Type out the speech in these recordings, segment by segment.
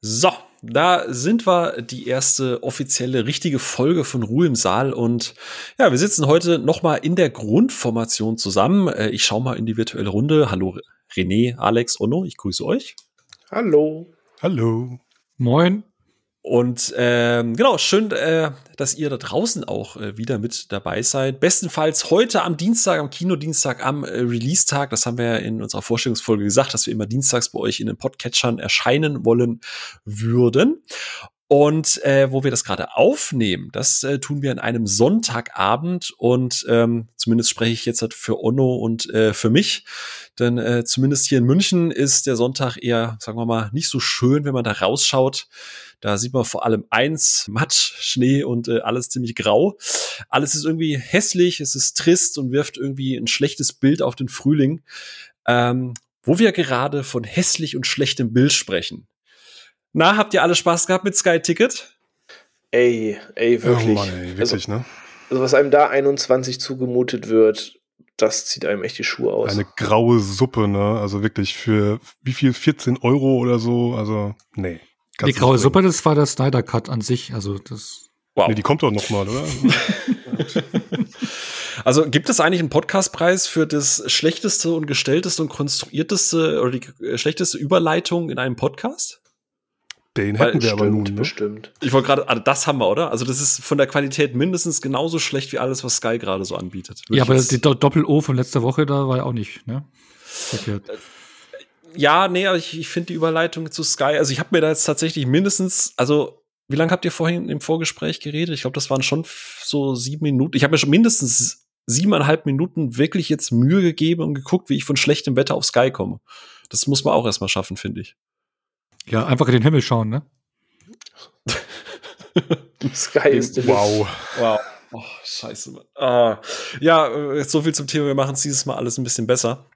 So, da sind wir die erste offizielle richtige Folge von Ruhe im Saal und ja, wir sitzen heute noch mal in der Grundformation zusammen. Äh, ich schaue mal in die virtuelle Runde. Hallo René, Alex, Onno, ich grüße euch. Hallo. Hallo. Moin. Und ähm, genau, schön, äh, dass ihr da draußen auch äh, wieder mit dabei seid. Bestenfalls heute am Dienstag, am Kinodienstag, am äh, Release-Tag. Das haben wir ja in unserer Vorstellungsfolge gesagt, dass wir immer dienstags bei euch in den Podcatchern erscheinen wollen würden. Und äh, wo wir das gerade aufnehmen, das äh, tun wir an einem Sonntagabend und ähm, zumindest spreche ich jetzt halt für Onno und äh, für mich, denn äh, zumindest hier in München ist der Sonntag eher, sagen wir mal, nicht so schön, wenn man da rausschaut. Da sieht man vor allem eins, Matsch, Schnee und äh, alles ziemlich grau. Alles ist irgendwie hässlich, es ist trist und wirft irgendwie ein schlechtes Bild auf den Frühling. Ähm, wo wir gerade von hässlich und schlechtem Bild sprechen. Na, habt ihr alle Spaß gehabt mit Sky Ticket? Ey, ey, wirklich. Oh Mann, ey, wirklich, also, ne? Also, was einem da 21 zugemutet wird, das zieht einem echt die Schuhe aus. Eine graue Suppe, ne? Also wirklich für wie viel? 14 Euro oder so? Also, nee. Die graue Suppe, das war der Snyder Cut an sich. Also das. Wow. Nee, die kommt doch noch mal, oder? also gibt es eigentlich einen Podcastpreis für das schlechteste und gestellteste und konstruierteste oder die schlechteste Überleitung in einem Podcast? Den hätten Weil, wir stimmt, aber nun. Ne? Bestimmt. Ich wollte gerade, also das haben wir, oder? Also das ist von der Qualität mindestens genauso schlecht wie alles, was Sky gerade so anbietet. ja, aber die Doppel-O von letzter Woche, da war ja auch nicht, ne? Verkehrt. Ja, nee, ich, ich finde die Überleitung zu Sky, also ich habe mir da jetzt tatsächlich mindestens, also wie lange habt ihr vorhin im Vorgespräch geredet? Ich glaube, das waren schon so sieben Minuten. Ich habe mir schon mindestens siebeneinhalb Minuten wirklich jetzt Mühe gegeben und geguckt, wie ich von schlechtem Wetter auf Sky komme. Das muss man auch erstmal schaffen, finde ich. Ja, einfach in den Himmel schauen, ne? Sky ist Wow. Wow. Oh, scheiße, Mann. Ah. Ja, äh, so viel zum Thema. Wir machen es dieses Mal alles ein bisschen besser.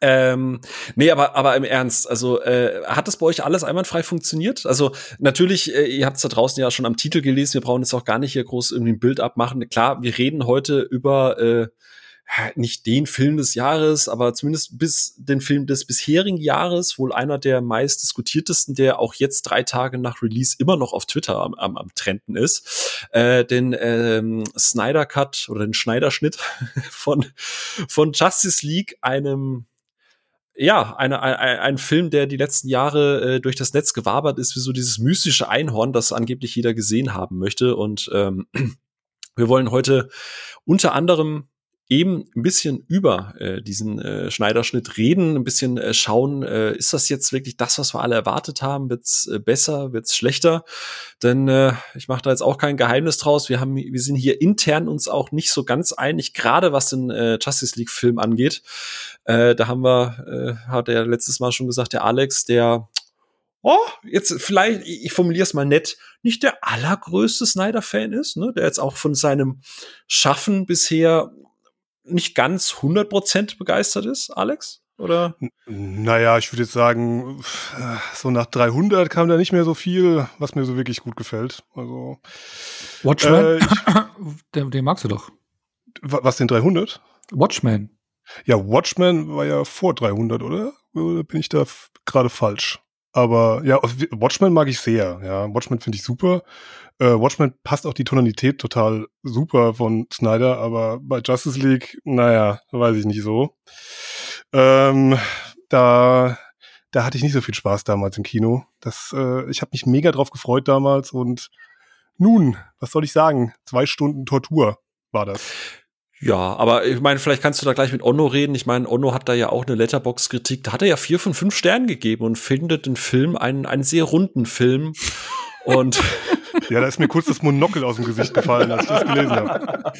Ähm, nee, aber, aber im Ernst, also äh, hat das bei euch alles einwandfrei funktioniert? Also natürlich, äh, ihr habt es da draußen ja schon am Titel gelesen, wir brauchen jetzt auch gar nicht hier groß irgendwie ein Bild abmachen. Klar, wir reden heute über äh, nicht den Film des Jahres, aber zumindest bis den Film des bisherigen Jahres, wohl einer der meist diskutiertesten, der auch jetzt drei Tage nach Release immer noch auf Twitter am, am, am Trenden ist. Äh, den ähm, Snyder Cut oder den Schneiderschnitt von, von Justice League, einem ja, eine, ein, ein Film, der die letzten Jahre äh, durch das Netz gewabert ist, wie so dieses mystische Einhorn, das angeblich jeder gesehen haben möchte. Und ähm, wir wollen heute unter anderem eben ein bisschen über äh, diesen äh, Schneiderschnitt reden, ein bisschen äh, schauen, äh, ist das jetzt wirklich das, was wir alle erwartet haben? Wird's äh, besser, wird's schlechter? Denn äh, ich mache da jetzt auch kein Geheimnis draus. Wir haben, wir sind hier intern uns auch nicht so ganz einig, gerade was den äh, Justice League Film angeht. Äh, da haben wir, äh, hat er letztes Mal schon gesagt, der Alex, der oh, jetzt vielleicht, ich formuliere es mal nett, nicht der allergrößte Snyder-Fan ist, ne, der jetzt auch von seinem Schaffen bisher nicht ganz 100% begeistert ist, Alex? Oder? Naja, ich würde jetzt sagen, so nach 300 kam da nicht mehr so viel, was mir so wirklich gut gefällt. Also, Watchmen? Äh, den, den, magst du doch. Was, den 300? Watchmen. Ja, Watchmen war ja vor 300, oder? Oder bin ich da gerade falsch? Aber ja, Watchmen mag ich sehr. Ja, Watchmen finde ich super. Äh, Watchmen passt auch die Tonalität total super von Snyder, aber bei Justice League, naja, weiß ich nicht so. Ähm, da, da hatte ich nicht so viel Spaß damals im Kino. Das, äh, ich habe mich mega drauf gefreut damals und nun, was soll ich sagen? Zwei Stunden Tortur war das. Ja, aber ich meine, vielleicht kannst du da gleich mit Onno reden. Ich meine, Onno hat da ja auch eine Letterbox-Kritik. Da hat er ja vier von fünf Sternen gegeben und findet den Film einen, einen sehr runden Film. und ja, da ist mir kurz das Monokel aus dem Gesicht gefallen, als ich das gelesen habe.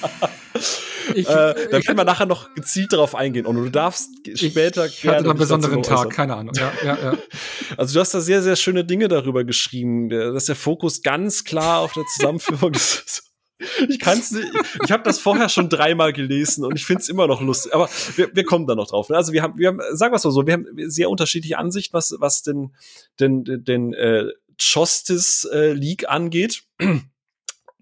Ich, äh, da können wir nachher noch gezielt darauf eingehen. Und du darfst später ich gerne. hatte einen besonderen Tag, keine Ahnung. Ja, ja, ja. Also du hast da sehr, sehr schöne Dinge darüber geschrieben, dass der Fokus ganz klar auf der Zusammenführung ist. Ich kann's nicht. Ich habe das vorher schon dreimal gelesen und ich find's immer noch lustig. Aber wir, wir kommen da noch drauf. Ne? Also wir haben, wir haben, sagen wir es mal so, wir haben sehr unterschiedliche Ansichten, was, was den, den, den äh, Justice äh, League angeht.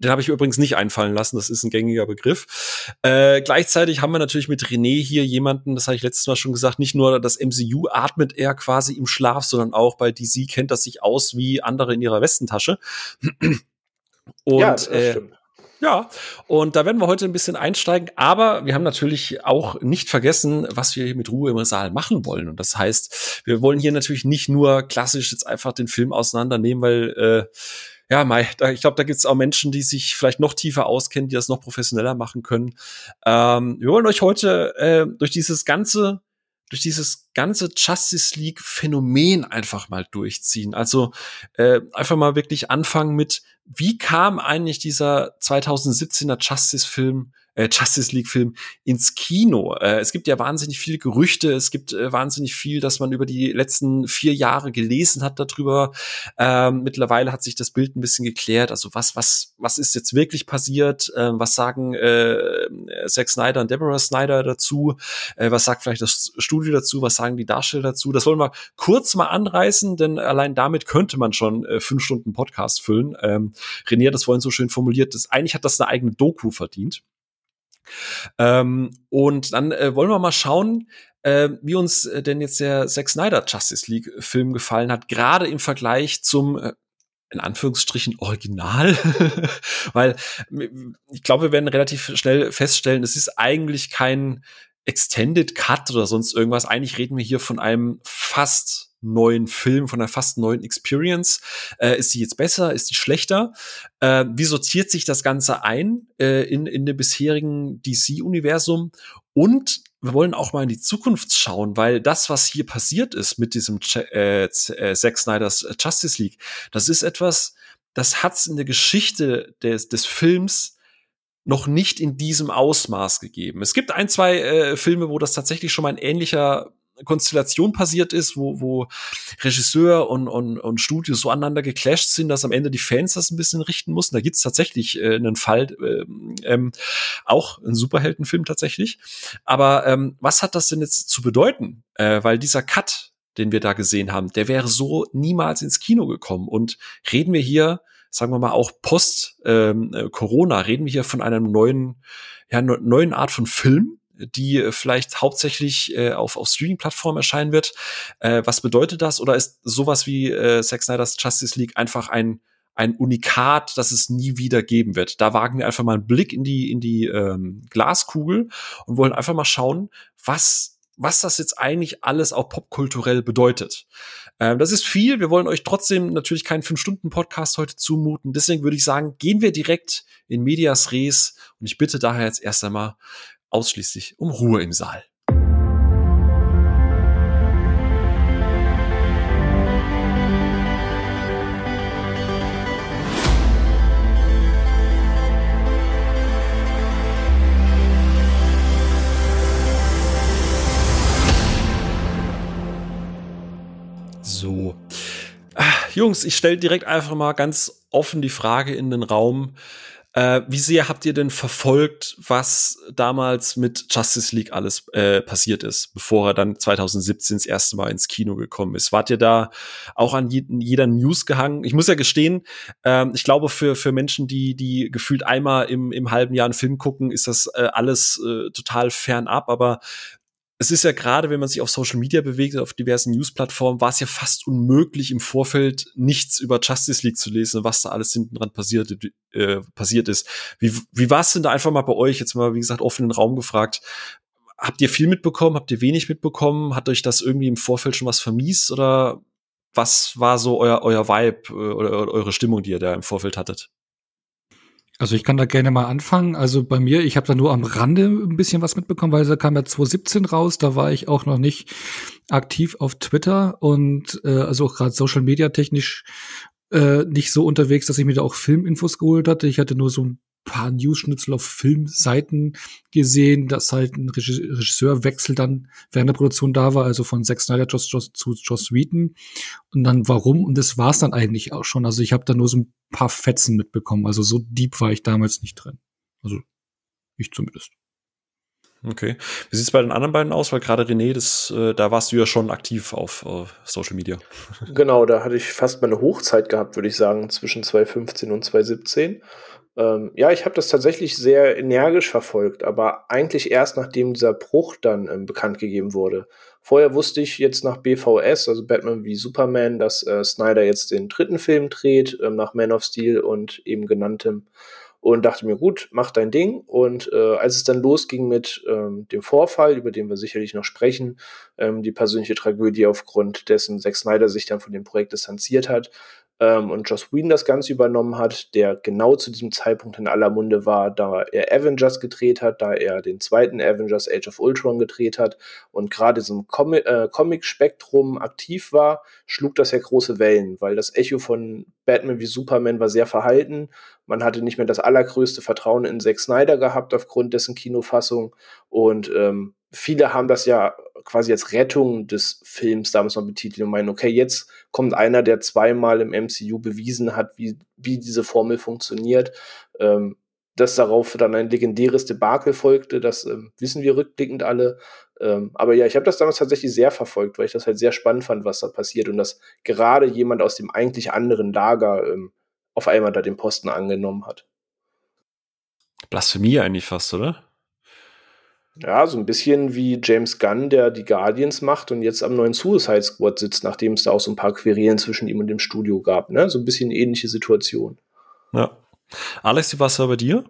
Den habe ich übrigens nicht einfallen lassen, das ist ein gängiger Begriff. Äh, gleichzeitig haben wir natürlich mit René hier jemanden, das habe ich letztes Mal schon gesagt, nicht nur das MCU atmet er quasi im Schlaf, sondern auch bei DC kennt das sich aus wie andere in ihrer Westentasche. Und ja, das äh, stimmt. Ja, und da werden wir heute ein bisschen einsteigen, aber wir haben natürlich auch nicht vergessen, was wir hier mit Ruhe im Saal machen wollen. Und das heißt, wir wollen hier natürlich nicht nur klassisch jetzt einfach den Film auseinandernehmen, weil äh, ja, Mai, ich glaube, da gibt es auch Menschen, die sich vielleicht noch tiefer auskennen, die das noch professioneller machen können. Ähm, wir wollen euch heute äh, durch dieses ganze durch dieses ganze Justice League Phänomen einfach mal durchziehen. Also äh, einfach mal wirklich anfangen mit, wie kam eigentlich dieser 2017er Justice Film äh, Justice League-Film ins Kino. Äh, es gibt ja wahnsinnig viele Gerüchte, es gibt äh, wahnsinnig viel, dass man über die letzten vier Jahre gelesen hat darüber. Ähm, mittlerweile hat sich das Bild ein bisschen geklärt. Also was, was, was ist jetzt wirklich passiert? Ähm, was sagen äh, Zack Snyder und Deborah Snyder dazu? Äh, was sagt vielleicht das Studio dazu? Was sagen die Darsteller dazu? Das wollen wir kurz mal anreißen, denn allein damit könnte man schon äh, fünf Stunden Podcast füllen. Ähm, René hat das vorhin so schön formuliert. Das, eigentlich hat das eine eigene Doku verdient. Ähm, und dann äh, wollen wir mal schauen, äh, wie uns äh, denn jetzt der Zack Snyder Justice League Film gefallen hat, gerade im Vergleich zum äh, in Anführungsstrichen Original, weil ich glaube, wir werden relativ schnell feststellen, es ist eigentlich kein Extended Cut oder sonst irgendwas. Eigentlich reden wir hier von einem fast neuen Film, von einer fast neuen Experience. Äh, ist die jetzt besser? Ist die schlechter? Äh, wie sortiert sich das Ganze ein äh, in, in dem bisherigen DC-Universum? Und wir wollen auch mal in die Zukunft schauen, weil das, was hier passiert ist mit diesem äh, äh, Zack Snyders Justice League, das ist etwas, das hat's in der Geschichte des, des Films noch nicht in diesem Ausmaß gegeben. Es gibt ein, zwei äh, Filme, wo das tatsächlich schon mal ein ähnlicher Konstellation passiert ist, wo, wo Regisseur und, und, und Studio so aneinander geclasht sind, dass am Ende die Fans das ein bisschen richten mussten. Da gibt's tatsächlich äh, einen Fall, äh, ähm, auch ein Superheldenfilm tatsächlich. Aber ähm, was hat das denn jetzt zu bedeuten? Äh, weil dieser Cut, den wir da gesehen haben, der wäre so niemals ins Kino gekommen. Und reden wir hier, sagen wir mal, auch post ähm, äh, reden wir hier von einem neuen, ja, neuen Art von Film, die äh, vielleicht hauptsächlich äh, auf, auf Streaming-Plattformen erscheinen wird. Äh, was bedeutet das? Oder ist sowas wie äh, Zack Snyder's Justice League einfach ein ein Unikat, das es nie wieder geben wird. Da wagen wir einfach mal einen Blick in die in die ähm, Glaskugel und wollen einfach mal schauen, was was das jetzt eigentlich alles auch popkulturell bedeutet. Ähm, das ist viel. Wir wollen euch trotzdem natürlich keinen fünf Stunden Podcast heute zumuten. Deswegen würde ich sagen, gehen wir direkt in Medias Res und ich bitte daher jetzt erst einmal ausschließlich um Ruhe im Saal. So. Ah, Jungs, ich stelle direkt einfach mal ganz offen die Frage in den Raum. Äh, wie sehr habt ihr denn verfolgt, was damals mit Justice League alles äh, passiert ist, bevor er dann 2017 das erste Mal ins Kino gekommen ist? Wart ihr da auch an je jeder News gehangen? Ich muss ja gestehen, ähm, ich glaube, für, für Menschen, die, die gefühlt einmal im, im halben Jahr einen Film gucken, ist das äh, alles äh, total fernab. Aber es ist ja gerade, wenn man sich auf Social Media bewegt, auf diversen News-Plattformen, war es ja fast unmöglich, im Vorfeld nichts über Justice League zu lesen, was da alles hinten dran passiert, äh, passiert ist. Wie, wie war es denn da einfach mal bei euch, jetzt mal, wie gesagt, offenen Raum gefragt? Habt ihr viel mitbekommen? Habt ihr wenig mitbekommen? Hat euch das irgendwie im Vorfeld schon was vermiest? Oder was war so euer, euer Vibe äh, oder eure Stimmung, die ihr da im Vorfeld hattet? Also ich kann da gerne mal anfangen. Also bei mir, ich habe da nur am Rande ein bisschen was mitbekommen, weil da kam ja 2017 raus. Da war ich auch noch nicht aktiv auf Twitter und äh, also auch gerade Social Media technisch äh, nicht so unterwegs, dass ich mir da auch Filminfos geholt hatte. Ich hatte nur so ein paar News-Schnitzel auf Filmseiten gesehen, dass halt ein Regisseurwechsel dann während der Produktion da war, also von Zack Snyder Joss, Joss, zu Joss Whedon. Und dann warum? Und das war's dann eigentlich auch schon. Also ich habe da nur so ein paar Fetzen mitbekommen. Also so deep war ich damals nicht drin. Also ich zumindest. Okay. Wie sieht's bei den anderen beiden aus? Weil gerade René, das, äh, da warst du ja schon aktiv auf äh, Social Media. Genau, da hatte ich fast meine Hochzeit gehabt, würde ich sagen, zwischen 2015 und 2017. Ähm, ja, ich habe das tatsächlich sehr energisch verfolgt, aber eigentlich erst nachdem dieser Bruch dann ähm, bekannt gegeben wurde. Vorher wusste ich jetzt nach BVS, also Batman wie Superman, dass äh, Snyder jetzt den dritten Film dreht, ähm, nach Man of Steel und eben genanntem und dachte mir, gut, mach dein Ding. Und äh, als es dann losging mit ähm, dem Vorfall, über den wir sicherlich noch sprechen, ähm, die persönliche Tragödie, aufgrund dessen Zack Snyder sich dann von dem Projekt distanziert hat, ähm, und Joss Whedon das Ganze übernommen hat, der genau zu diesem Zeitpunkt in aller Munde war, da er Avengers gedreht hat, da er den zweiten Avengers Age of Ultron gedreht hat und gerade im Com äh, Comic-Spektrum aktiv war, schlug das ja große Wellen, weil das Echo von Batman wie Superman war sehr verhalten. Man hatte nicht mehr das allergrößte Vertrauen in Zack Snyder gehabt aufgrund dessen Kinofassung und ähm, viele haben das ja quasi als Rettung des Films damals noch betitelt und meinen, okay, jetzt kommt einer, der zweimal im MCU bewiesen hat, wie, wie diese Formel funktioniert. Ähm, dass darauf dann ein legendäres Debakel folgte, das ähm, wissen wir rückblickend alle. Ähm, aber ja, ich habe das damals tatsächlich sehr verfolgt, weil ich das halt sehr spannend fand, was da passiert und dass gerade jemand aus dem eigentlich anderen Lager ähm, auf einmal da den Posten angenommen hat. Blasphemie eigentlich fast, oder? Ja, so ein bisschen wie James Gunn, der die Guardians macht und jetzt am neuen Suicide Squad sitzt, nachdem es da auch so ein paar Querelen zwischen ihm und dem Studio gab. Ne? So ein bisschen ähnliche Situation. Ja. Alex, wie war es bei dir?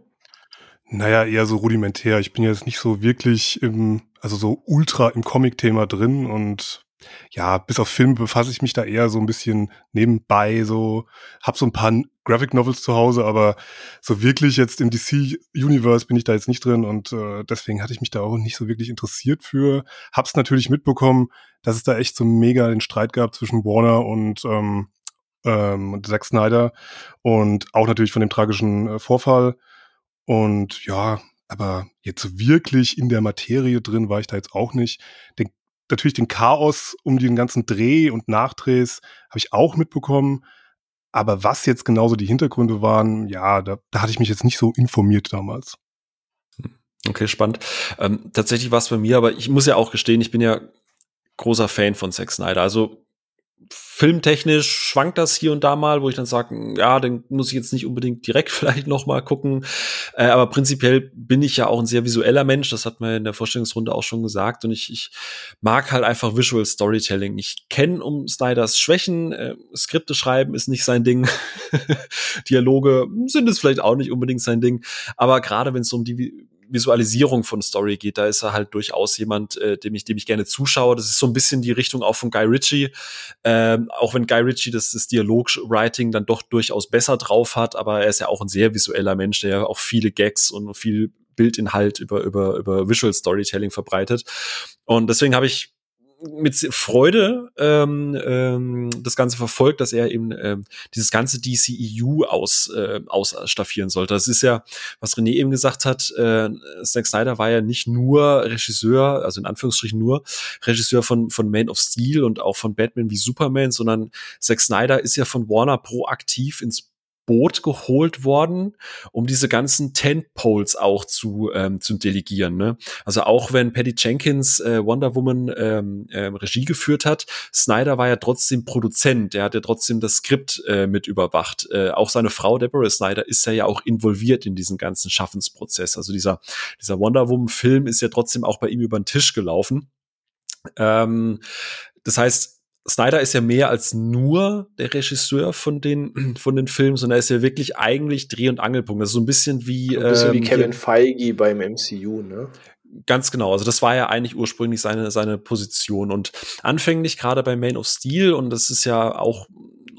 Naja, eher so rudimentär. Ich bin jetzt nicht so wirklich im, also so ultra im Comic-Thema drin und ja, bis auf Filme befasse ich mich da eher so ein bisschen nebenbei, so, hab so ein paar Graphic Novels zu Hause, aber so wirklich jetzt im DC Universe bin ich da jetzt nicht drin und äh, deswegen hatte ich mich da auch nicht so wirklich interessiert für. Hab's natürlich mitbekommen, dass es da echt so mega den Streit gab zwischen Warner und ähm, ähm, Zack Snyder und auch natürlich von dem tragischen äh, Vorfall. Und ja, aber jetzt wirklich in der Materie drin war ich da jetzt auch nicht. Den natürlich den Chaos um den ganzen Dreh und Nachdrehs habe ich auch mitbekommen. Aber was jetzt genauso die Hintergründe waren, ja, da, da hatte ich mich jetzt nicht so informiert damals. Okay, spannend. Ähm, tatsächlich war es bei mir, aber ich muss ja auch gestehen, ich bin ja großer Fan von Zack Snyder. Also filmtechnisch schwankt das hier und da mal, wo ich dann sage, ja, den muss ich jetzt nicht unbedingt direkt vielleicht noch mal gucken. Äh, aber prinzipiell bin ich ja auch ein sehr visueller Mensch. Das hat man in der Vorstellungsrunde auch schon gesagt. Und ich, ich mag halt einfach Visual Storytelling. Ich kenne um Snyders Schwächen. Äh, Skripte schreiben ist nicht sein Ding. Dialoge sind es vielleicht auch nicht unbedingt sein Ding. Aber gerade wenn es um die Visualisierung von Story geht, da ist er halt durchaus jemand, äh, dem ich, dem ich gerne zuschaue. Das ist so ein bisschen die Richtung auch von Guy Ritchie. Ähm, auch wenn Guy Ritchie das, das Dialog-Writing dann doch durchaus besser drauf hat, aber er ist ja auch ein sehr visueller Mensch, der ja auch viele Gags und viel Bildinhalt über, über, über Visual Storytelling verbreitet. Und deswegen habe ich mit Freude ähm, ähm, das Ganze verfolgt, dass er eben ähm, dieses ganze DCEU aus, äh, ausstaffieren sollte. Das ist ja, was René eben gesagt hat, äh, Zack Snyder war ja nicht nur Regisseur, also in Anführungsstrichen nur Regisseur von, von Man of Steel und auch von Batman wie Superman, sondern Zack Snyder ist ja von Warner proaktiv ins Boot geholt worden, um diese ganzen Tentpoles auch zu, ähm, zu delegieren. Ne? Also auch wenn Patty Jenkins äh, Wonder Woman ähm, ähm, Regie geführt hat, Snyder war ja trotzdem Produzent, er hat ja trotzdem das Skript äh, mit überwacht. Äh, auch seine Frau Deborah Snyder ist ja, auch involviert in diesen ganzen Schaffensprozess. Also dieser, dieser Wonder Woman Film ist ja trotzdem auch bei ihm über den Tisch gelaufen. Ähm, das heißt, Snyder ist ja mehr als nur der Regisseur von den, von den Filmen, sondern er ist ja wirklich eigentlich Dreh- und Angelpunkt. Das ist so ein bisschen wie. Ein bisschen ähm, wie Kevin Feige beim MCU, ne? Ganz genau. Also das war ja eigentlich ursprünglich seine, seine Position. Und anfänglich gerade bei Man of Steel, und das ist ja auch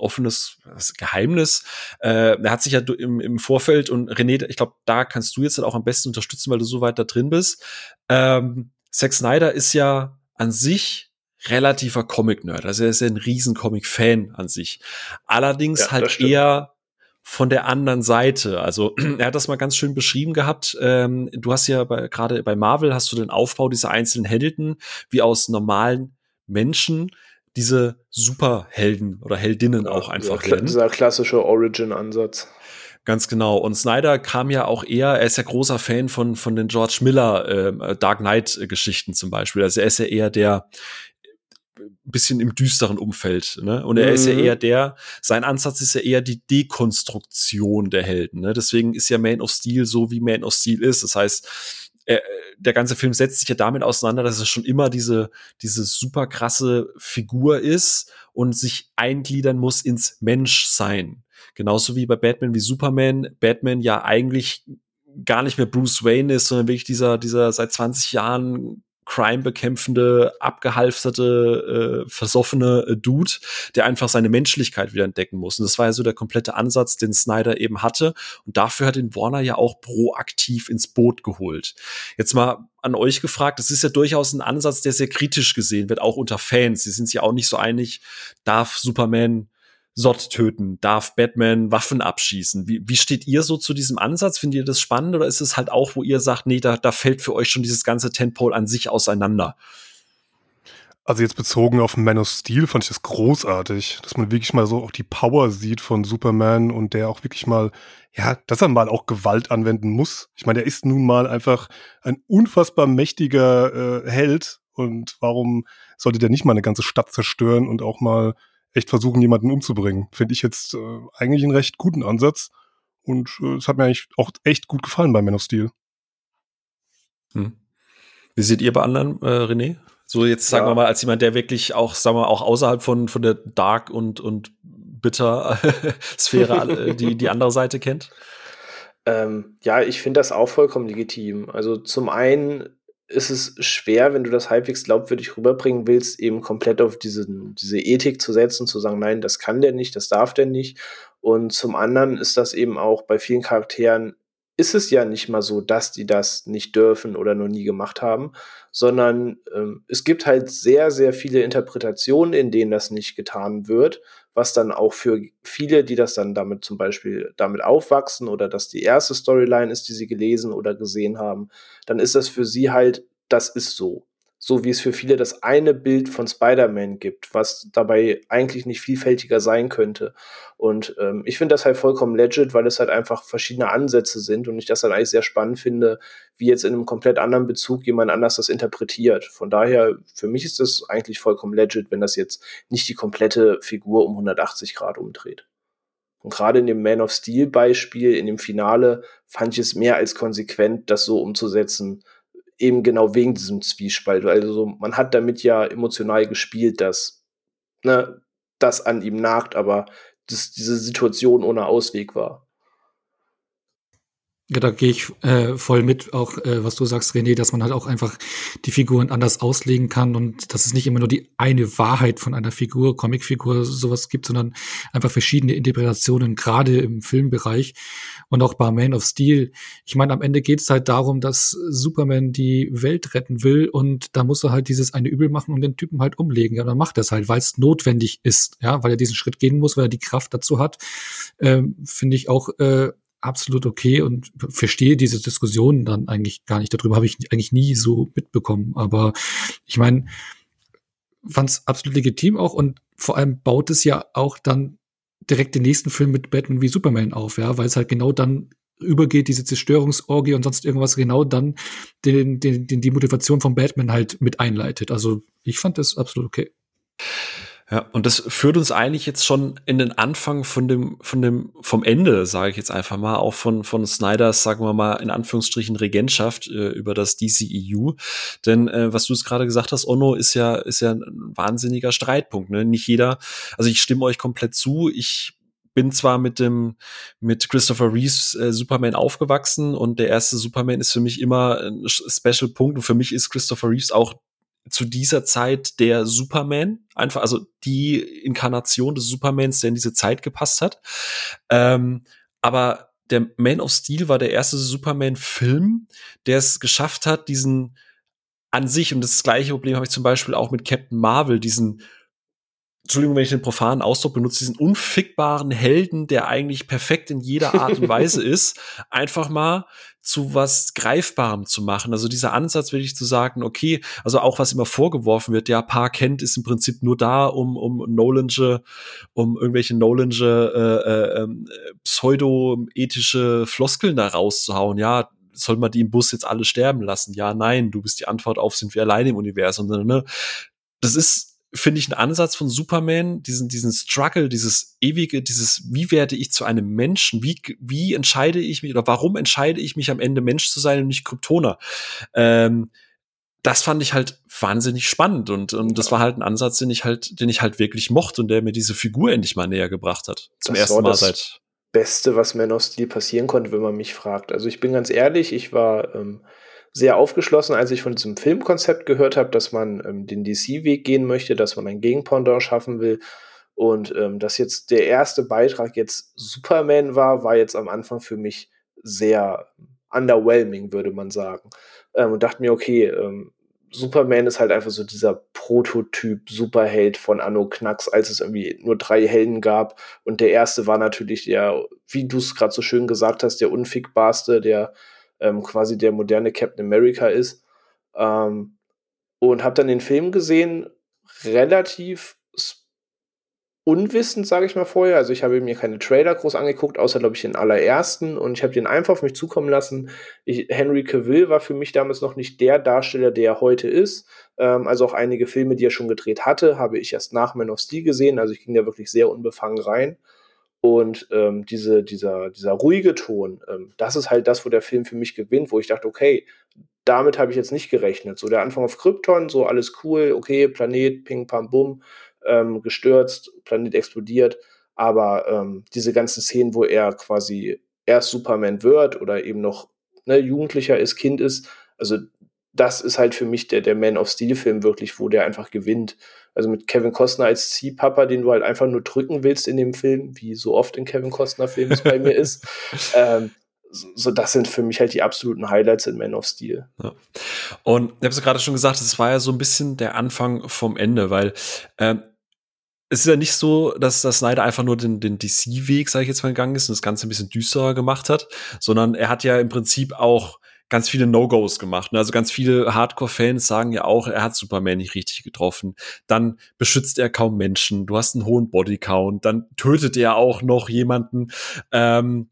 offenes Geheimnis. Äh, er hat sich ja im, im Vorfeld und René, ich glaube, da kannst du jetzt halt auch am besten unterstützen, weil du so weit da drin bist. Ähm, Zack Snyder ist ja an sich relativer Comic-Nerd. Also er ist ja ein riesen Comic-Fan an sich. Allerdings ja, halt eher von der anderen Seite. Also er hat das mal ganz schön beschrieben gehabt. Ähm, du hast ja gerade bei Marvel hast du den Aufbau dieser einzelnen Helden wie aus normalen Menschen diese Superhelden oder Heldinnen ja, auch einfach dieser, dieser klassische Origin-Ansatz. Ganz genau. Und Snyder kam ja auch eher, er ist ja großer Fan von, von den George Miller äh, Dark Knight-Geschichten zum Beispiel. Also er ist ja eher der bisschen im düsteren Umfeld. Ne? Und er mhm. ist ja mhm. eher der, sein Ansatz ist ja eher die Dekonstruktion der Helden. Ne? Deswegen ist ja Man of Steel so, wie Man of Steel ist. Das heißt, er, der ganze Film setzt sich ja damit auseinander, dass er schon immer diese, diese super krasse Figur ist und sich eingliedern muss ins Menschsein. Genauso wie bei Batman wie Superman. Batman ja eigentlich gar nicht mehr Bruce Wayne ist, sondern wirklich dieser, dieser seit 20 Jahren Crime bekämpfende, abgehalfterte, äh, versoffene äh, Dude, der einfach seine Menschlichkeit wieder entdecken muss. Und das war ja so der komplette Ansatz, den Snyder eben hatte. Und dafür hat ihn Warner ja auch proaktiv ins Boot geholt. Jetzt mal an euch gefragt, das ist ja durchaus ein Ansatz, der sehr kritisch gesehen wird, auch unter Fans. Sie sind sich ja auch nicht so einig, darf Superman Sott töten? Darf Batman Waffen abschießen? Wie, wie steht ihr so zu diesem Ansatz? Findet ihr das spannend oder ist es halt auch, wo ihr sagt, nee, da, da fällt für euch schon dieses ganze Tentpole an sich auseinander? Also jetzt bezogen auf Man of Steel fand ich das großartig, dass man wirklich mal so auch die Power sieht von Superman und der auch wirklich mal, ja, dass er mal auch Gewalt anwenden muss. Ich meine, er ist nun mal einfach ein unfassbar mächtiger äh, Held und warum sollte der nicht mal eine ganze Stadt zerstören und auch mal echt versuchen, jemanden umzubringen. Finde ich jetzt äh, eigentlich einen recht guten Ansatz. Und äh, es hat mir eigentlich auch echt gut gefallen bei Man of Steel. Hm. Wie seht ihr bei anderen, äh, René? So jetzt sagen ja. wir mal, als jemand, der wirklich auch, sagen wir mal, auch außerhalb von, von der Dark und, und Bitter Sphäre die, die andere Seite kennt? Ähm, ja, ich finde das auch vollkommen legitim. Also zum einen ist es schwer, wenn du das halbwegs glaubwürdig rüberbringen willst, eben komplett auf diese, diese Ethik zu setzen, zu sagen, nein, das kann der nicht, das darf der nicht. Und zum anderen ist das eben auch bei vielen Charakteren, ist es ja nicht mal so, dass die das nicht dürfen oder noch nie gemacht haben, sondern ähm, es gibt halt sehr, sehr viele Interpretationen, in denen das nicht getan wird, was dann auch für viele, die das dann damit zum Beispiel damit aufwachsen oder dass die erste Storyline ist, die sie gelesen oder gesehen haben, dann ist das für sie halt, das ist so so wie es für viele das eine Bild von Spider-Man gibt, was dabei eigentlich nicht vielfältiger sein könnte. Und ähm, ich finde das halt vollkommen legit, weil es halt einfach verschiedene Ansätze sind und ich das dann eigentlich sehr spannend finde, wie jetzt in einem komplett anderen Bezug jemand anders das interpretiert. Von daher, für mich ist das eigentlich vollkommen legit, wenn das jetzt nicht die komplette Figur um 180 Grad umdreht. Und gerade in dem Man of Steel Beispiel, in dem Finale, fand ich es mehr als konsequent, das so umzusetzen, eben genau wegen diesem Zwiespalt. Also man hat damit ja emotional gespielt, dass ne, das an ihm nagt, aber dass diese Situation ohne Ausweg war. Ja, da gehe ich äh, voll mit, auch äh, was du sagst, René, dass man halt auch einfach die Figuren anders auslegen kann und dass es nicht immer nur die eine Wahrheit von einer Figur, Comicfigur, sowas gibt, sondern einfach verschiedene Interpretationen, gerade im Filmbereich und auch bei Man of Steel. Ich meine, am Ende geht es halt darum, dass Superman die Welt retten will und da muss er halt dieses eine Übel machen und den Typen halt umlegen. Ja, dann macht er es halt, weil es notwendig ist, ja, weil er diesen Schritt gehen muss, weil er die Kraft dazu hat. Ähm, Finde ich auch äh, absolut okay und verstehe diese Diskussion dann eigentlich gar nicht. Darüber habe ich eigentlich nie so mitbekommen. Aber ich meine, fand es absolut legitim auch und vor allem baut es ja auch dann direkt den nächsten Film mit Batman wie Superman auf, ja, weil es halt genau dann übergeht, diese Zerstörungsorgie und sonst irgendwas genau dann den, den, den, die Motivation von Batman halt mit einleitet. Also ich fand das absolut okay. Ja, und das führt uns eigentlich jetzt schon in den Anfang von dem, von dem, vom Ende, sage ich jetzt einfach mal, auch von, von Snyders, sagen wir mal, in Anführungsstrichen Regentschaft äh, über das DCEU. Denn äh, was du es gerade gesagt hast, Ono ist ja, ist ja ein wahnsinniger Streitpunkt. Ne? Nicht jeder, also ich stimme euch komplett zu. Ich bin zwar mit dem mit Christopher Reeves äh, Superman aufgewachsen und der erste Superman ist für mich immer ein Special Punkt und für mich ist Christopher Reeves auch zu dieser Zeit der Superman, einfach, also die Inkarnation des Supermans, der in diese Zeit gepasst hat. Ähm, aber der Man of Steel war der erste Superman-Film, der es geschafft hat, diesen an sich, und das gleiche Problem habe ich zum Beispiel auch mit Captain Marvel, diesen Entschuldigung, wenn ich den profanen Ausdruck benutze, diesen unfickbaren Helden, der eigentlich perfekt in jeder Art und Weise ist, einfach mal zu was Greifbarem zu machen. Also dieser Ansatz, will ich zu sagen, okay, also auch was immer vorgeworfen wird, ja, Pa Kent ist im Prinzip nur da, um, um Nolange, um irgendwelche Nolange äh, äh, ähm, pseudo-ethische Floskeln da rauszuhauen, ja, soll man die im Bus jetzt alle sterben lassen? Ja, nein, du bist die Antwort auf, sind wir alleine im Universum. Ne? Das ist finde ich, ein Ansatz von Superman, diesen, diesen Struggle, dieses ewige, dieses, wie werde ich zu einem Menschen? Wie, wie entscheide ich mich oder warum entscheide ich mich am Ende Mensch zu sein und nicht Kryptoner? Ähm, das fand ich halt wahnsinnig spannend und, und das war halt ein Ansatz, den ich halt, den ich halt wirklich mochte und der mir diese Figur endlich mal näher gebracht hat. Zum das ersten Mal seit. Beste, was Man of Steel passieren konnte, wenn man mich fragt. Also ich bin ganz ehrlich, ich war ähm, sehr aufgeschlossen, als ich von diesem Filmkonzept gehört habe, dass man ähm, den DC-Weg gehen möchte, dass man ein Gegenpendant schaffen will. Und ähm, dass jetzt der erste Beitrag jetzt Superman war, war jetzt am Anfang für mich sehr underwhelming, würde man sagen. Ähm, und dachte mir, okay, ähm, Superman ist halt einfach so dieser Prototyp Superheld von Anno Knacks, als es irgendwie nur drei Helden gab. Und der erste war natürlich der, wie du es gerade so schön gesagt hast, der unfickbarste, der ähm, quasi der moderne Captain America ist. Ähm, und habe dann den Film gesehen, relativ unwissend, sage ich mal vorher. Also ich habe mir keine Trailer groß angeguckt, außer glaube ich den allerersten und ich habe den einfach auf mich zukommen lassen. Ich, Henry Cavill war für mich damals noch nicht der Darsteller, der er heute ist. Ähm, also auch einige Filme, die er schon gedreht hatte, habe ich erst nach Man of Steel gesehen. Also ich ging da wirklich sehr unbefangen rein. Und ähm, diese, dieser, dieser ruhige Ton, ähm, das ist halt das, wo der Film für mich gewinnt, wo ich dachte, okay, damit habe ich jetzt nicht gerechnet. So der Anfang auf Krypton, so alles cool, okay, Planet, ping, pam, bum, ähm, gestürzt, Planet explodiert. Aber ähm, diese ganzen Szenen, wo er quasi erst Superman wird oder eben noch ne, Jugendlicher ist, Kind ist, also das ist halt für mich der, der Man of Steel-Film wirklich, wo der einfach gewinnt. Also mit Kevin Costner als Ziehpapa, den du halt einfach nur drücken willst in dem Film, wie so oft in Kevin Costner-Filmen es bei mir ist. Ähm, so, das sind für mich halt die absoluten Highlights in Man of Steel. Ja. Und ich habe es gerade schon gesagt, es war ja so ein bisschen der Anfang vom Ende, weil ähm, es ist ja nicht so, dass das Snyder einfach nur den, den DC-Weg, sage ich jetzt mal, gegangen ist und das Ganze ein bisschen düsterer gemacht hat, sondern er hat ja im Prinzip auch ganz viele No-Gos gemacht. Ne? Also ganz viele Hardcore-Fans sagen ja auch, er hat Superman nicht richtig getroffen. Dann beschützt er kaum Menschen. Du hast einen hohen Bodycount. Dann tötet er auch noch jemanden. Ähm,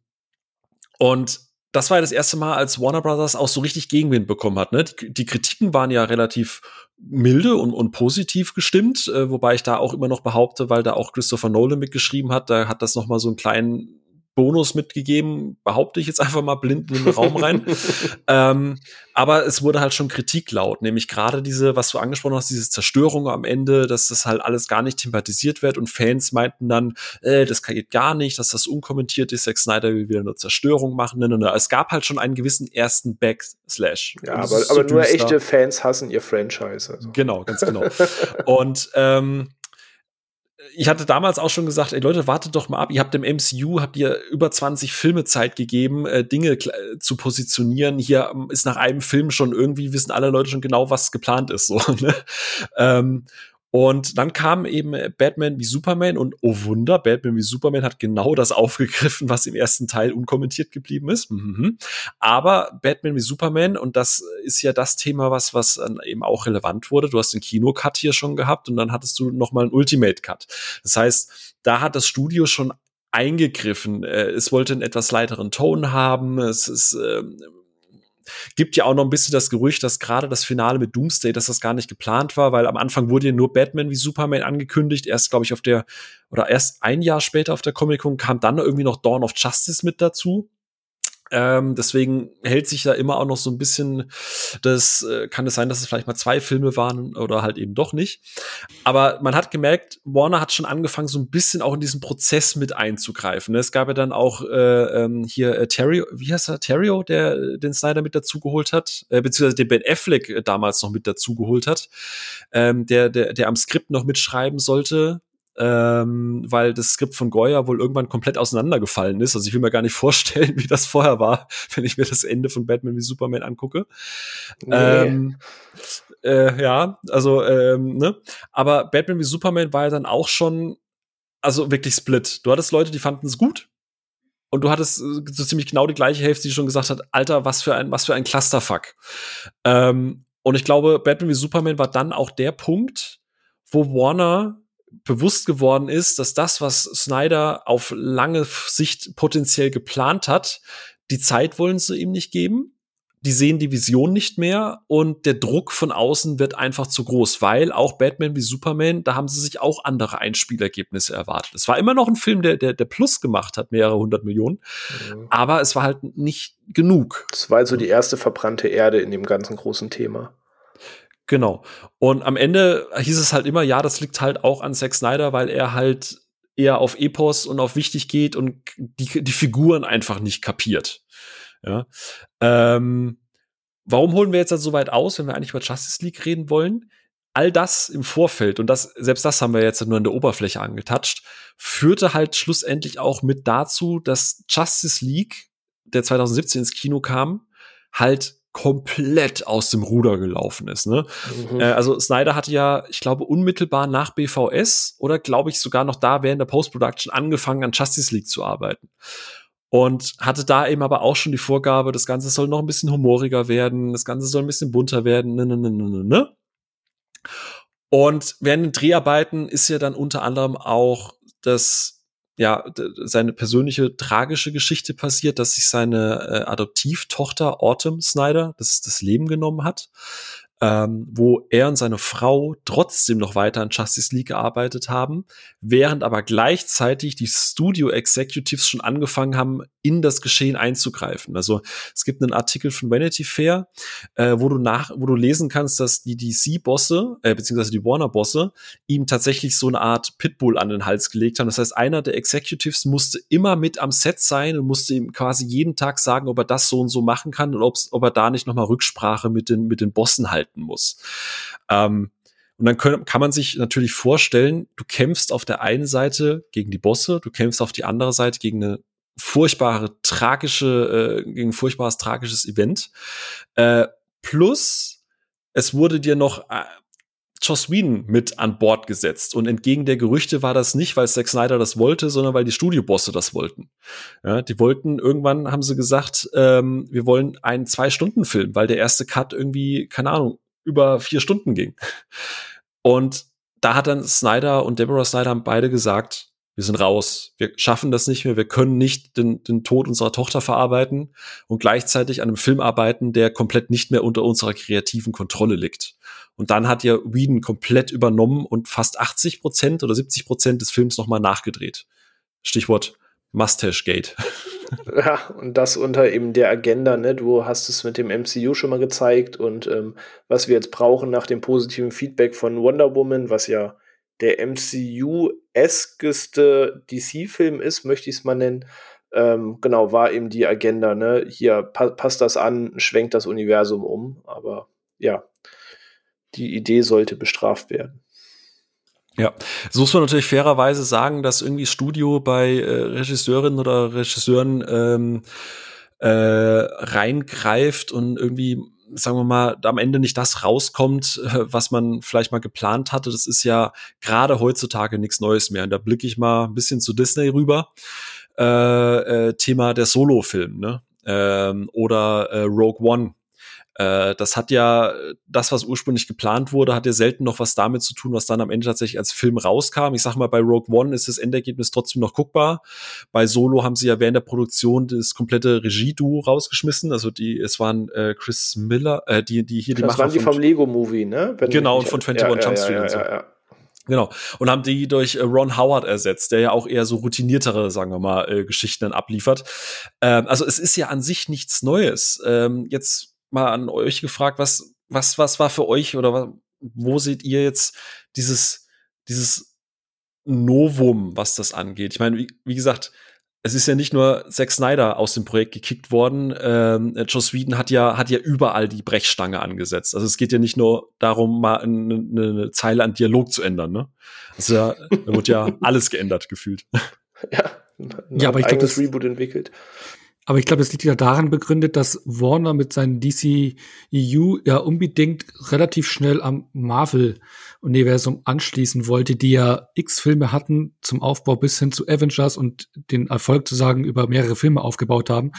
und das war ja das erste Mal, als Warner Brothers auch so richtig Gegenwind bekommen hat. Ne? Die, die Kritiken waren ja relativ milde und, und positiv gestimmt, äh, wobei ich da auch immer noch behaupte, weil da auch Christopher Nolan mitgeschrieben hat, da hat das noch mal so einen kleinen Bonus mitgegeben, behaupte ich jetzt einfach mal blind in den Raum rein. ähm, aber es wurde halt schon Kritik laut, nämlich gerade diese, was du angesprochen hast, diese Zerstörung am Ende, dass das halt alles gar nicht thematisiert wird und Fans meinten dann, äh, das geht gar nicht, dass das unkommentiert ist, Zack Snyder will wieder eine Zerstörung machen. Ne, ne, ne. Es gab halt schon einen gewissen ersten Backslash. Ja, aber, aber so nur echte Fans hassen ihr Franchise. Also. Genau, ganz genau. und ähm, ich hatte damals auch schon gesagt, ey Leute, wartet doch mal ab. Ihr habt dem MCU, habt ihr über 20 Filme Zeit gegeben, äh, Dinge äh, zu positionieren. Hier ähm, ist nach einem Film schon irgendwie, wissen alle Leute schon genau, was geplant ist. So, ne? ähm, und dann kam eben Batman wie Superman und oh Wunder, Batman wie Superman hat genau das aufgegriffen, was im ersten Teil unkommentiert geblieben ist. Mhm. Aber Batman wie Superman, und das ist ja das Thema, was, was eben auch relevant wurde. Du hast den Kinocut hier schon gehabt und dann hattest du noch mal einen Ultimate Cut. Das heißt, da hat das Studio schon eingegriffen. Äh, es wollte einen etwas leiteren Ton haben. Es ist ähm, Gibt ja auch noch ein bisschen das Gerücht, dass gerade das Finale mit Doomsday, dass das gar nicht geplant war, weil am Anfang wurde ja nur Batman wie Superman angekündigt. Erst, glaube ich, auf der, oder erst ein Jahr später auf der Comic-Con kam dann irgendwie noch Dawn of Justice mit dazu. Ähm, deswegen hält sich da immer auch noch so ein bisschen, das äh, kann es sein, dass es vielleicht mal zwei Filme waren oder halt eben doch nicht. Aber man hat gemerkt, Warner hat schon angefangen, so ein bisschen auch in diesen Prozess mit einzugreifen. Es gab ja dann auch äh, ähm, hier äh, Terry, wie heißt er, Terrio, der äh, den Snyder mit dazugeholt hat, äh, beziehungsweise den Ben Affleck äh, damals noch mit dazugeholt hat, ähm, der, der, der am Skript noch mitschreiben sollte ähm, weil das Skript von Goya wohl irgendwann komplett auseinandergefallen ist. Also ich will mir gar nicht vorstellen, wie das vorher war, wenn ich mir das Ende von Batman wie Superman angucke. Nee. Ähm, äh, ja, also, ähm, ne? Aber Batman wie Superman war ja dann auch schon, also wirklich split. Du hattest Leute, die fanden es gut. Und du hattest äh, so ziemlich genau die gleiche Hälfte, die schon gesagt hat, Alter, was für ein, was für ein Clusterfuck. Ähm, und ich glaube, Batman wie Superman war dann auch der Punkt, wo Warner bewusst geworden ist, dass das, was Snyder auf lange Sicht potenziell geplant hat, die Zeit wollen sie ihm nicht geben die sehen die Vision nicht mehr und der Druck von außen wird einfach zu groß, weil auch Batman wie Superman, da haben sie sich auch andere Einspielergebnisse erwartet. Es war immer noch ein Film, der, der, der Plus gemacht hat, mehrere hundert Millionen, mhm. aber es war halt nicht genug. Es war also die erste verbrannte Erde in dem ganzen großen Thema. Genau. Und am Ende hieß es halt immer, ja, das liegt halt auch an Zack Snyder, weil er halt eher auf Epos und auf wichtig geht und die, die Figuren einfach nicht kapiert. Ja. Ähm, warum holen wir jetzt dann so weit aus, wenn wir eigentlich über Justice League reden wollen? All das im Vorfeld, und das, selbst das haben wir jetzt nur an der Oberfläche angetatscht, führte halt schlussendlich auch mit dazu, dass Justice League, der 2017 ins Kino kam, halt komplett aus dem Ruder gelaufen ist. Ne? Mhm. Äh, also Snyder hatte ja, ich glaube, unmittelbar nach BVS oder glaube ich sogar noch da während der Post-Production angefangen an Justice League zu arbeiten und hatte da eben aber auch schon die Vorgabe, das Ganze soll noch ein bisschen humoriger werden, das Ganze soll ein bisschen bunter werden, ne, ne, ne, ne, ne. ne. Und während den Dreharbeiten ist ja dann unter anderem auch das, ja, seine persönliche tragische Geschichte passiert, dass sich seine äh, Adoptivtochter Autumn Snyder das, das Leben genommen hat ähm, wo er und seine Frau trotzdem noch weiter an Justice League gearbeitet haben, während aber gleichzeitig die Studio Executives schon angefangen haben, in das Geschehen einzugreifen. Also es gibt einen Artikel von Vanity Fair, äh, wo du nach, wo du lesen kannst, dass die DC-Bosse, äh, beziehungsweise die Warner-Bosse, ihm tatsächlich so eine Art Pitbull an den Hals gelegt haben. Das heißt, einer der Executives musste immer mit am Set sein und musste ihm quasi jeden Tag sagen, ob er das so und so machen kann und ob er da nicht nochmal Rücksprache mit den, mit den Bossen halten muss. Ähm, und dann können, kann man sich natürlich vorstellen, du kämpfst auf der einen Seite gegen die Bosse, du kämpfst auf die andere Seite gegen eine furchtbare, tragische, äh, gegen ein furchtbares, tragisches Event. Äh, plus, es wurde dir noch äh, Joss Whedon mit an Bord gesetzt. Und entgegen der Gerüchte war das nicht, weil Zack Snyder das wollte, sondern weil die Studiobosse das wollten. Ja, die wollten, irgendwann haben sie gesagt, ähm, wir wollen einen Zwei-Stunden-Film, weil der erste Cut irgendwie, keine Ahnung, über vier Stunden ging. Und da hat dann Snyder und Deborah Snyder haben beide gesagt, wir sind raus. Wir schaffen das nicht mehr. Wir können nicht den, den Tod unserer Tochter verarbeiten und gleichzeitig an einem Film arbeiten, der komplett nicht mehr unter unserer kreativen Kontrolle liegt. Und dann hat ja Whedon komplett übernommen und fast 80 Prozent oder 70 Prozent des Films nochmal nachgedreht. Stichwort Mustache Gate. Ja, und das unter eben der Agenda, ne? Du hast es mit dem MCU schon mal gezeigt und ähm, was wir jetzt brauchen nach dem positiven Feedback von Wonder Woman, was ja der MCU-eskeste DC-Film ist, möchte ich es mal nennen. Ähm, genau, war eben die Agenda, ne? Hier pa passt das an, schwenkt das Universum um, aber ja, die Idee sollte bestraft werden. Ja, so muss man natürlich fairerweise sagen, dass irgendwie Studio bei äh, Regisseurinnen oder Regisseuren ähm, äh, reingreift und irgendwie sagen wir mal, am Ende nicht das rauskommt, was man vielleicht mal geplant hatte. Das ist ja gerade heutzutage nichts Neues mehr. Und da blicke ich mal ein bisschen zu Disney rüber. Äh, äh, Thema der Solo-Film, ne? Ähm, oder äh, Rogue One äh, das hat ja, das, was ursprünglich geplant wurde, hat ja selten noch was damit zu tun, was dann am Ende tatsächlich als Film rauskam. Ich sag mal, bei Rogue One ist das Endergebnis trotzdem noch guckbar. Bei Solo haben sie ja während der Produktion das komplette Regie-Duo rausgeschmissen. Also die, es waren äh, Chris Miller, äh, die, die hier die. Das waren die vom Lego-Movie, ne? Wenn genau, und von 21 ja, Jump Street ja, ja, und so. Genau. Und haben die durch äh, Ron Howard ersetzt, der ja auch eher so routiniertere, sagen wir mal, äh, Geschichten dann abliefert. Ähm, also es ist ja an sich nichts Neues. Ähm, jetzt mal an euch gefragt, was, was, was war für euch oder was, wo seht ihr jetzt dieses, dieses Novum, was das angeht? Ich meine, wie, wie gesagt, es ist ja nicht nur Zack Snyder aus dem Projekt gekickt worden. Ähm, Joss Whedon hat ja, hat ja überall die Brechstange angesetzt. Also es geht ja nicht nur darum, mal eine, eine Zeile an Dialog zu ändern. Ne? Also da, da wird ja alles geändert gefühlt. Ja, ja aber ich glaube, das Reboot entwickelt. Aber ich glaube, es liegt ja daran begründet, dass Warner mit seinem DCEU ja unbedingt relativ schnell am Marvel-Universum anschließen wollte, die ja x Filme hatten zum Aufbau bis hin zu Avengers und den Erfolg zu sagen über mehrere Filme aufgebaut haben.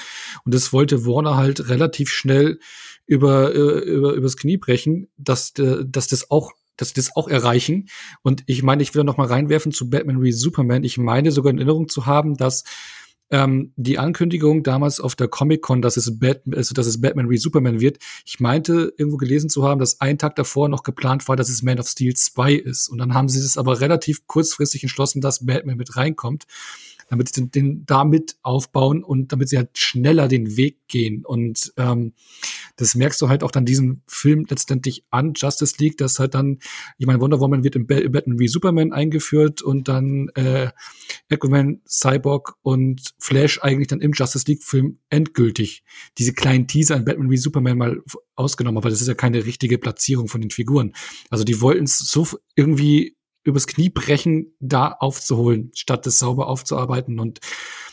Und das wollte Warner halt relativ schnell über, äh, über, übers Knie brechen, dass, äh, dass das auch dass sie das auch erreichen. Und ich meine, ich will da noch mal reinwerfen zu Batman wie Superman. Ich meine sogar in Erinnerung zu haben, dass ähm, die Ankündigung damals auf der Comic-Con, dass es, Bat also, dass es Batman wie Superman wird. Ich meinte, irgendwo gelesen zu haben, dass ein Tag davor noch geplant war, dass es Man of Steel 2 ist. Und dann haben sie es aber relativ kurzfristig entschlossen, dass Batman mit reinkommt damit sie den, den damit aufbauen und damit sie halt schneller den Weg gehen. Und ähm, das merkst du halt auch dann diesen Film letztendlich an, Justice League, dass halt dann, ich meine, Wonder Woman wird im Batman wie Superman eingeführt und dann äh, Aquaman, Cyborg und Flash eigentlich dann im Justice League-Film endgültig diese kleinen Teaser in Batman wie Superman mal ausgenommen, aber das ist ja keine richtige Platzierung von den Figuren. Also die wollten es so irgendwie übers Knie brechen, da aufzuholen, statt das sauber aufzuarbeiten. Und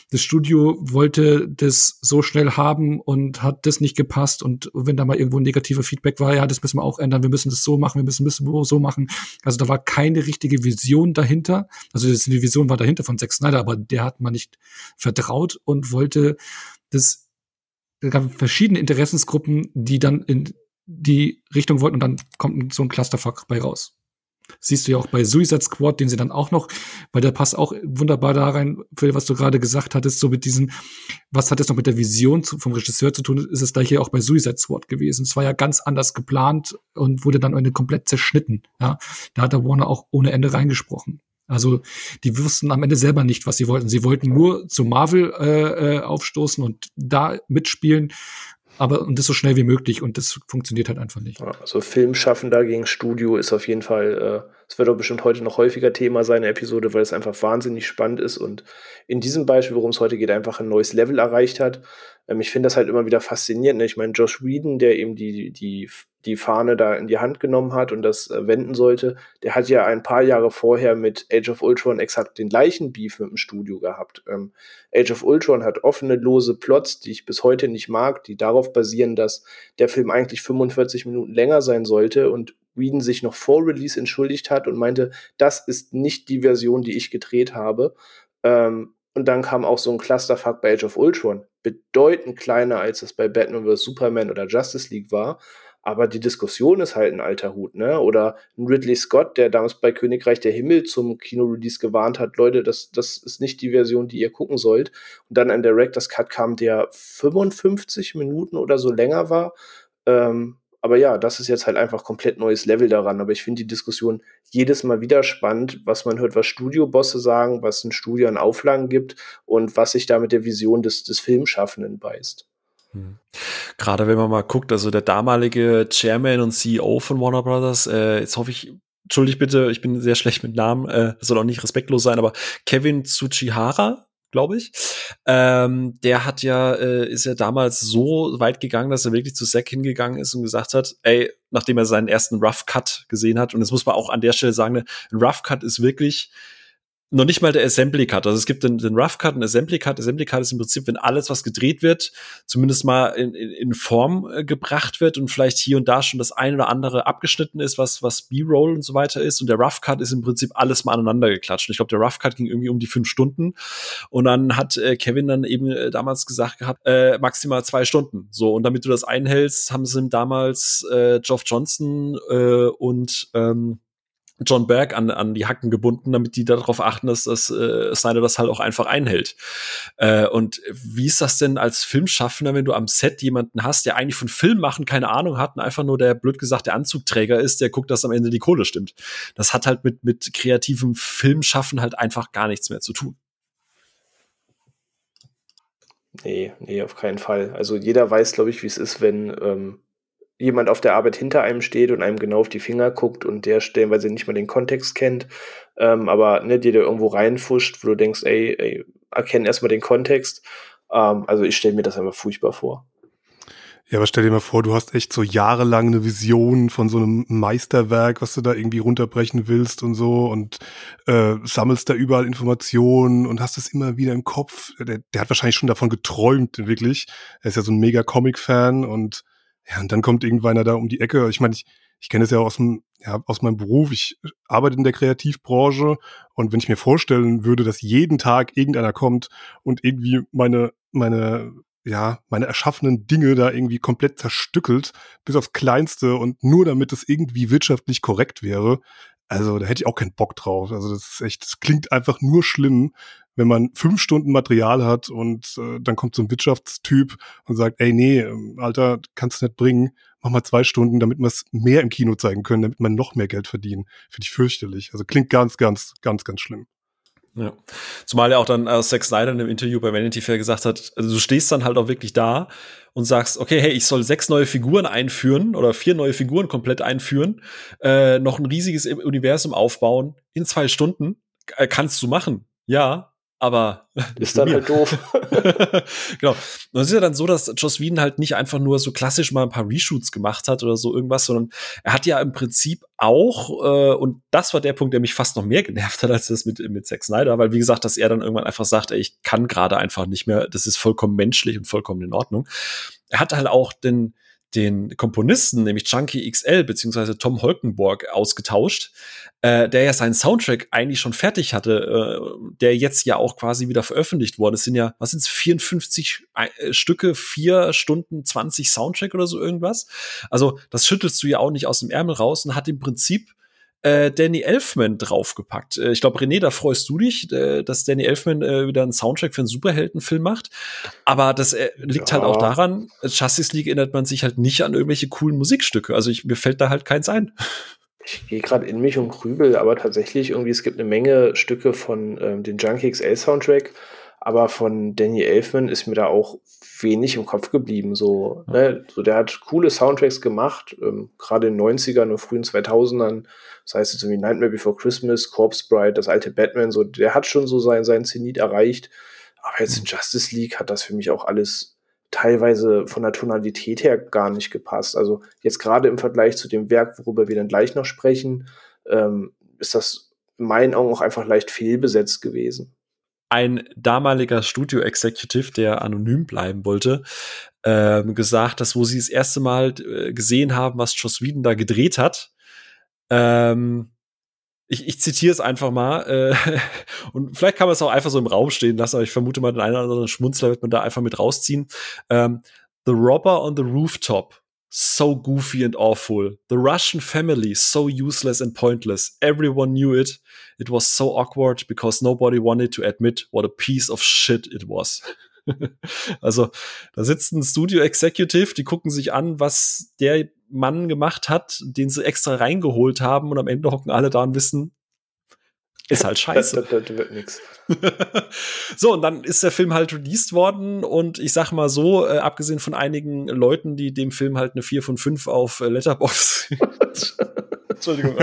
das Studio wollte das so schnell haben und hat das nicht gepasst. Und wenn da mal irgendwo ein negativer Feedback war, ja, das müssen wir auch ändern, wir müssen das so machen, wir müssen das so machen. Also da war keine richtige Vision dahinter. Also die Vision war dahinter von Zack Snyder, aber der hat man nicht vertraut und wollte das es gab verschiedene Interessensgruppen, die dann in die Richtung wollten und dann kommt so ein Clusterfuck bei raus. Siehst du ja auch bei Suicide Squad, den sie dann auch noch, weil der passt auch wunderbar da rein, Phil, was du gerade gesagt hattest, so mit diesem, was hat es noch mit der Vision zu, vom Regisseur zu tun, ist es gleiche auch bei Suicide Squad gewesen. Es war ja ganz anders geplant und wurde dann eine komplett zerschnitten. Ja, da hat der Warner auch ohne Ende reingesprochen. Also die wussten am Ende selber nicht, was sie wollten. Sie wollten nur zu Marvel äh, äh, aufstoßen und da mitspielen aber und das so schnell wie möglich und das funktioniert halt einfach nicht. Also Filmschaffender gegen Studio ist auf jeden Fall, äh, es wird auch bestimmt heute noch häufiger Thema sein, eine Episode, weil es einfach wahnsinnig spannend ist und in diesem Beispiel, worum es heute geht, einfach ein neues Level erreicht hat. Ähm, ich finde das halt immer wieder faszinierend. Ne? Ich meine, Josh Whedon, der eben die, die, die Fahne da in die Hand genommen hat und das äh, wenden sollte, der hat ja ein paar Jahre vorher mit Age of Ultron exakt den gleichen Beef mit dem Studio gehabt. Ähm, Age of Ultron hat offene, lose Plots, die ich bis heute nicht mag, die darauf basieren, dass der Film eigentlich 45 Minuten länger sein sollte und Whedon sich noch vor Release entschuldigt hat und meinte, das ist nicht die Version, die ich gedreht habe. Ähm, und dann kam auch so ein Clusterfuck bei Age of Ultron, bedeutend kleiner, als es bei Batman vs. Superman oder Justice League war. Aber die Diskussion ist halt ein alter Hut, ne? Oder ein Ridley Scott, der damals bei Königreich der Himmel zum Kino-Release gewarnt hat, Leute, das, das ist nicht die Version, die ihr gucken sollt. Und dann ein Director's Cut kam, der 55 Minuten oder so länger war. Ähm, aber ja, das ist jetzt halt einfach komplett neues Level daran. Aber ich finde die Diskussion jedes Mal wieder spannend, was man hört, was Studiobosse sagen, was ein Studio an Auflagen gibt und was sich da mit der Vision des, des Filmschaffenden beißt. Hm. Gerade wenn man mal guckt, also der damalige Chairman und CEO von Warner Brothers, äh, jetzt hoffe ich, entschuldigt bitte, ich bin sehr schlecht mit Namen, äh, soll auch nicht respektlos sein, aber Kevin Tsuchihara, glaube ich. Ähm, der hat ja, äh, ist ja damals so weit gegangen, dass er wirklich zu Zack hingegangen ist und gesagt hat, ey, nachdem er seinen ersten Rough Cut gesehen hat, und das muss man auch an der Stelle sagen, ne, ein Rough Cut ist wirklich noch nicht mal der Assembly Cut. Also es gibt den, den Rough Cut, einen Assembly Cut. Assembly Cut ist im Prinzip, wenn alles, was gedreht wird, zumindest mal in, in, in Form äh, gebracht wird und vielleicht hier und da schon das ein oder andere abgeschnitten ist, was, was B-Roll und so weiter ist. Und der Rough Cut ist im Prinzip alles mal aneinander geklatscht. Und ich glaube, der Rough Cut ging irgendwie um die fünf Stunden. Und dann hat äh, Kevin dann eben äh, damals gesagt gehabt, äh, maximal zwei Stunden. So, und damit du das einhältst, haben sie ihm damals äh, Geoff Johnson äh, und ähm, John Berg an, an die Hacken gebunden, damit die darauf achten, dass das äh, Snyder das halt auch einfach einhält. Äh, und wie ist das denn als Filmschaffender, wenn du am Set jemanden hast, der eigentlich von Film machen keine Ahnung hat und einfach nur der, blöd gesagt, der Anzugträger ist, der guckt, dass am Ende die Kohle stimmt. Das hat halt mit, mit kreativem Filmschaffen halt einfach gar nichts mehr zu tun. Nee, nee, auf keinen Fall. Also jeder weiß, glaube ich, wie es ist, wenn ähm, jemand auf der Arbeit hinter einem steht und einem genau auf die Finger guckt und der stellenweise nicht mal den Kontext kennt, ähm, aber ne, dir da irgendwo reinfuscht, wo du denkst, ey, ey, erkennen erstmal den Kontext. Ähm, also ich stelle mir das einfach furchtbar vor. Ja, aber stell dir mal vor, du hast echt so jahrelang eine Vision von so einem Meisterwerk, was du da irgendwie runterbrechen willst und so und äh, sammelst da überall Informationen und hast es immer wieder im Kopf. Der, der hat wahrscheinlich schon davon geträumt, wirklich. Er ist ja so ein mega Comic-Fan und ja, und dann kommt irgendwann da um die Ecke. Ich meine, ich, ich kenne es ja aus dem, ja, aus meinem Beruf. Ich arbeite in der Kreativbranche und wenn ich mir vorstellen würde, dass jeden Tag irgendeiner kommt und irgendwie meine, meine ja, meine erschaffenen Dinge da irgendwie komplett zerstückelt, bis aufs Kleinste und nur damit es irgendwie wirtschaftlich korrekt wäre. Also da hätte ich auch keinen Bock drauf. Also das ist echt, das klingt einfach nur schlimm, wenn man fünf Stunden Material hat und äh, dann kommt so ein Wirtschaftstyp und sagt, ey, nee, ähm, Alter, kannst nicht bringen, mach mal zwei Stunden, damit wir es mehr im Kino zeigen können, damit man noch mehr Geld verdienen. Finde ich fürchterlich. Also klingt ganz, ganz, ganz, ganz schlimm. Ja. Zumal er auch dann äh, Zack Snyder in einem Interview bei Vanity Fair gesagt hat, also du stehst dann halt auch wirklich da und sagst, okay, hey, ich soll sechs neue Figuren einführen oder vier neue Figuren komplett einführen, äh, noch ein riesiges Universum aufbauen in zwei Stunden. Äh, kannst du machen. Ja, aber ist dann halt doof. genau. Und es ist ja dann so, dass Joss Whedon halt nicht einfach nur so klassisch mal ein paar Reshoots gemacht hat oder so irgendwas, sondern er hat ja im Prinzip auch, äh, und das war der Punkt, der mich fast noch mehr genervt hat als das mit, mit Zack Snyder, weil wie gesagt, dass er dann irgendwann einfach sagt, ey, ich kann gerade einfach nicht mehr, das ist vollkommen menschlich und vollkommen in Ordnung. Er hat halt auch den, den Komponisten, nämlich Chunky XL beziehungsweise Tom Holkenborg, ausgetauscht, äh, der ja seinen Soundtrack eigentlich schon fertig hatte, äh, der jetzt ja auch quasi wieder veröffentlicht wurde. Es sind ja, was sind es, 54 äh, Stücke, vier Stunden 20 Soundtrack oder so irgendwas. Also das schüttelst du ja auch nicht aus dem Ärmel raus und hat im Prinzip äh, Danny Elfman draufgepackt. Äh, ich glaube, René, da freust du dich, äh, dass Danny Elfman äh, wieder einen Soundtrack für einen Superheldenfilm macht. Aber das äh, liegt ja. halt auch daran, Justice League erinnert man sich halt nicht an irgendwelche coolen Musikstücke. Also ich, mir fällt da halt keins ein. Ich gehe gerade in mich und grübel, aber tatsächlich irgendwie, es gibt eine Menge Stücke von ähm, den Junkie XL Soundtrack, aber von Danny Elfman ist mir da auch wenig im Kopf geblieben. So, ne? so der hat coole Soundtracks gemacht, ähm, gerade in den 90ern und frühen 2000ern. Das heißt jetzt irgendwie Nightmare Before Christmas, Corpse Bride, das alte Batman, so, der hat schon so sein, sein Zenit erreicht. Aber jetzt in mhm. Justice League hat das für mich auch alles teilweise von der Tonalität her gar nicht gepasst. Also jetzt gerade im Vergleich zu dem Werk, worüber wir dann gleich noch sprechen, ähm, ist das in meinen Augen auch einfach leicht fehlbesetzt gewesen ein damaliger Studio-Executive, der anonym bleiben wollte, ähm, gesagt, dass wo sie das erste Mal äh, gesehen haben, was Joss Whedon da gedreht hat, ähm, ich, ich zitiere es einfach mal, äh, und vielleicht kann man es auch einfach so im Raum stehen lassen, aber ich vermute mal, den einen oder anderen Schmunzler wird man da einfach mit rausziehen. Ähm, the robber on the rooftop so goofy and awful. The Russian family, so useless and pointless. Everyone knew it. It was so awkward because nobody wanted to admit what a piece of shit it was. also, da sitzt ein Studio Executive, die gucken sich an, was der Mann gemacht hat, den sie extra reingeholt haben und am Ende hocken alle da und wissen, ist halt scheiße. das, das, das wird nix. so, und dann ist der Film halt released worden und ich sag mal so, äh, abgesehen von einigen Leuten, die dem Film halt eine 4 von 5 auf äh, Letterboxd Entschuldigung.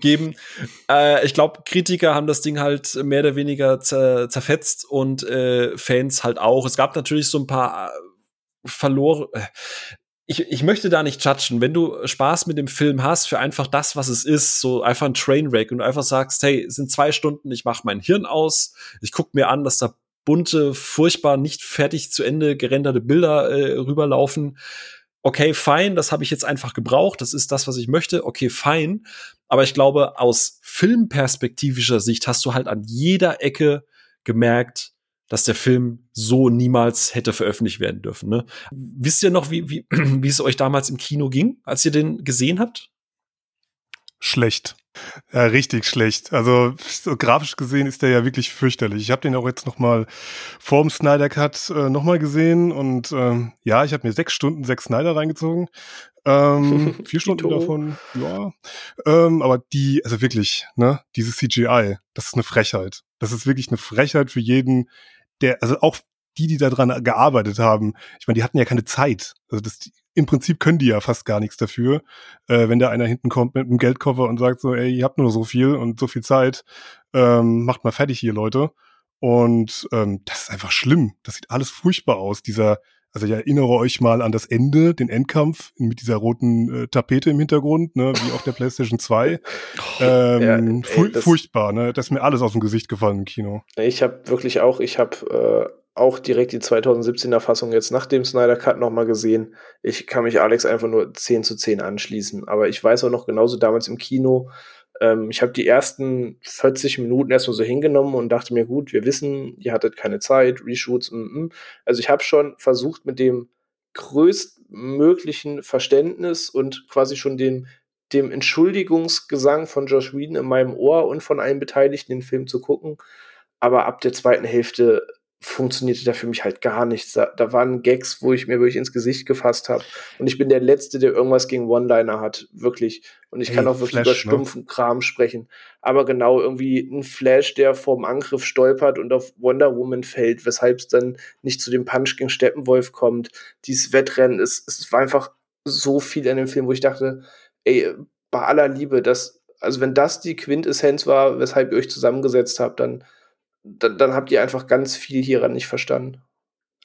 geben. Äh, ich glaube, Kritiker haben das Ding halt mehr oder weniger zer zerfetzt und äh, Fans halt auch. Es gab natürlich so ein paar äh, verloren äh, ich, ich möchte da nicht judgen. Wenn du Spaß mit dem Film hast, für einfach das, was es ist, so einfach ein Trainwreck und du einfach sagst, hey, es sind zwei Stunden, ich mache mein Hirn aus, ich guck mir an, dass da bunte, furchtbar nicht fertig zu Ende gerenderte Bilder äh, rüberlaufen. Okay, fein, das habe ich jetzt einfach gebraucht, das ist das, was ich möchte. Okay, fein. Aber ich glaube, aus filmperspektivischer Sicht hast du halt an jeder Ecke gemerkt, dass der Film so niemals hätte veröffentlicht werden dürfen. Ne? Wisst ihr noch, wie, wie, wie es euch damals im Kino ging, als ihr den gesehen habt? Schlecht. Ja, richtig schlecht. Also so grafisch gesehen ist der ja wirklich fürchterlich. Ich habe den auch jetzt noch mal vorm Snyder Cut äh, noch mal gesehen und ähm, ja, ich habe mir sechs Stunden sechs Snyder reingezogen. Ähm, vier Stunden davon, ja. Ähm, aber die, also wirklich, ne, dieses CGI, das ist eine Frechheit. Das ist wirklich eine Frechheit für jeden, der, also auch die, die daran gearbeitet haben, ich meine, die hatten ja keine Zeit. Also das, im Prinzip können die ja fast gar nichts dafür, äh, wenn da einer hinten kommt mit einem Geldkoffer und sagt so, ey, ihr habt nur so viel und so viel Zeit, ähm, macht mal fertig hier, Leute. Und ähm, das ist einfach schlimm. Das sieht alles furchtbar aus. Dieser, also ich erinnere euch mal an das Ende, den Endkampf mit dieser roten äh, Tapete im Hintergrund, ne, wie auf der PlayStation 2. Ähm, Ja, ey, das- furchtbar, ne? Das ist mir alles aus dem Gesicht gefallen im Kino. Ich habe wirklich auch, ich habe äh, auch direkt die 2017er Fassung jetzt nach dem Snyder Cut nochmal gesehen. Ich kann mich Alex einfach nur 10 zu 10 anschließen. Aber ich weiß auch noch genauso damals im Kino, ähm, ich habe die ersten 40 Minuten erstmal so hingenommen und dachte mir, gut, wir wissen, ihr hattet keine Zeit, Reshoots, mm, mm. Also ich habe schon versucht, mit dem größtmöglichen Verständnis und quasi schon dem, dem Entschuldigungsgesang von Josh Whedon in meinem Ohr und von allen Beteiligten den Film zu gucken. Aber ab der zweiten Hälfte funktionierte da für mich halt gar nichts. Da, da waren Gags, wo ich mir wirklich ins Gesicht gefasst habe. Und ich bin der Letzte, der irgendwas gegen One-Liner hat, wirklich. Und ich Hey, kann auch wirklich Flash, über ne? stumpfen Kram sprechen. Aber genau irgendwie ein Flash, der vorm Angriff stolpert und auf Wonder Woman fällt, weshalb es dann nicht zu dem Punch gegen Steppenwolf kommt. Dieses Wettrennen, es, es war einfach so viel in dem Film, wo ich dachte, ey, bei aller Liebe, das, also wenn das die Quintessenz war, weshalb ihr euch zusammengesetzt habt, dann, dann, dann habt ihr einfach ganz viel hieran nicht verstanden.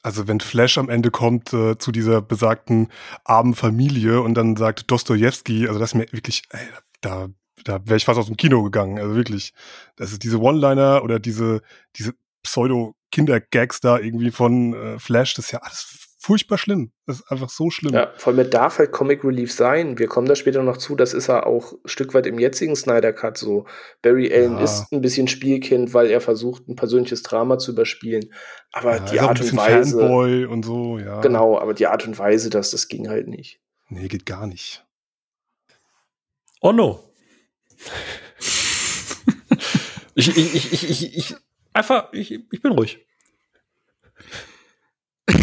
Also wenn Flash am Ende kommt äh, zu dieser besagten armen Familie und dann sagt Dostoevsky, also das ist mir wirklich, ey, da, da wäre ich fast aus dem Kino gegangen. Also wirklich, das ist diese One-Liner oder diese, diese Pseudo-Kinder-Gags da irgendwie von äh, Flash, das ist ja alles furchtbar schlimm. Das ist einfach so schlimm. Ja, vor allem darf halt Comic Relief sein. Wir kommen da später noch zu, das ist er auch ein Stück weit im jetzigen Snyder Cut so. Barry Allen Ja. ist ein bisschen Spielkind, weil er versucht, ein persönliches Drama zu überspielen. Aber Ja, die ist auch ein Art und bisschen Weise. Fanboy und so, ja. Genau, aber die Art und Weise, das, das ging halt nicht. Nee, geht gar nicht. Oh no. ich, ich, ich, ich, ich, ich, einfach, ich, ich bin ruhig.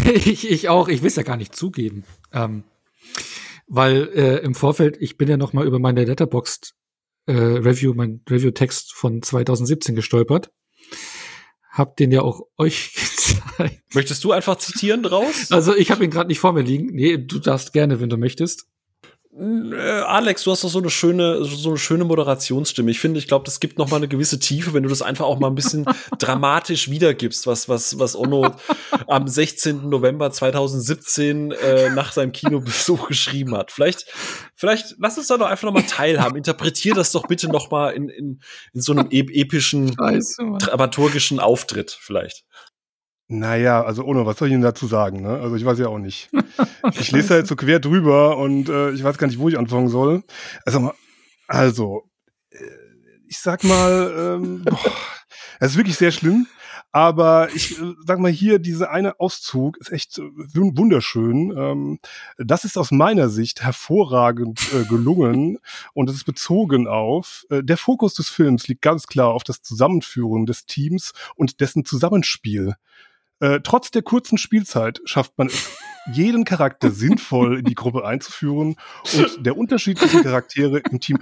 ich, ich auch, ich will es ja gar nicht zugeben. Ähm, weil äh, im Vorfeld, ich bin ja noch mal über meine Letterboxd äh, Review, mein Review-Text von 2017 gestolpert. Hab den ja auch euch gezeigt. Möchtest du einfach zitieren draus? Also ich habe ihn gerade nicht vor mir liegen. Nee, du darfst gerne, wenn du möchtest. Äh, Alex, du hast doch so eine schöne, so eine schöne Moderationsstimme. Ich finde, ich glaube, das gibt noch mal eine gewisse Tiefe, wenn du das einfach auch mal ein bisschen dramatisch wiedergibst, was, was, was Onno am 16. November 2017 äh, nach seinem Kinobesuch geschrieben hat. Vielleicht, vielleicht lass uns da doch einfach noch mal teilhaben. Interpretier das doch bitte noch mal in, in, in so einem ep epischen, Scheiße, dramaturgischen Auftritt vielleicht. Naja, also ohne, was soll ich Ihnen dazu sagen? Ne? Also ich weiß ja auch nicht. Ich lese da jetzt so quer drüber und äh, ich weiß gar nicht, wo ich anfangen soll. Also, also äh, ich sag mal, ähm, boah, es ist wirklich sehr schlimm. Aber ich äh, sag mal hier, diese eine Auszug ist echt äh, wun- wunderschön. Ähm, das ist aus meiner Sicht hervorragend äh, gelungen und es ist bezogen auf, der Fokus des Films liegt ganz klar auf das Zusammenführen des Teams und dessen Zusammenspiel. Äh, trotz der kurzen Spielzeit schafft man es, jeden Charakter sinnvoll in die Gruppe einzuführen und der unterschiedlichen Charaktere im Team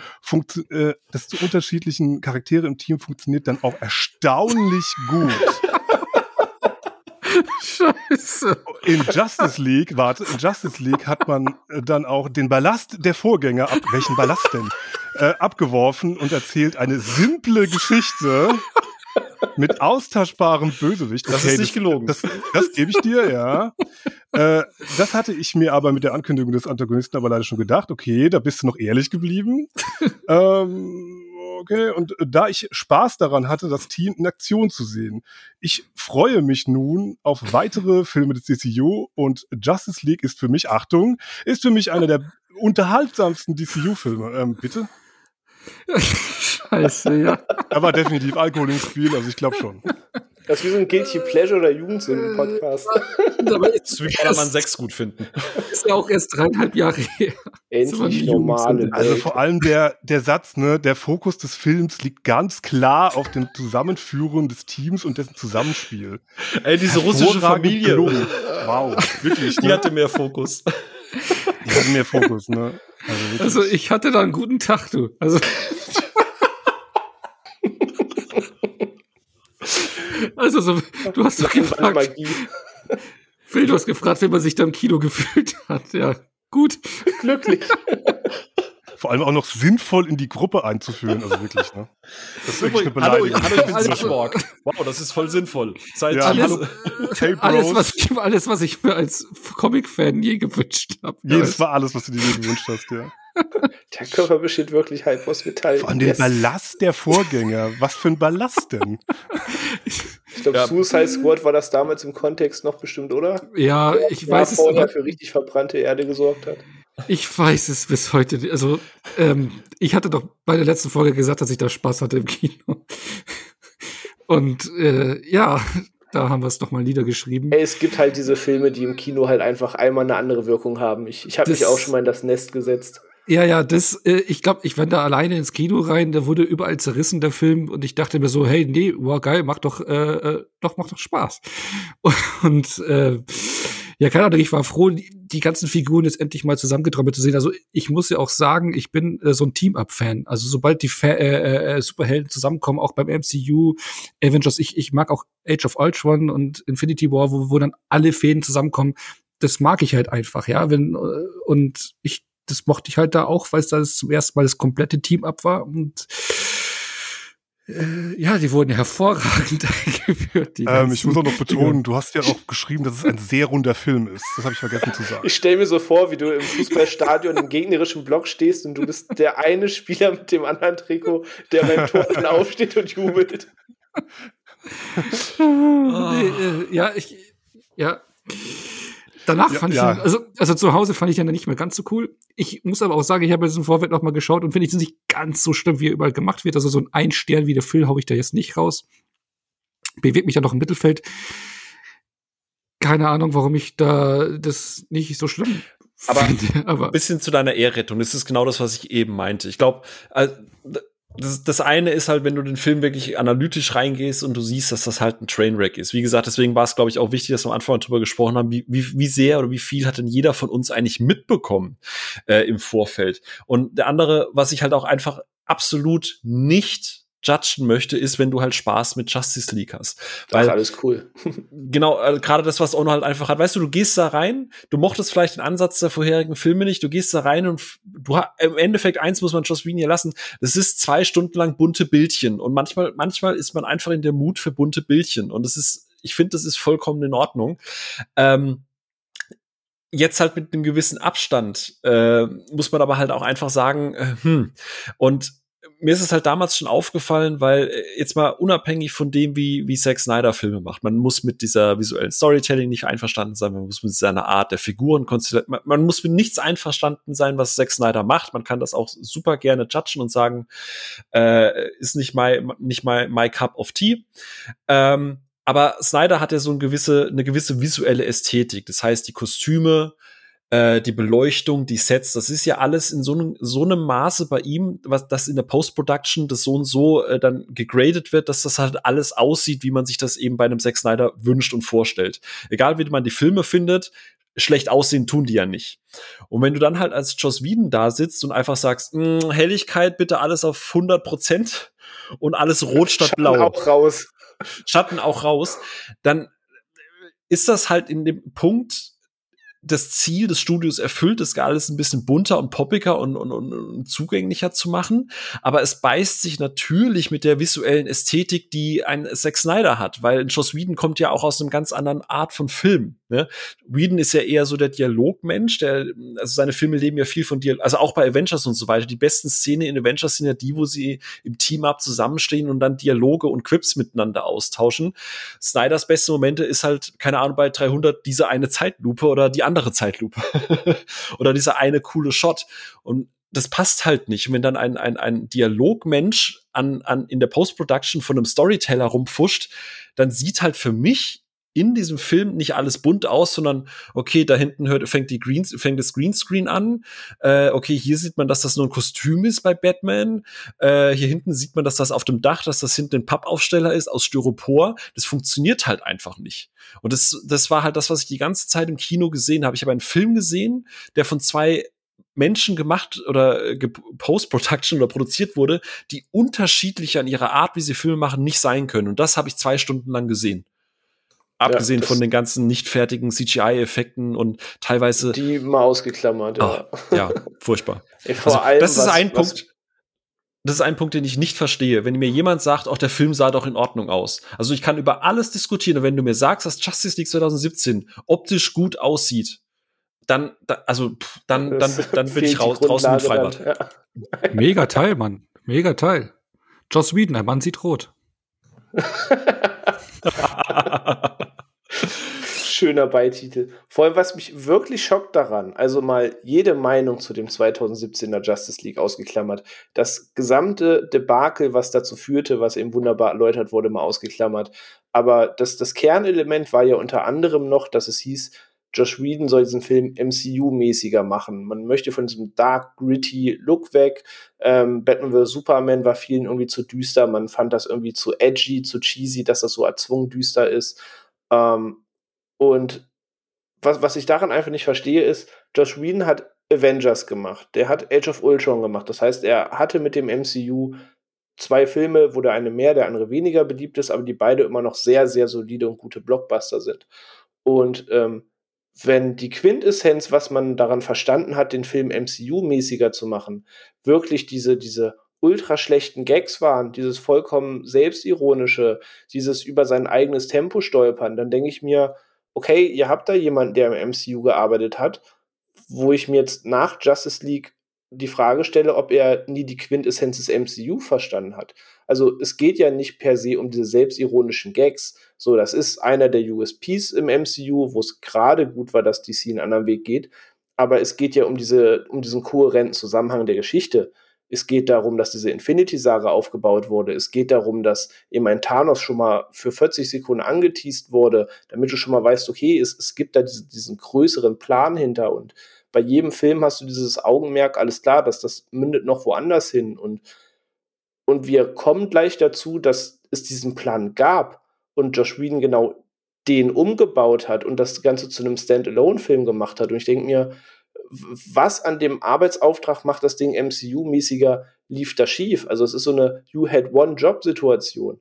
äh, das zu unterschiedlichen Charaktere im Team funktioniert dann auch erstaunlich gut. Scheiße. In Justice League, warte, in Justice League hat man äh, dann auch den Ballast der Vorgänger, ab, welchen Ballast denn, äh, abgeworfen und erzählt eine simple Geschichte mit austauschbarem Bösewicht. Das ist nicht gelogen. Das, das gebe ich dir, ja. Äh, das hatte ich mir aber mit der Ankündigung des Antagonisten aber leider schon gedacht. Okay, da bist du noch ehrlich geblieben. ähm, okay, und da ich Spaß daran hatte, das Team in Aktion zu sehen, ich freue mich nun auf weitere Filme des DCU und Justice League ist für mich, Achtung, ist für mich einer der unterhaltsamsten DCU-Filme. Ähm, bitte? Scheiße, ja. Aber definitiv Alkohol im Spiel, also ich glaube schon. Das ist wie so ein Guilty Pleasure oder Das ist wie Ballermann 6 gut finden. ist ja auch erst dreieinhalb Jahre her. Endlich normale. Also vor allem der, der Satz, ne, der Fokus des Films liegt ganz klar auf dem Zusammenführen des Teams und dessen Zusammenspiel. Ey, diese russische Familie. Wow, wirklich. Die Ne? hatte mehr Fokus. Die hatten mehr Fokus, ne? Also. Also ich hatte da einen guten Tag, du. Also, also so, du hast doch gefragt. Phil, du hast gefragt, wie man sich da im Kino gefühlt hat. Ja, gut. Glücklich. vor allem auch noch sinnvoll in die Gruppe einzuführen. Also wirklich, ne? Das ist wirklich eine hallo, hallo, ich bin also, Wow, das ist voll sinnvoll. Seit ja, alles, hey, alles, was ich, alles, was ich mir als Comic-Fan je gewünscht habe. Jedes war alles, was du dir je gewünscht hast, ja. Der Körper besteht wirklich halb aus Metall. Vor allem yes. den Ballast der Vorgänger. Was für ein Ballast denn? Ich glaube, ja. Suicide Squad war das damals im Kontext noch bestimmt, oder? Ja, ich ja, weiß es. Vorher für richtig verbrannte Erde gesorgt hat. Ich weiß es bis heute. Also, ähm, ich hatte doch bei der letzten Folge gesagt, dass ich da Spaß hatte im Kino. Und äh, ja, da haben wir es doch mal niedergeschrieben. Hey, es gibt halt diese Filme, die im Kino halt einfach einmal eine andere Wirkung haben. Ich, ich habe mich auch schon mal in das Nest gesetzt. Ja, ja, das, äh, ich glaube, ich wende da alleine ins Kino rein, da wurde überall zerrissen, der Film, und ich dachte mir so, hey, nee, wow, geil, macht doch, äh, äh doch, macht doch Spaß. Und äh, ja, keine Ahnung, ich war froh, die, ganzen Figuren jetzt endlich mal zusammengetrommelt zu sehen. Also ich muss ja auch sagen, ich bin äh, so ein Team-Up-Fan. Also sobald die Fa äh, äh, Superhelden zusammenkommen, auch beim MCU, Avengers, ich, ich mag auch Age of Ultron und Infinity War, wo, wo dann alle Fäden zusammenkommen. Das mag ich halt einfach, ja. Wenn, äh, und ich das mochte ich halt da auch, weil es da zum ersten Mal das komplette Team ab war und äh, ja, die wurden hervorragend eingeführt. Ähm, ich muss auch noch betonen, du hast ja auch geschrieben, dass es ein sehr runder Film ist. Das habe ich vergessen zu sagen. Ich stelle mir so vor, wie du im Fußballstadion im gegnerischen Block stehst und du bist der eine Spieler mit dem anderen Trikot, der beim Tor aufsteht und jubelt. oh. nee, äh, ja, ich, ja. Danach ja, fand ich, ja. Ihn, also, also zu Hause fand ich ihn dann nicht mehr ganz so cool. Ich muss aber auch sagen, ich habe jetzt im Vorfeld noch mal geschaut und finde ich es nicht ganz so schlimm, wie er überall gemacht wird. Also so ein Ein-Stern wie der Phil hau ich da jetzt nicht raus. Bewegt mich ja noch im Mittelfeld. Keine Ahnung, warum ich da das nicht so schlimm aber, finde. Aber bisschen zu deiner Ehrrettung. Das ist genau das, was ich eben meinte. Ich glaube, also, das, das eine ist halt, wenn du den Film wirklich analytisch reingehst und du siehst, dass das halt ein Trainwreck ist. Wie gesagt, deswegen war es, glaube ich, auch wichtig, dass wir am Anfang darüber gesprochen haben, wie, wie, wie sehr oder wie viel hat denn jeder von uns eigentlich mitbekommen äh, im Vorfeld. Und der andere, was ich halt auch einfach absolut nicht judgen möchte, ist, wenn du halt Spaß mit Justice League hast. Weil, das ist alles cool. genau, äh, gerade das, was Ono halt einfach hat. Weißt du, du gehst da rein, du mochtest vielleicht den Ansatz der vorherigen Filme nicht, du gehst da rein und du im Endeffekt eins muss man Joss Whedon hier lassen, das ist zwei Stunden lang bunte Bildchen und manchmal, manchmal ist man einfach in der Mut für bunte Bildchen und das ist, ich finde, das ist vollkommen in Ordnung. Ähm, jetzt halt mit einem gewissen Abstand äh, muss man aber halt auch einfach sagen, äh, hm, und mir ist es halt damals schon aufgefallen, weil äh, jetzt mal unabhängig von dem, wie, wie Zack Snyder Filme macht, man muss mit dieser visuellen Storytelling nicht einverstanden sein, man muss mit seiner Art der Figuren man, man muss mit nichts einverstanden sein, was Zack Snyder macht. Man kann das auch super gerne judgen und sagen, äh, ist nicht my, nicht my, my cup of tea. Ähm, aber Snyder hat ja so eine gewisse, eine gewisse visuelle Ästhetik. Das heißt, die Kostüme, äh, die Beleuchtung, die Sets, das ist ja alles in so einem, so einem Maße bei ihm, was das in der Post-Production das so und so äh, dann gegradet wird, dass das halt alles aussieht, wie man sich das eben bei einem Zack Snyder wünscht und vorstellt. Egal wie man die Filme findet, schlecht aussehen tun die ja nicht. Und wenn du dann halt als Joss Whedon da sitzt und einfach sagst, hm, Helligkeit bitte alles auf 100 Prozent und alles rot statt Schatten blau. Schatten auch raus. Schatten auch raus. Dann ist das halt in dem Punkt, das Ziel des Studios erfüllt, das alles ein bisschen bunter und poppiger und, und, und, zugänglicher zu machen. Aber es beißt sich natürlich mit der visuellen Ästhetik, die ein Zack Snyder hat, weil Joss Whedon kommt ja auch aus einem ganz anderen Art von Film. Ne? Whedon ist ja eher so der Dialogmensch, der, also seine Filme leben ja viel von Dialog, also auch bei Avengers und so weiter. Die besten Szenen in Avengers sind ja die, wo sie im Team-Up zusammenstehen und dann Dialoge und Quips miteinander austauschen. Snyders beste Momente ist halt, keine Ahnung, bei 300 diese eine Zeitlupe oder die andere Zeitlupe. Oder dieser eine coole Shot. Und das passt halt nicht. Und wenn dann ein, ein, ein Dialogmensch an, an, in der Post-Production von einem Storyteller rumfuscht, dann sieht halt für mich in diesem Film nicht alles bunt aus, sondern okay, da hinten hört, fängt, die Green, fängt das Greenscreen an. Äh, okay, hier sieht man, dass das nur ein Kostüm ist bei Batman. Äh, hier hinten sieht man, dass das auf dem Dach, dass das hinten ein Pappaufsteller ist aus Styropor. Das funktioniert halt einfach nicht. Und das, das war halt das, was ich die ganze Zeit im Kino gesehen habe. Ich habe einen Film gesehen, der von zwei Menschen gemacht oder äh, Post-Production oder produziert wurde, die unterschiedlich an ihrer Art, wie sie Filme machen, nicht sein können. Und das habe ich zwei Stunden lang gesehen. Abgesehen ja, von den ganzen nicht fertigen CGI-Effekten und teilweise. Die mal ausgeklammert, ja. Oh, ja, furchtbar. Ey, vor also, allem, das ist was, ein Punkt. Das ist ein Punkt, den ich nicht verstehe. Wenn mir jemand sagt, auch der Film sah doch in Ordnung aus. Also ich kann über alles diskutieren. Und wenn du mir sagst, dass Justice League 2017 optisch gut aussieht, dann, da, also, dann, dann, dann bin ich raus, draußen mit Freibad. Dann, ja. Mega Teil, Mann. Mega Teil. Joss Whedon, ein Mann sieht rot. Schöner Beititel. Vor allem, was mich wirklich schockt daran, also mal jede Meinung zu dem 2017er Justice League ausgeklammert, das gesamte Debakel, was dazu führte, was eben wunderbar erläutert wurde, mal ausgeklammert. Aber das, das Kernelement war ja unter anderem noch, dass es hieß, Josh Whedon soll diesen Film MCU-mäßiger machen. Man möchte von diesem dark, gritty Look weg. Ähm, Batman vs. Superman war vielen irgendwie zu düster. Man fand das irgendwie zu edgy, zu cheesy, dass das so erzwungen düster ist. Ähm, und was, was ich daran einfach nicht verstehe, ist, Josh Whedon hat Avengers gemacht. Der hat Age of Ultron gemacht. Das heißt, er hatte mit dem MCU zwei Filme, wo der eine mehr, der andere weniger beliebt ist, aber die beide immer noch sehr, sehr solide und gute Blockbuster sind. Und ähm, wenn die Quintessenz, was man daran verstanden hat, den Film MCU-mäßiger zu machen, wirklich diese, diese ultra schlechten Gags waren, dieses vollkommen selbstironische, dieses über sein eigenes Tempo stolpern, dann denke ich mir, okay, ihr habt da jemanden, der im MCU gearbeitet hat, wo ich mir jetzt nach Justice League die Frage stelle, ob er nie die Quintessenz des MCU verstanden hat. Also es geht ja nicht per se um diese selbstironischen Gags. So, das ist einer der USPs im MCU, wo es gerade gut war, dass DC einen anderen Weg geht. Aber es geht ja um diese, um diesen kohärenten Zusammenhang der Geschichte. Es geht darum, dass diese Infinity-Saga aufgebaut wurde. Es geht darum, dass eben ein Thanos schon mal für 40 Sekunden angeteased wurde, damit du schon mal weißt, okay, es, es gibt da diese, diesen größeren Plan hinter und bei jedem Film hast du dieses Augenmerk, alles klar, dass das mündet noch woanders hin und und wir kommen gleich dazu, dass es diesen Plan gab und Josh Whedon genau den umgebaut hat und das Ganze zu einem Standalone-Film gemacht hat. Und ich denke mir, was an dem Arbeitsauftrag macht das Ding MCU-mäßiger, lief da schief? Also es ist so eine You-had-one-Job-Situation.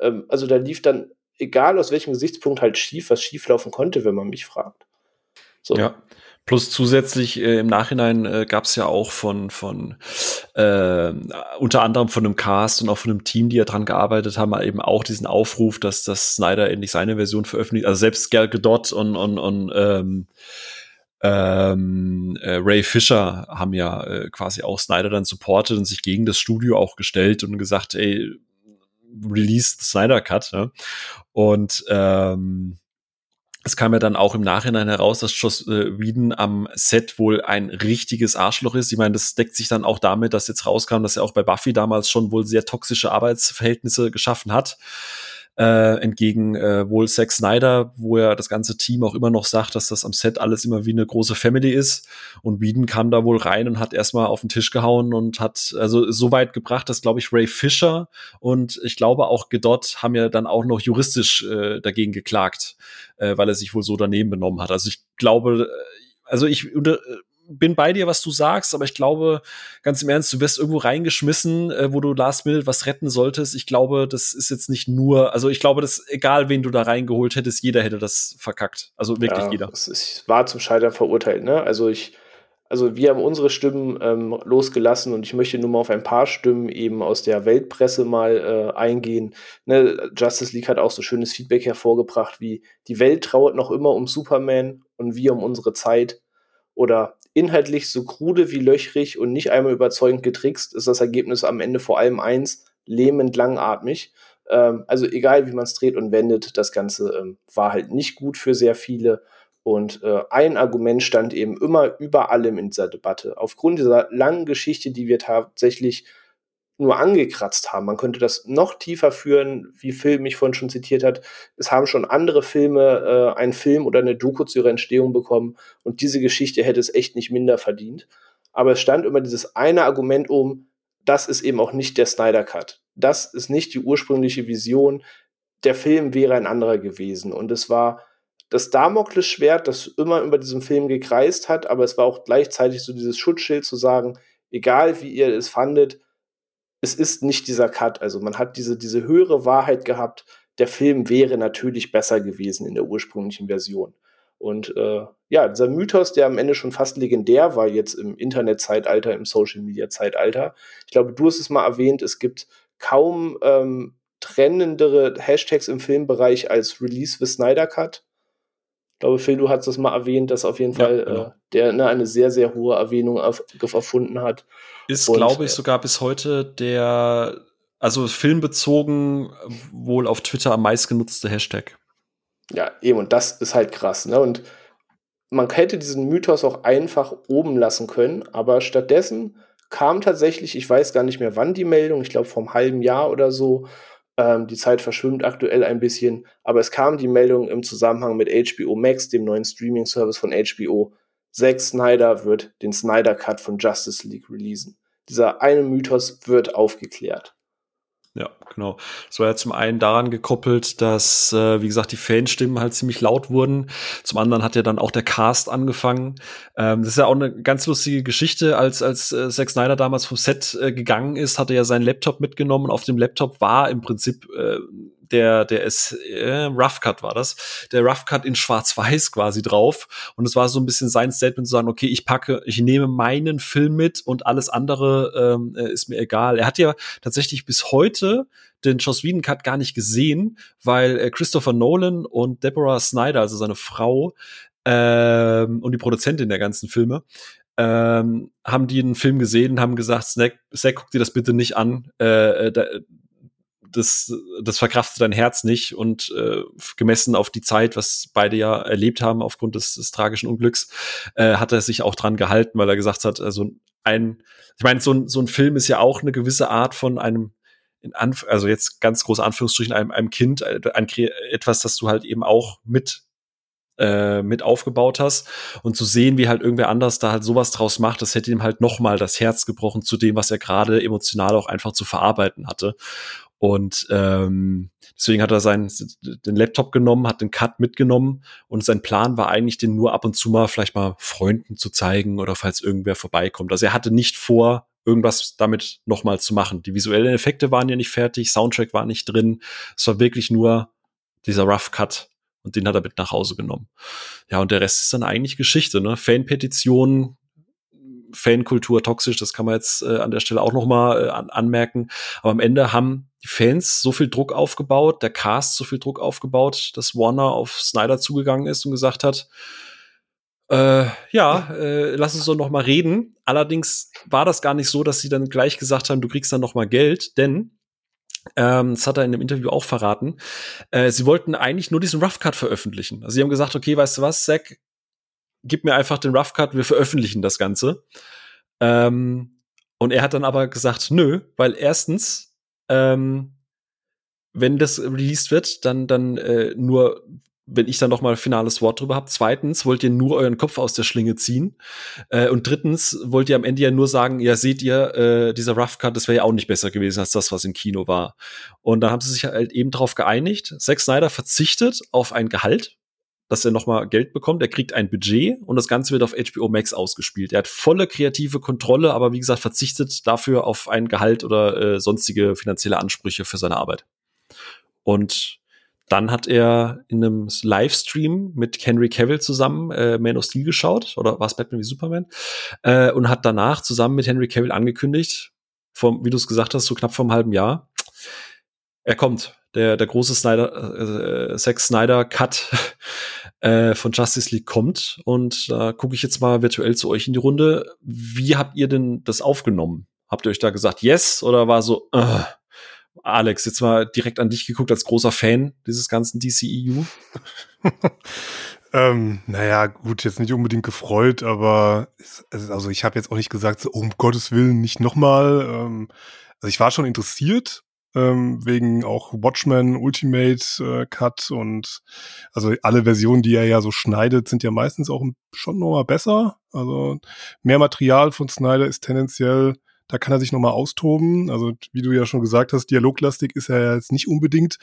Ähm, also da lief dann, egal aus welchem Gesichtspunkt, halt schief, was schieflaufen konnte, wenn man mich fragt. So. Ja, Plus zusätzlich äh, im Nachhinein äh, gab es ja auch von, von äh, unter anderem von einem Cast und auch von einem Team, die ja dran gearbeitet haben, eben auch diesen Aufruf, dass, dass Snyder endlich seine Version veröffentlicht. Also selbst Gal Gadot und, und, und ähm, ähm, äh, Ray Fisher haben ja äh, quasi auch Snyder dann supportet und sich gegen das Studio auch gestellt und gesagt, ey, release Snyder Cut. Ne? Und ähm, es kam ja dann auch im Nachhinein heraus, dass Joss äh, Whedon am Set wohl ein richtiges Arschloch ist. Ich meine, das deckt sich dann auch damit, dass jetzt rauskam, dass er auch bei Buffy damals schon wohl sehr toxische Arbeitsverhältnisse geschaffen hat äh, entgegen äh, wohl Zack Snyder, wo ja das ganze Team auch immer noch sagt, dass das am Set alles immer wie eine große Family ist. Und Whedon kam da wohl rein und hat erstmal auf den Tisch gehauen und hat also so weit gebracht, dass, glaube ich, Ray Fisher und ich glaube auch Gedot haben ja dann auch noch juristisch äh, dagegen geklagt, äh, weil er sich wohl so daneben benommen hat. Also ich glaube, äh, also ich unter, bin bei dir, was du sagst, aber ich glaube, ganz im Ernst, du wirst irgendwo reingeschmissen, äh, wo du last minute was retten solltest. Ich glaube, das ist jetzt nicht nur, also ich glaube, dass egal wen du da reingeholt hättest, jeder hätte das verkackt. Also wirklich ja, jeder. Es war zum Scheitern verurteilt, ne? Also ich, also wir haben unsere Stimmen ähm, losgelassen und ich möchte nur mal auf ein paar Stimmen eben aus der Weltpresse mal äh, eingehen. Ne, Justice League hat auch so schönes Feedback hervorgebracht, wie die Welt trauert noch immer um Superman und wir um unsere Zeit. Oder inhaltlich so krude wie löchrig und nicht einmal überzeugend getrickst, ist das Ergebnis am Ende vor allem eins, lähmend langatmig. Ähm, also egal, wie man es dreht und wendet, das Ganze ähm, war halt nicht gut für sehr viele. Und äh, ein Argument stand eben immer über allem in dieser Debatte. Aufgrund dieser langen Geschichte, die wir tatsächlich nur angekratzt haben. Man könnte das noch tiefer führen, wie Phil mich vorhin schon zitiert hat. Es haben schon andere Filme äh, einen Film oder eine Doku zu ihrer Entstehung bekommen und diese Geschichte hätte es echt nicht minder verdient. Aber es stand immer dieses eine Argument um, das ist eben auch nicht der Snyder Cut. Das ist nicht die ursprüngliche Vision. Der Film wäre ein anderer gewesen. Und es war das Damoklesschwert, das immer über diesem Film gekreist hat, aber es war auch gleichzeitig so dieses Schutzschild zu sagen, egal wie ihr es fandet, es ist nicht dieser Cut. Also man hat diese, diese höhere Wahrheit gehabt, der Film wäre natürlich besser gewesen in der ursprünglichen Version. Und äh, ja, dieser Mythos, der am Ende schon fast legendär war, jetzt im Internetzeitalter, im Social-Media-Zeitalter. Ich glaube, du hast es mal erwähnt, es gibt kaum ähm, trennendere Hashtags im Filmbereich als Release the Snyder Cut. Ich glaube, Phil, du hast das mal erwähnt, dass auf jeden ja, Fall genau. äh, der ne, eine sehr, sehr hohe Erwähnung auf, erfunden hat. Ist, glaube ich, äh, sogar bis heute der, also filmbezogen wohl auf Twitter am meistgenutzte Hashtag. Ja, eben, und das ist halt krass, ne? Und man hätte diesen Mythos auch einfach oben lassen können, aber stattdessen kam tatsächlich, ich weiß gar nicht mehr wann die Meldung, ich glaube vom halben Jahr oder so, ähm, die Zeit verschwimmt aktuell ein bisschen, aber es kam die Meldung im Zusammenhang mit HBO Max, dem neuen Streaming-Service von HBO. Zack Snyder wird den Snyder Cut von Justice League releasen. Dieser eine Mythos wird aufgeklärt. Ja, genau. Es war ja zum einen daran gekoppelt, dass, äh, wie gesagt, die Fanstimmen halt ziemlich laut wurden. Zum anderen hat ja dann auch der Cast angefangen. Ähm, das ist ja auch eine ganz lustige Geschichte. Als, als äh, Zack Snyder damals vom Set äh, gegangen ist, hat er ja seinen Laptop mitgenommen. Auf dem Laptop war im Prinzip äh, der, der ist, äh, Rough Cut war das, der Rough Cut in schwarz-weiß quasi drauf. Und es war so ein bisschen sein Statement zu sagen, okay, ich packe, ich nehme meinen Film mit und alles andere ähm, äh, ist mir egal. Er hat ja tatsächlich bis heute den Joss Whedon Cut gar nicht gesehen, weil äh, Christopher Nolan und Deborah Snyder, also seine Frau, ähm, und die Produzentin der ganzen Filme, ähm, haben die einen Film gesehen, haben gesagt, Snack, Snack, guck dir das bitte nicht an. Äh, äh da, das, das verkraftet dein Herz nicht und äh, gemessen auf die Zeit, was beide ja erlebt haben aufgrund des, des tragischen Unglücks, äh, hat er sich auch dran gehalten, weil er gesagt hat, also ein, ich meine, so ein, so ein Film ist ja auch eine gewisse Art von einem in Anf also jetzt ganz große Anführungsstrichen einem, einem Kind, äh, ein, etwas, das du halt eben auch mit äh, mit aufgebaut hast und zu sehen, wie halt irgendwer anders da halt sowas draus macht, das hätte ihm halt noch mal das Herz gebrochen zu dem, was er gerade emotional auch einfach zu verarbeiten hatte. Und ähm, deswegen hat er seinen den Laptop genommen, hat den Cut mitgenommen und sein Plan war eigentlich, den nur ab und zu mal vielleicht mal Freunden zu zeigen oder falls irgendwer vorbeikommt. Also er hatte nicht vor, irgendwas damit nochmal zu machen. Die visuellen Effekte waren ja nicht fertig, Soundtrack war nicht drin. Es war wirklich nur dieser Rough Cut und den hat er mit nach Hause genommen. Ja, und der Rest ist dann eigentlich Geschichte, ne? Fanpetitionen, Fankultur toxisch, das kann man jetzt äh, an der Stelle auch noch mal äh, an, anmerken. Aber am Ende haben die Fans so viel Druck aufgebaut, der Cast so viel Druck aufgebaut, dass Warner auf Snyder zugegangen ist und gesagt hat, äh, ja, äh, lass uns doch noch mal reden. Allerdings war das gar nicht so, dass sie dann gleich gesagt haben, du kriegst dann noch mal Geld, denn ähm, das hat er in dem Interview auch verraten. Äh, sie wollten eigentlich nur diesen Rough Cut veröffentlichen. Also sie haben gesagt, okay, weißt du was, Zack, gib mir einfach den Rough Cut, wir veröffentlichen das Ganze. Ähm, und er hat dann aber gesagt, nö, weil erstens, ähm, wenn das released wird, dann, dann äh, nur, wenn ich dann noch mal ein finales Wort drüber habe. Zweitens wollt ihr nur euren Kopf aus der Schlinge ziehen. Äh, und drittens wollt ihr am Ende ja nur sagen, ja, seht ihr, äh, dieser Rough Cut, das wäre ja auch nicht besser gewesen als das, was im Kino war. Und dann haben sie sich halt eben darauf geeinigt. Zack Snyder verzichtet auf ein Gehalt, dass er nochmal Geld bekommt. Er kriegt ein Budget und das Ganze wird auf HBO Max ausgespielt. Er hat volle kreative Kontrolle, aber wie gesagt, verzichtet dafür auf ein Gehalt oder äh, sonstige finanzielle Ansprüche für seine Arbeit. Und dann hat er in einem Livestream mit Henry Cavill zusammen äh, Man of Steel geschaut, oder war es Batman wie Superman, äh, und hat danach zusammen mit Henry Cavill angekündigt, vom, wie du es gesagt hast, so knapp vor einem halben Jahr, er kommt der, der große Snyder, äh, Zack Snyder Cut äh, von Justice League kommt. Und da gucke ich jetzt mal virtuell zu euch in die Runde. Wie habt ihr denn das aufgenommen? Habt ihr euch da gesagt, yes? Oder war so, äh, Alex, jetzt mal direkt an dich geguckt als großer Fan dieses ganzen DCEU? ähm, naja, gut, jetzt nicht unbedingt gefreut, aber also ich habe jetzt auch nicht gesagt, so, um Gottes Willen nicht nochmal. Ähm, also ich war schon interessiert, ähm, wegen auch Watchmen Ultimate äh, Cut und also alle Versionen, die er ja so schneidet, sind ja meistens auch schon nochmal besser. Also mehr Material von Snyder ist tendenziell, da kann er sich nochmal austoben. Also wie du ja schon gesagt hast, dialoglastig ist er ja jetzt nicht unbedingt.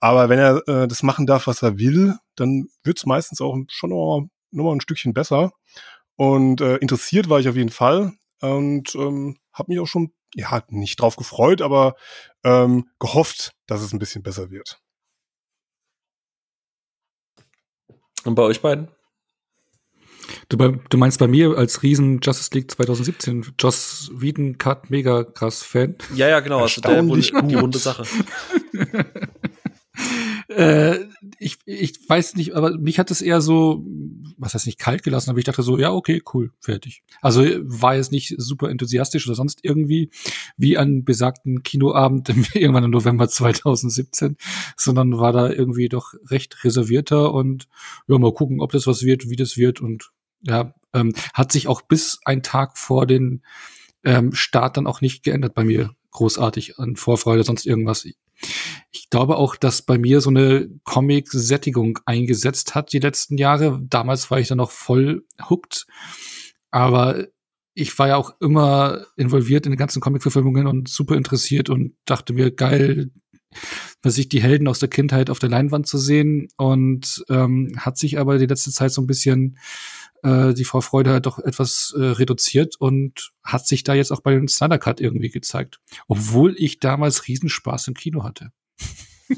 Aber wenn er äh, das machen darf, was er will, dann wird's meistens auch schon nochmal noch mal ein Stückchen besser. Und äh, interessiert war ich auf jeden Fall und ähm, habe mich auch schon ja, nicht drauf gefreut, aber ähm, gehofft, dass es ein bisschen besser wird. Und bei euch beiden? Du, du meinst bei mir als Riesen Justice League 2017, Joss Whedon Cut mega krass Fan. Ja, ja, genau, also der, die runde Sache. äh, ich, ich weiß nicht, aber mich hat es eher so, was heißt nicht kalt gelassen, aber ich dachte so, ja, okay, cool, fertig. Also war jetzt nicht super enthusiastisch oder sonst irgendwie wie an besagten Kinoabend irgendwann im November 2017, sondern war da irgendwie doch recht reservierter und ja, mal gucken, ob das was wird, wie das wird und ja, ähm, hat sich auch bis ein Tag vor den ähm, Start dann auch nicht geändert bei mir großartig an Vorfreude, sonst irgendwas. Ich glaube auch, dass bei mir so eine Comic-Sättigung eingesetzt hat die letzten Jahre. Damals war ich dann noch voll hooked. Aber ich war ja auch immer involviert in den ganzen Comic-Verfilmungen und super interessiert und dachte mir, geil, was ich die Helden aus der Kindheit auf der Leinwand zu sehen. Und ähm, hat sich aber die letzte Zeit so ein bisschen äh, die Vorfreude halt doch etwas äh, reduziert und hat sich da jetzt auch bei den Snyder Cut irgendwie gezeigt. Obwohl ich damals Riesenspaß im Kino hatte.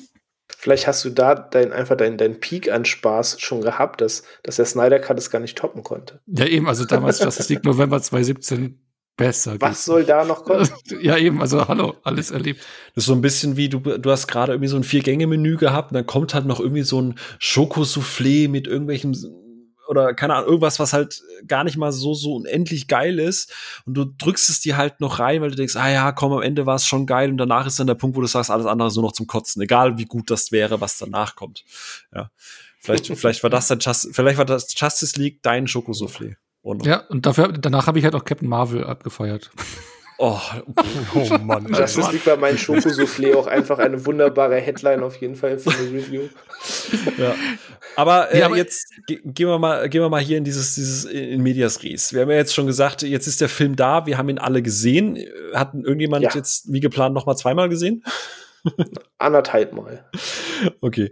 Vielleicht hast du da dein, einfach deinen dein Peak an Spaß schon gehabt, dass, dass der Snyder Cut es gar nicht toppen konnte. Ja, eben, also damals Justice League November 2017 besser. Was soll da noch kommen? ja, eben, also hallo, alles erlebt. Das ist so ein bisschen wie, du, du hast gerade irgendwie so ein Vier-Gänge-Menü gehabt und dann kommt halt noch irgendwie so ein Schokosoufflé mit irgendwelchen oder keine Ahnung, irgendwas, was halt gar nicht mal so, so unendlich geil ist. Und du drückst es dir halt noch rein, weil du denkst, ah ja, komm, am Ende war es schon geil. Und danach ist dann der Punkt, wo du sagst, alles andere ist nur noch zum Kotzen. Egal wie gut das wäre, was danach kommt. Ja. Vielleicht, vielleicht war das dann Just, vielleicht war das Justice League dein Schokosoufflé. Ja, und dafür, danach habe ich halt auch Captain Marvel abgefeiert. Oh, oh Mann. Das ist bei meinem Schokosoufflé auch einfach eine wunderbare Headline auf jeden Fall für eine Review. ja. Aber, äh, ja, aber jetzt gehen wir mal, gehen wir mal hier in dieses, dieses in Medias Res. Wir haben ja jetzt schon gesagt, jetzt ist der Film da, wir haben ihn alle gesehen. Hat irgendjemand ja. jetzt wie geplant noch mal zweimal gesehen? Anderthalb Mal. Okay.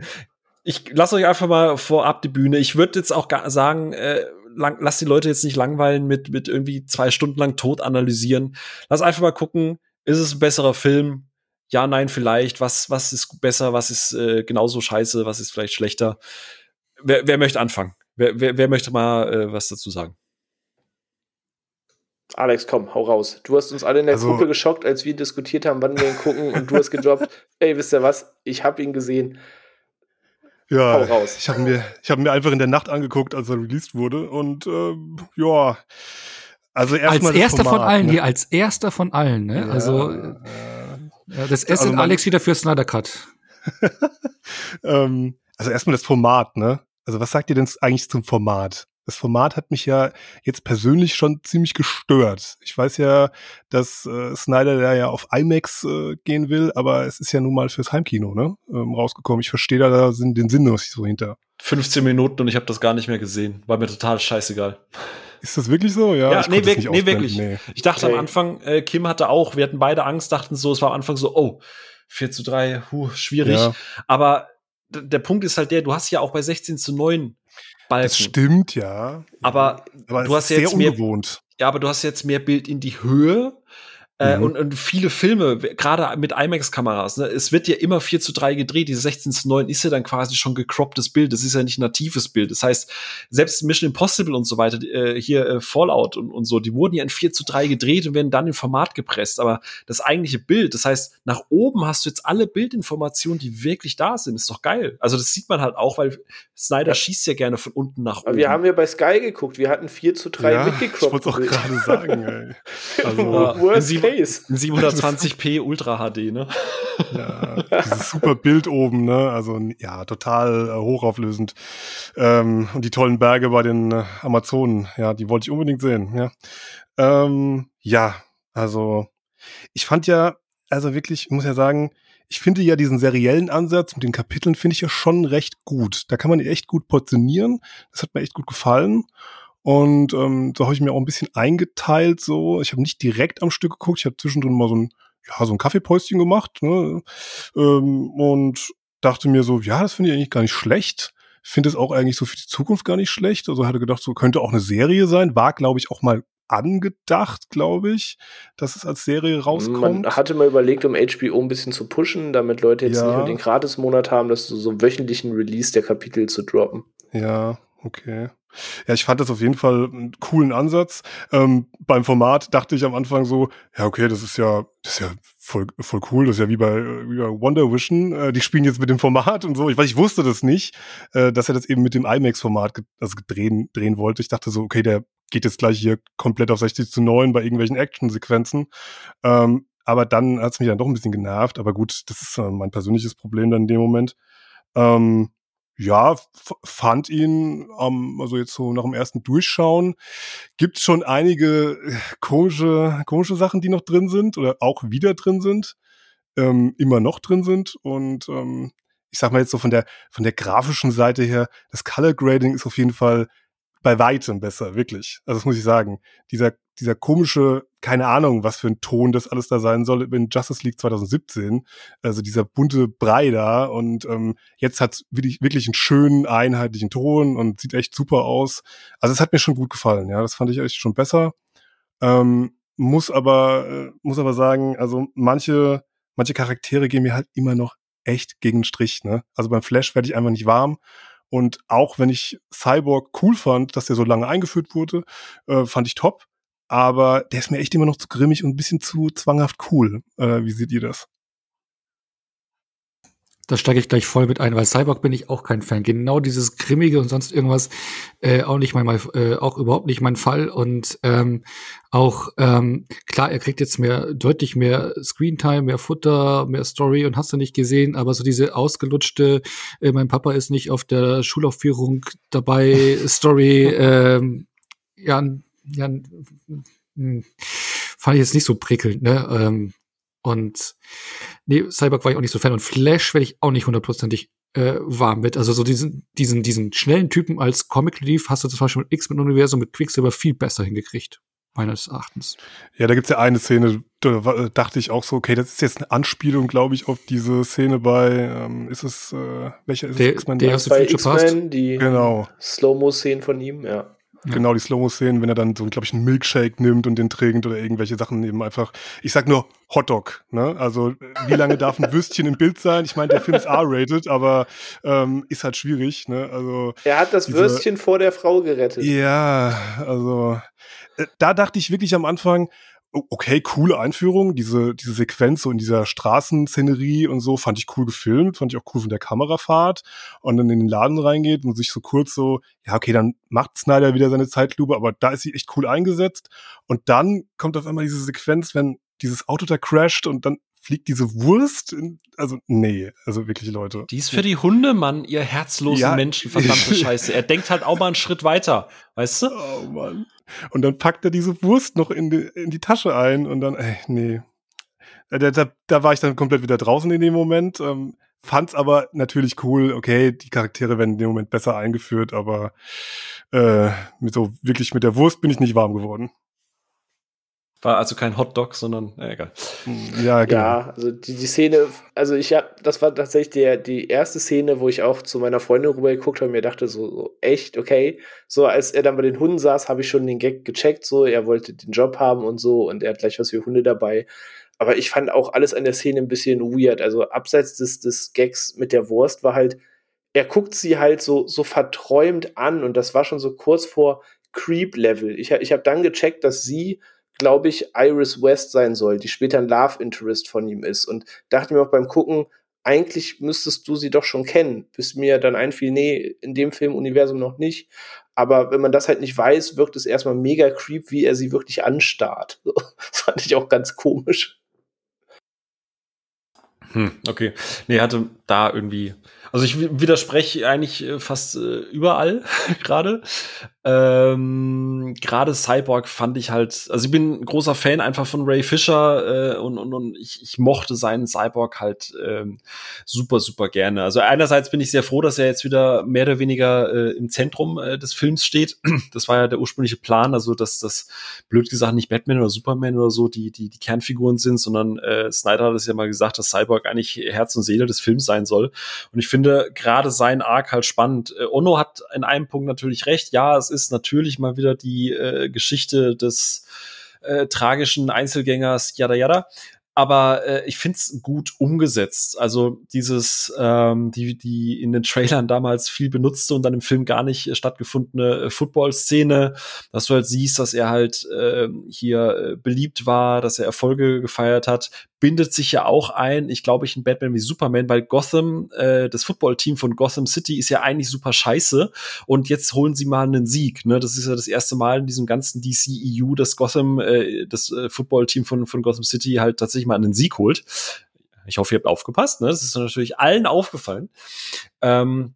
Ich lasse euch einfach mal vorab die Bühne. Ich würde jetzt auch sagen, äh, lang, lass die Leute jetzt nicht langweilen mit, mit irgendwie zwei Stunden lang tot analysieren. Lass einfach mal gucken, ist es ein besserer Film? Ja, nein, vielleicht. Was, was ist besser? Was ist äh, genauso scheiße? Was ist vielleicht schlechter? Wer, wer möchte anfangen? Wer, wer, wer möchte mal äh, was dazu sagen? Alex, komm, hau raus. Du hast uns alle in der also, Gruppe geschockt, als wir diskutiert haben, wann wir ihn gucken und du hast gedroppt, ey, wisst ihr was? Ich habe ihn gesehen. Ja, ich habe mir, ich hab mir einfach in der Nacht angeguckt, als er released wurde. Und äh, ja, also erstmal. Als erster Format, von allen ne? hier, als erster von allen, ne? Ja, also äh, ja, das S also in Alex wieder für Snyder Cut. ähm, also erstmal das Format, ne? Also was sagt ihr denn eigentlich zum Format? Das Format hat mich ja jetzt persönlich schon ziemlich gestört. Ich weiß ja, dass äh, Snyder da ja auf IMAX äh, gehen will, aber es ist ja nun mal fürs Heimkino ne, ähm, rausgekommen. Ich verstehe da, da den Sinn nicht so hinter. 15 Minuten und ich habe das gar nicht mehr gesehen. War mir total scheißegal. Ist das wirklich so? Ja, ja nee, wirklich, nee, wirklich. Nee. Ich dachte okay. am Anfang, äh, Kim hatte auch, wir hatten beide Angst, dachten so, es war am Anfang so, oh, 4 zu 3, huh, schwierig. Ja. Aber der Punkt ist halt der, du hast ja auch bei 16 zu 9 Balken. Das stimmt, ja. Aber, aber du hast jetzt sehr ungewohnt. Mehr, ja, aber du hast jetzt mehr Bild in die Höhe äh, mhm. und, und, viele Filme, gerade mit IMAX-Kameras, ne, es wird ja immer 4 zu 3 gedreht. Diese 16 zu 9 ist ja dann quasi schon gecropptes Bild. Das ist ja nicht ein natives Bild. Das heißt, selbst Mission Impossible und so weiter, äh, hier äh, Fallout und, und so, die wurden ja in 4 zu 3 gedreht und werden dann im Format gepresst. Aber das eigentliche Bild, das heißt, nach oben hast du jetzt alle Bildinformationen, die wirklich da sind. Ist doch geil. Also das sieht man halt auch, weil Snyder ja. schießt ja gerne von unten nach oben. Aber wir haben ja bei Sky geguckt. Wir hatten 4 zu 3 ja, mitgecroppt. Ich wollte auch gerade sagen, ey. Also, Worst Case. 720p Ultra HD, ne? Ja, dieses super Bild oben, ne? Also ja, total äh, hochauflösend. Ähm, und die tollen Berge bei den äh, Amazonen, ja, die wollte ich unbedingt sehen, ja. Ähm, ja, also ich fand ja, also wirklich, ich muss ja sagen, ich finde ja diesen seriellen Ansatz mit den Kapiteln finde ich ja schon recht gut. Da kann man die echt gut portionieren. Das hat mir echt gut gefallen. Und ähm, so habe ich mir auch ein bisschen eingeteilt. So, ich habe nicht direkt am Stück geguckt. Ich habe zwischendrin mal so ein, ja, so ein Kaffeepäuschen gemacht. Ne? Ähm, und dachte mir so, ja, das finde ich eigentlich gar nicht schlecht. Finde es auch eigentlich so für die Zukunft gar nicht schlecht. Also hatte gedacht, so könnte auch eine Serie sein. War, glaube ich, auch mal angedacht, glaube ich, dass es als Serie rauskommt. Man hatte mal überlegt, um HBO ein bisschen zu pushen, damit Leute jetzt ja. nicht nur den Gratis-Monat haben, dass so, so wöchentlichen Release der Kapitel zu droppen. Ja, okay. Ja, ich fand das auf jeden Fall einen coolen Ansatz. Ähm, beim Format dachte ich am Anfang so, ja, okay, das ist ja, das ist ja voll, voll cool. Das ist ja wie bei, wie bei Wonder Vision. Äh, die spielen jetzt mit dem Format und so. Ich, weiß, ich wusste das nicht, äh, dass er das eben mit dem IMAX-Format also drehen, drehen wollte. Ich dachte so, okay, der geht jetzt gleich hier komplett auf 60 zu 9 bei irgendwelchen Action-Sequenzen. Ähm, aber dann hat es mich dann doch ein bisschen genervt. Aber gut, das ist äh, mein persönliches Problem dann in dem Moment. Ähm, ja, fand ihn, ähm, also jetzt so nach dem ersten Durchschauen, gibt schon einige äh, komische, komische Sachen, die noch drin sind oder auch wieder drin sind, ähm, immer noch drin sind. Und ähm, ich sag mal jetzt so von der, von der grafischen Seite her, das Color Grading ist auf jeden Fall bei weitem besser, wirklich. Also das muss ich sagen. Dieser, dieser komische, keine Ahnung, was für ein Ton das alles da sein soll, in Justice League 2017, also dieser bunte Brei da und ähm, jetzt hat wirklich, wirklich einen schönen, einheitlichen Ton und sieht echt super aus. Also es hat mir schon gut gefallen, ja, das fand ich echt schon besser. Ähm, muss aber, äh, muss aber sagen, also manche, manche Charaktere gehen mir halt immer noch echt gegen den Strich, ne? Also beim Flash werde ich einfach nicht warm und auch wenn ich Cyborg cool fand, dass der so lange eingeführt wurde, äh, fand ich top. Aber der ist mir echt immer noch zu grimmig und ein bisschen zu zwanghaft cool. Äh, wie seht ihr das? Da steige ich gleich voll mit ein, weil Cyborg bin ich auch kein Fan. Genau dieses Grimmige und sonst irgendwas äh, auch nicht mein, äh, auch überhaupt nicht mein Fall. Und ähm, auch ähm, klar, er kriegt jetzt mehr, deutlich mehr Screentime, mehr Futter, mehr Story und hast du nicht gesehen, aber so diese ausgelutschte, äh, mein Papa ist nicht auf der Schulaufführung dabei, Story, ähm, ja, ja, fand ich jetzt nicht so prickelnd, ne? Ähm, und nee, Cyborg war ich auch nicht so Fan. Und Flash werde ich auch nicht hundertprozentig äh, warm mit. Also so diesen, diesen, diesen schnellen Typen als Comic Relief hast du zum Beispiel mit X-Men-Universum mit Quicksilver viel besser hingekriegt. Meines Erachtens. Ja, da gibt's ja eine Szene, da dachte ich auch so, okay, das ist jetzt eine Anspielung, glaube ich, auf diese Szene bei, ähm, ist es, äh, welcher ist der, es? X-Men? Der bei X-Men, die genau. Slow-Mo-Szenen von ihm, ja. Genau, die Slow-Mo-Szenen, wenn er dann so, glaube ich, einen Milkshake nimmt und den trinkt oder irgendwelche Sachen eben einfach. Ich sag nur Hotdog, ne? Also, wie lange darf ein Würstchen im Bild sein? Ich meine, der Film ist R-rated, aber ähm, ist halt schwierig, ne? Also. Er hat das diese, Würstchen vor der Frau gerettet. Ja, also. Äh, da dachte ich wirklich am Anfang, okay, coole Einführung, diese, diese Sequenz so in dieser Straßenszenerie und so, fand ich cool gefilmt, fand ich auch cool von der Kamerafahrt. Und dann in den Laden reingeht und sich so kurz so, ja, okay, dann macht Snyder wieder seine Zeitlupe, aber da ist sie echt cool eingesetzt. Und dann kommt auf einmal diese Sequenz, wenn dieses Auto da crasht und dann fliegt diese Wurst. In, also, nee, also wirklich, Leute. Die ist für die Hunde, Mann, ihr herzlosen ja. Menschen, verdammte Scheiße. Er denkt halt auch mal einen Schritt weiter, weißt du? Oh Mann. Und dann packt er diese Wurst noch in die, in die Tasche ein und dann, ey, nee. Äh, da, da, da war ich dann komplett wieder draußen in dem Moment. Ähm, fand's aber natürlich cool. Okay, die Charaktere werden in dem Moment besser eingeführt, aber äh, mit so wirklich mit der Wurst bin ich nicht warm geworden. War also kein Hotdog, sondern, na, egal. Ja, genau. Ja, also die, die Szene, also ich habe, das war tatsächlich der, die erste Szene, wo ich auch zu meiner Freundin rüber geguckt habe und mir dachte, so, so echt, okay. So, als er dann bei den Hunden saß, habe ich schon den Gag gecheckt, so, er wollte den Job haben und so und er hat gleich was für Hunde dabei. Aber ich fand auch alles an der Szene ein bisschen weird. Also abseits des, des Gags mit der Wurst war halt, er guckt sie halt so, so verträumt an und das war schon so kurz vor Creep-Level. Ich, ich habe dann gecheckt, dass sie glaube ich, Iris West sein soll, die später ein Love Interest von ihm ist. Und dachte mir auch beim Gucken, eigentlich müsstest du sie doch schon kennen. Bis mir dann einfiel, nee, in dem Filmuniversum noch nicht. Aber wenn man das halt nicht weiß, wirkt es erstmal mega creep, wie er sie wirklich anstarrt. Das fand ich auch ganz komisch. Hm, okay. Nee, hatte da irgendwie. Also ich widerspreche eigentlich äh, fast äh, überall gerade. Ähm, Gerade Cyborg fand ich halt, also ich bin ein großer Fan einfach von Ray Fisher äh, und, und, und ich, ich mochte seinen Cyborg halt ähm, super, super gerne. Also einerseits bin ich sehr froh, dass er jetzt wieder mehr oder weniger äh, im Zentrum äh, des Films steht. Das war ja der ursprüngliche Plan, also dass das blöd gesagt nicht Batman oder Superman oder so die, die, die Kernfiguren sind, sondern äh, Snyder hat es ja mal gesagt, dass Cyborg eigentlich Herz und Seele des Films sein soll. Und ich finde gerade sein Arc halt spannend. Äh, Ono hat in einem Punkt natürlich recht, ja, es ist natürlich mal wieder die äh, Geschichte des äh, tragischen Einzelgängers, yada yada. aber äh, ich find's gut umgesetzt. Also dieses, ähm, die, die in den Trailern damals viel benutzte und dann im Film gar nicht äh, stattgefundene äh, Football-Szene, dass du halt siehst, dass er halt äh, hier äh, beliebt war, dass er Erfolge gefeiert hat, bindet sich ja auch ein, ich glaube, ich in Batman wie Superman, weil Gotham, äh, das Football-Team von Gotham City ist ja eigentlich super scheiße und jetzt holen sie mal einen Sieg. Ne? Das ist ja das erste Mal in diesem ganzen DCEU, dass Gotham, äh, das äh, Football-Team von, von Gotham City halt tatsächlich mal einen Sieg holt. Ich hoffe, ihr habt aufgepasst. Ne? Das ist natürlich allen aufgefallen. Ähm,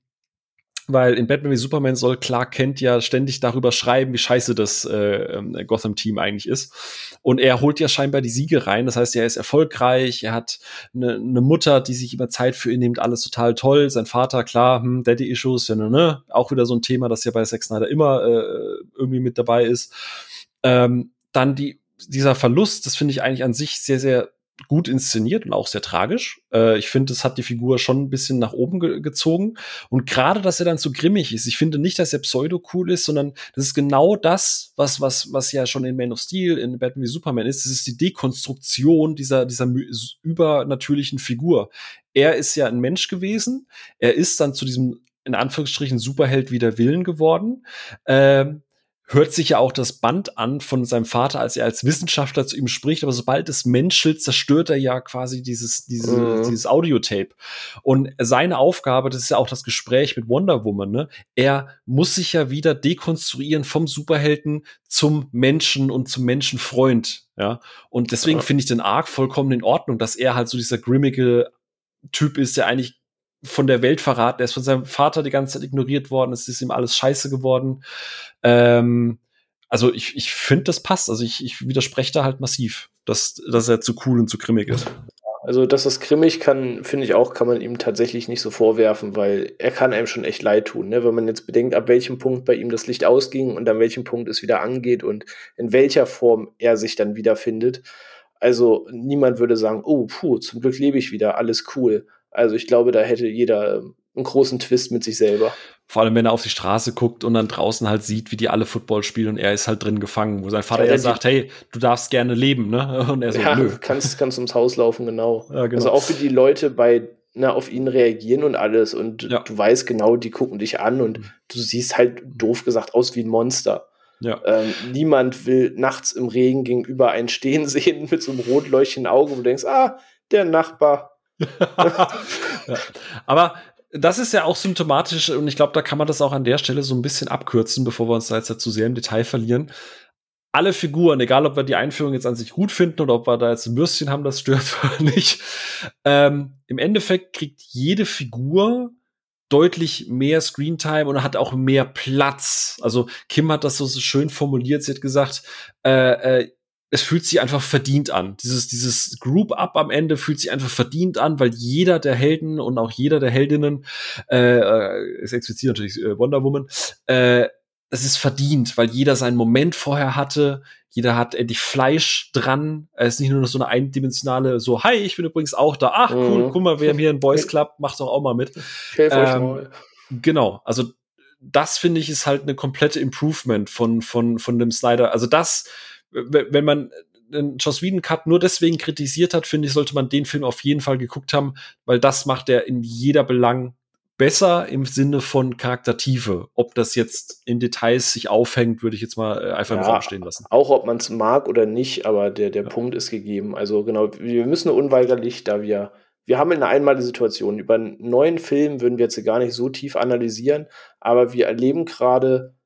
weil in Batman wie Superman soll Clark Kent ja ständig darüber schreiben, wie scheiße das äh, ähm, Gotham-Team eigentlich ist. Und er holt ja scheinbar die Siege rein. Das heißt, er ist erfolgreich, er hat eine ne Mutter, die sich immer Zeit für ihn nimmt, alles total toll. Sein Vater, klar, hm, Daddy-Issues, ja, ne, ne, auch wieder so ein Thema, das ja bei Sex Snyder immer äh, irgendwie mit dabei ist. Ähm, dann die, dieser Verlust, das finde ich eigentlich an sich sehr, sehr gut inszeniert und auch sehr tragisch. Äh, ich finde, es hat die Figur schon ein bisschen nach oben ge gezogen. Und gerade, dass er dann so grimmig ist. Ich finde nicht, dass er pseudo-cool ist, sondern das ist genau das, was, was, was ja schon in Man of Steel, in Batman wie Superman ist. Das ist die Dekonstruktion dieser, dieser übernatürlichen Figur. Er ist ja ein Mensch gewesen. Er ist dann zu diesem in Anführungsstrichen Superheld wider Willen geworden. Ähm, hört sich ja auch das Band an von seinem Vater, als er als Wissenschaftler zu ihm spricht, aber sobald es menschelt, zerstört er ja quasi dieses, diese, mhm. dieses Audiotape. Und seine Aufgabe, das ist ja auch das Gespräch mit Wonder Woman, ne? Er muss sich ja wieder dekonstruieren vom Superhelden zum Menschen und zum Menschenfreund, ja. Und deswegen ja. finde ich den Arc vollkommen in Ordnung, dass er halt so dieser grimmige Typ ist, der eigentlich von der Welt verraten. Er ist von seinem Vater die ganze Zeit ignoriert worden. Es ist ihm alles scheiße geworden. Ähm, also ich, ich finde, das passt. Also ich, ich widerspreche da halt massiv, dass, dass er zu cool und zu grimmig ist. Also, dass das grimmig kann, finde ich auch, kann man ihm tatsächlich nicht so vorwerfen, weil er kann einem schon echt leid tun, ne? wenn man jetzt bedenkt, ab welchem Punkt bei ihm das Licht ausging und an welchem Punkt es wieder angeht und in welcher Form er sich dann wiederfindet. Also niemand würde sagen, oh, puh, zum Glück lebe ich wieder, alles cool. Also ich glaube, da hätte jeder ähm, einen großen Twist mit sich selber. Vor allem, wenn er auf die Straße guckt und dann draußen halt sieht, wie die alle Football spielen und er ist halt drin gefangen, wo sein Vater ja, dann sagt, hey, du darfst gerne leben, ne? Und er so, ja, nö. Kannst, kannst ums Haus laufen, genau. Ja, genau. Also auch wie die Leute bei na, auf ihn reagieren und alles und ja. du weißt genau, die gucken dich an und mhm. du siehst halt doof gesagt aus wie ein Monster. Ja. Ähm, niemand will nachts im Regen gegenüber einen stehen sehen mit so einem rot leuchtenden Auge, wo du denkst, ah, der Nachbar, ja. Aber das ist ja auch symptomatisch und ich glaube, da kann man das auch an der Stelle so ein bisschen abkürzen, bevor wir uns da jetzt zu sehr im Detail verlieren. Alle Figuren, egal ob wir die Einführung jetzt an sich gut finden oder ob wir da jetzt ein Bürstchen haben, das stört oder nicht, ähm, im Endeffekt kriegt jede Figur deutlich mehr Screentime und hat auch mehr Platz. Also Kim hat das so, schön formuliert. Sie hat gesagt, äh, äh, es fühlt sich einfach verdient an. Dieses, dieses Group-Up am Ende fühlt sich einfach verdient an, weil jeder der Helden und auch jeder der Heldinnen, äh, äh ist explizit natürlich äh, Wonder Woman, äh, es ist verdient, weil jeder seinen Moment vorher hatte, jeder hat endlich Fleisch dran. Es ist nicht nur noch so eine eindimensionale, so, hi, ich bin übrigens auch da. Ach, cool, mhm. guck mal, wir haben hier einen Boys Club, macht doch auch mal mit. Ähm, genau, also das finde ich ist halt eine komplette Improvement von, von, von dem Snyder. Also das, wenn man den Joss Whedon Cut nur deswegen kritisiert hat, finde ich, sollte man den Film auf jeden Fall geguckt haben, weil das macht er in jeder Belang besser im Sinne von Charaktertiefe. Ob das jetzt in Details sich aufhängt, würde ich jetzt mal äh, einfach ja, im Raum stehen lassen. Auch ob man es mag oder nicht, aber der, der ja. Punkt ist gegeben. Also genau, wir müssen unweigerlich, da wir, wir haben eine einmalige Situation. Über einen neuen Film würden wir jetzt gar nicht so tief analysieren, aber wir erleben gerade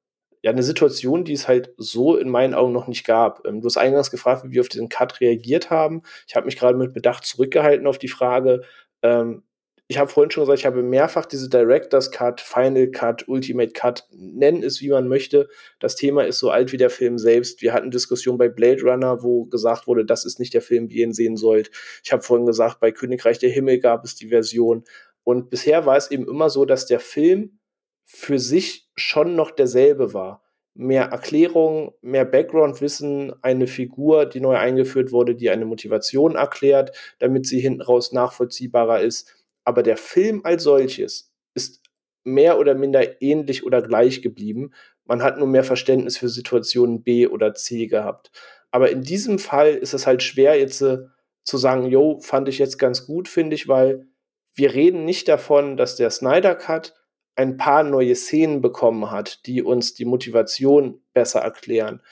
ja, eine Situation, die es halt so in meinen Augen noch nicht gab. Ähm, du hast eingangs gefragt, wie wir auf diesen Cut reagiert haben. Ich habe mich gerade mit Bedacht zurückgehalten auf die Frage. Ähm, ich habe vorhin schon gesagt, ich habe mehrfach diese Director's Cut, Final Cut, Ultimate Cut, nennen es wie man möchte. Das Thema ist so alt wie der Film selbst. Wir hatten Diskussion bei Blade Runner, wo gesagt wurde, das ist nicht der Film, wie ihr ihn sehen sollt. Ich habe vorhin gesagt, bei Königreich der Himmel gab es die Version. Und bisher war es eben immer so, dass der Film für sich schon noch derselbe war. Mehr Erklärung, mehr Background-Wissen, eine Figur, die neu eingeführt wurde, die eine Motivation erklärt, damit sie hinten raus nachvollziehbarer ist. Aber der Film als solches ist mehr oder minder ähnlich oder gleich geblieben. Man hat nur mehr Verständnis für Situationen B oder C gehabt. Aber in diesem Fall ist es halt schwer, jetzt äh, zu sagen, yo, fand ich jetzt ganz gut, finde ich, weil wir reden nicht davon, dass der Snyder Cut ein paar neue Szenen bekommen hat, die uns die Motivation besser erklären.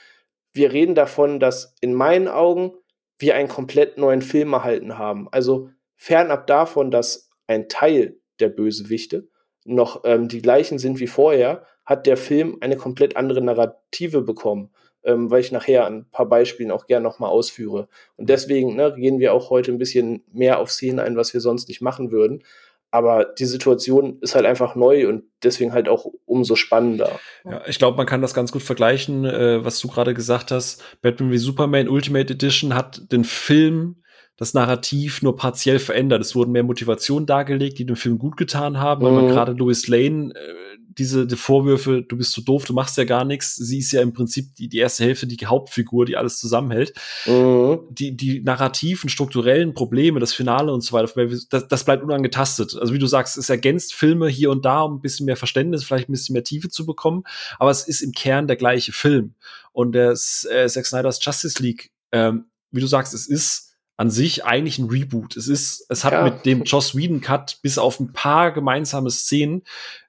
Wir reden davon, dass in meinen Augen wir einen komplett neuen Film erhalten haben. Also fernab davon, dass ein Teil der Bösewichte noch ähm, die gleichen sind wie vorher, hat der Film eine komplett andere Narrative bekommen, ähm, weil ich nachher ein paar Beispielen auch gerne nochmal ausführe. Und deswegen ne, gehen wir auch heute ein bisschen mehr auf Szenen ein, was wir sonst nicht machen würden. Aber die Situation ist halt einfach neu und deswegen halt auch umso spannender. Ja, ich glaube, man kann das ganz gut vergleichen, äh, was du gerade gesagt hast. Batman wie Superman Ultimate Edition hat den Film das Narrativ nur partiell verändert. Es wurden mehr Motivationen dargelegt, die dem Film gut getan haben, weil man mhm. gerade Louis Lane äh, diese die Vorwürfe, du bist zu so doof, du machst ja gar nichts. Sie ist ja im Prinzip die, die erste Hälfte, die Hauptfigur, die alles zusammenhält. Mhm. Die, die narrativen, strukturellen Probleme, das Finale und so weiter, das, das bleibt unangetastet. Also wie du sagst, es ergänzt Filme hier und da, um ein bisschen mehr Verständnis, vielleicht ein bisschen mehr Tiefe zu bekommen, aber es ist im Kern der gleiche Film. Und der äh, Zack Snyder's Justice League, ähm, wie du sagst, es ist an sich eigentlich ein Reboot. Es ist, es hat ja. mit dem Joss Whedon Cut bis auf ein paar gemeinsame Szenen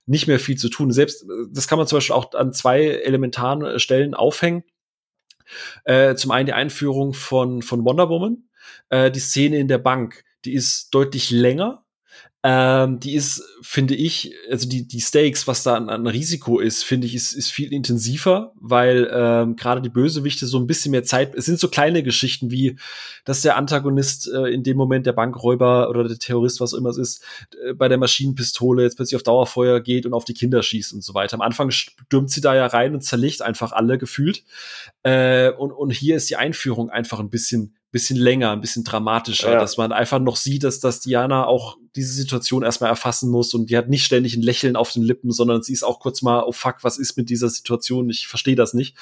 nicht mehr viel zu tun. Selbst, das kann man zum Beispiel auch an zwei elementaren Stellen aufhängen. Äh, zum einen die Einführung von, von Wonder Woman, äh, die Szene in der Bank, die ist deutlich länger, ähm, die ist, finde ich, also die, die Stakes, was da an, an Risiko ist, finde ich, ist, ist viel intensiver, weil ähm, gerade die Bösewichte so ein bisschen mehr Zeit, es sind so kleine Geschichten wie, dass der Antagonist äh, in dem Moment der Bankräuber oder der Terrorist, was auch immer es ist, äh, bei der Maschinenpistole jetzt plötzlich auf Dauerfeuer geht und auf die Kinder schießt und so weiter. Am Anfang stürmt sie da ja rein und zerlegt einfach alle gefühlt. Äh, und, und hier ist die Einführung einfach ein bisschen bisschen länger, ein bisschen dramatischer, ja. dass man einfach noch sieht, dass, dass Diana auch diese Situation erstmal erfassen muss und die hat nicht ständig ein Lächeln auf den Lippen, sondern sie ist auch kurz mal, oh fuck, was ist mit dieser Situation? Ich verstehe das nicht.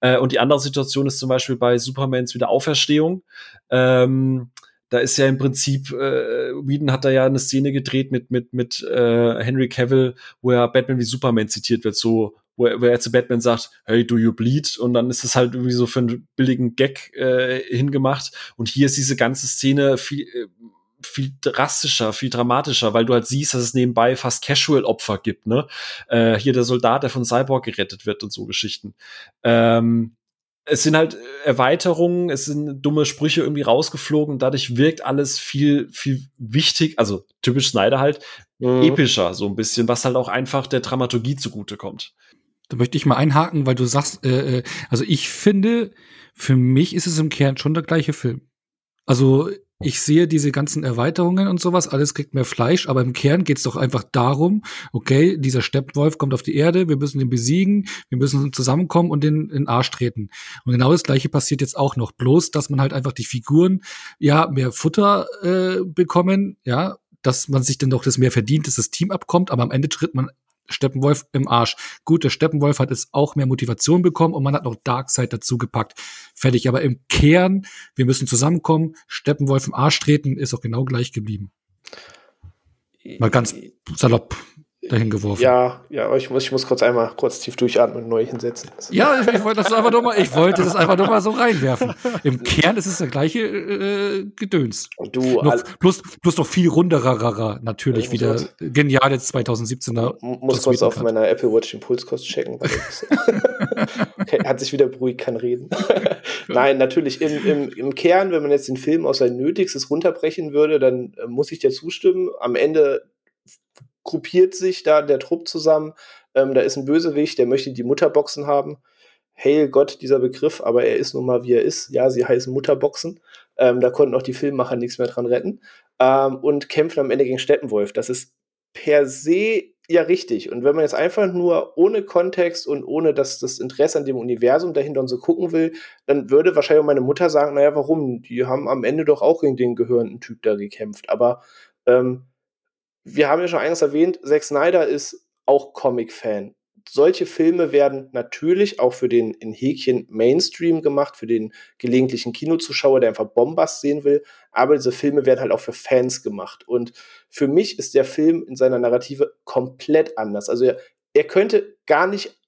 Äh, und die andere Situation ist zum Beispiel bei Supermans Wiederauferstehung. Ähm, da ist ja im Prinzip, äh, Whedon hat da ja eine Szene gedreht mit, mit, mit äh, Henry Cavill, wo er Batman wie Superman zitiert wird, so wo er, wo er zu Batman sagt, hey, do you bleed? Und dann ist es halt irgendwie so für einen billigen Gag äh, hingemacht. Und hier ist diese ganze Szene viel, äh, viel drastischer, viel dramatischer, weil du halt siehst, dass es nebenbei fast Casual-Opfer gibt, ne? Äh, hier der Soldat, der von Cyborg gerettet wird und so Geschichten. Ähm, es sind halt Erweiterungen, es sind dumme Sprüche irgendwie rausgeflogen, dadurch wirkt alles viel, viel wichtig, also typisch Snyder halt, mhm. epischer, so ein bisschen, was halt auch einfach der Dramaturgie zugutekommt. Da möchte ich mal einhaken, weil du sagst, äh, äh, also ich finde, für mich ist es im Kern schon der gleiche Film. Also ich sehe diese ganzen Erweiterungen und sowas, alles kriegt mehr Fleisch, aber im Kern geht es doch einfach darum, okay, dieser Steppenwolf kommt auf die Erde, wir müssen den besiegen, wir müssen zusammenkommen und den in den Arsch treten. Und genau das gleiche passiert jetzt auch noch, bloß, dass man halt einfach die Figuren ja mehr Futter äh, bekommen, ja, dass man sich dann doch das mehr verdient, dass das Team abkommt, aber am Ende tritt man Steppenwolf im Arsch. Gut, der Steppenwolf hat jetzt auch mehr Motivation bekommen und man hat noch Darkseid dazu gepackt. Fertig. Aber im Kern, wir müssen zusammenkommen, Steppenwolf im Arsch treten, ist auch genau gleich geblieben. Mal ganz salopp dahin geworfen. Ja, ja, ich muss, ich muss kurz einmal kurz tief durchatmen und neu hinsetzen. Ja, ich, ich, wollte das einfach nur mal, ich wollte das einfach nur mal so reinwerfen. Im Kern ist es der gleiche äh, Gedöns. Und du noch, plus, plus noch viel runderer, natürlich ja, wieder geniale 2017er. Muss kurz auf meiner Apple Watch den Pulskost checken. okay, hat sich wieder beruhigt, kann reden. Nein, natürlich im, im, im Kern, wenn man jetzt den Film aus sein Nötigstes runterbrechen würde, dann äh, muss ich dir zustimmen. Am Ende gruppiert sich da der Trupp zusammen. Ähm, da ist ein Bösewicht, der möchte die Mutterboxen haben. Hail Gott, dieser Begriff, aber er ist nun mal wie er ist. Ja, sie heißen Mutterboxen. Ähm, da konnten auch die Filmmacher nichts mehr dran retten. Ähm, und kämpfen am Ende gegen Steppenwolf. Das ist per se ja richtig. Und wenn man jetzt einfach nur ohne Kontext und ohne dass das Interesse an dem Universum dahinter und so gucken will, dann würde wahrscheinlich meine Mutter sagen, naja, warum? Die haben am Ende doch auch gegen den gehörenden Typ da gekämpft. Aber ähm, wir haben ja schon eines erwähnt, Zack Snyder ist auch Comic-Fan. Solche Filme werden natürlich auch für den in Häkchen Mainstream gemacht, für den gelegentlichen Kinozuschauer, der einfach Bombast sehen will. Aber diese Filme werden halt auch für Fans gemacht. Und für mich ist der Film in seiner Narrative komplett anders. Also er, er könnte gar nicht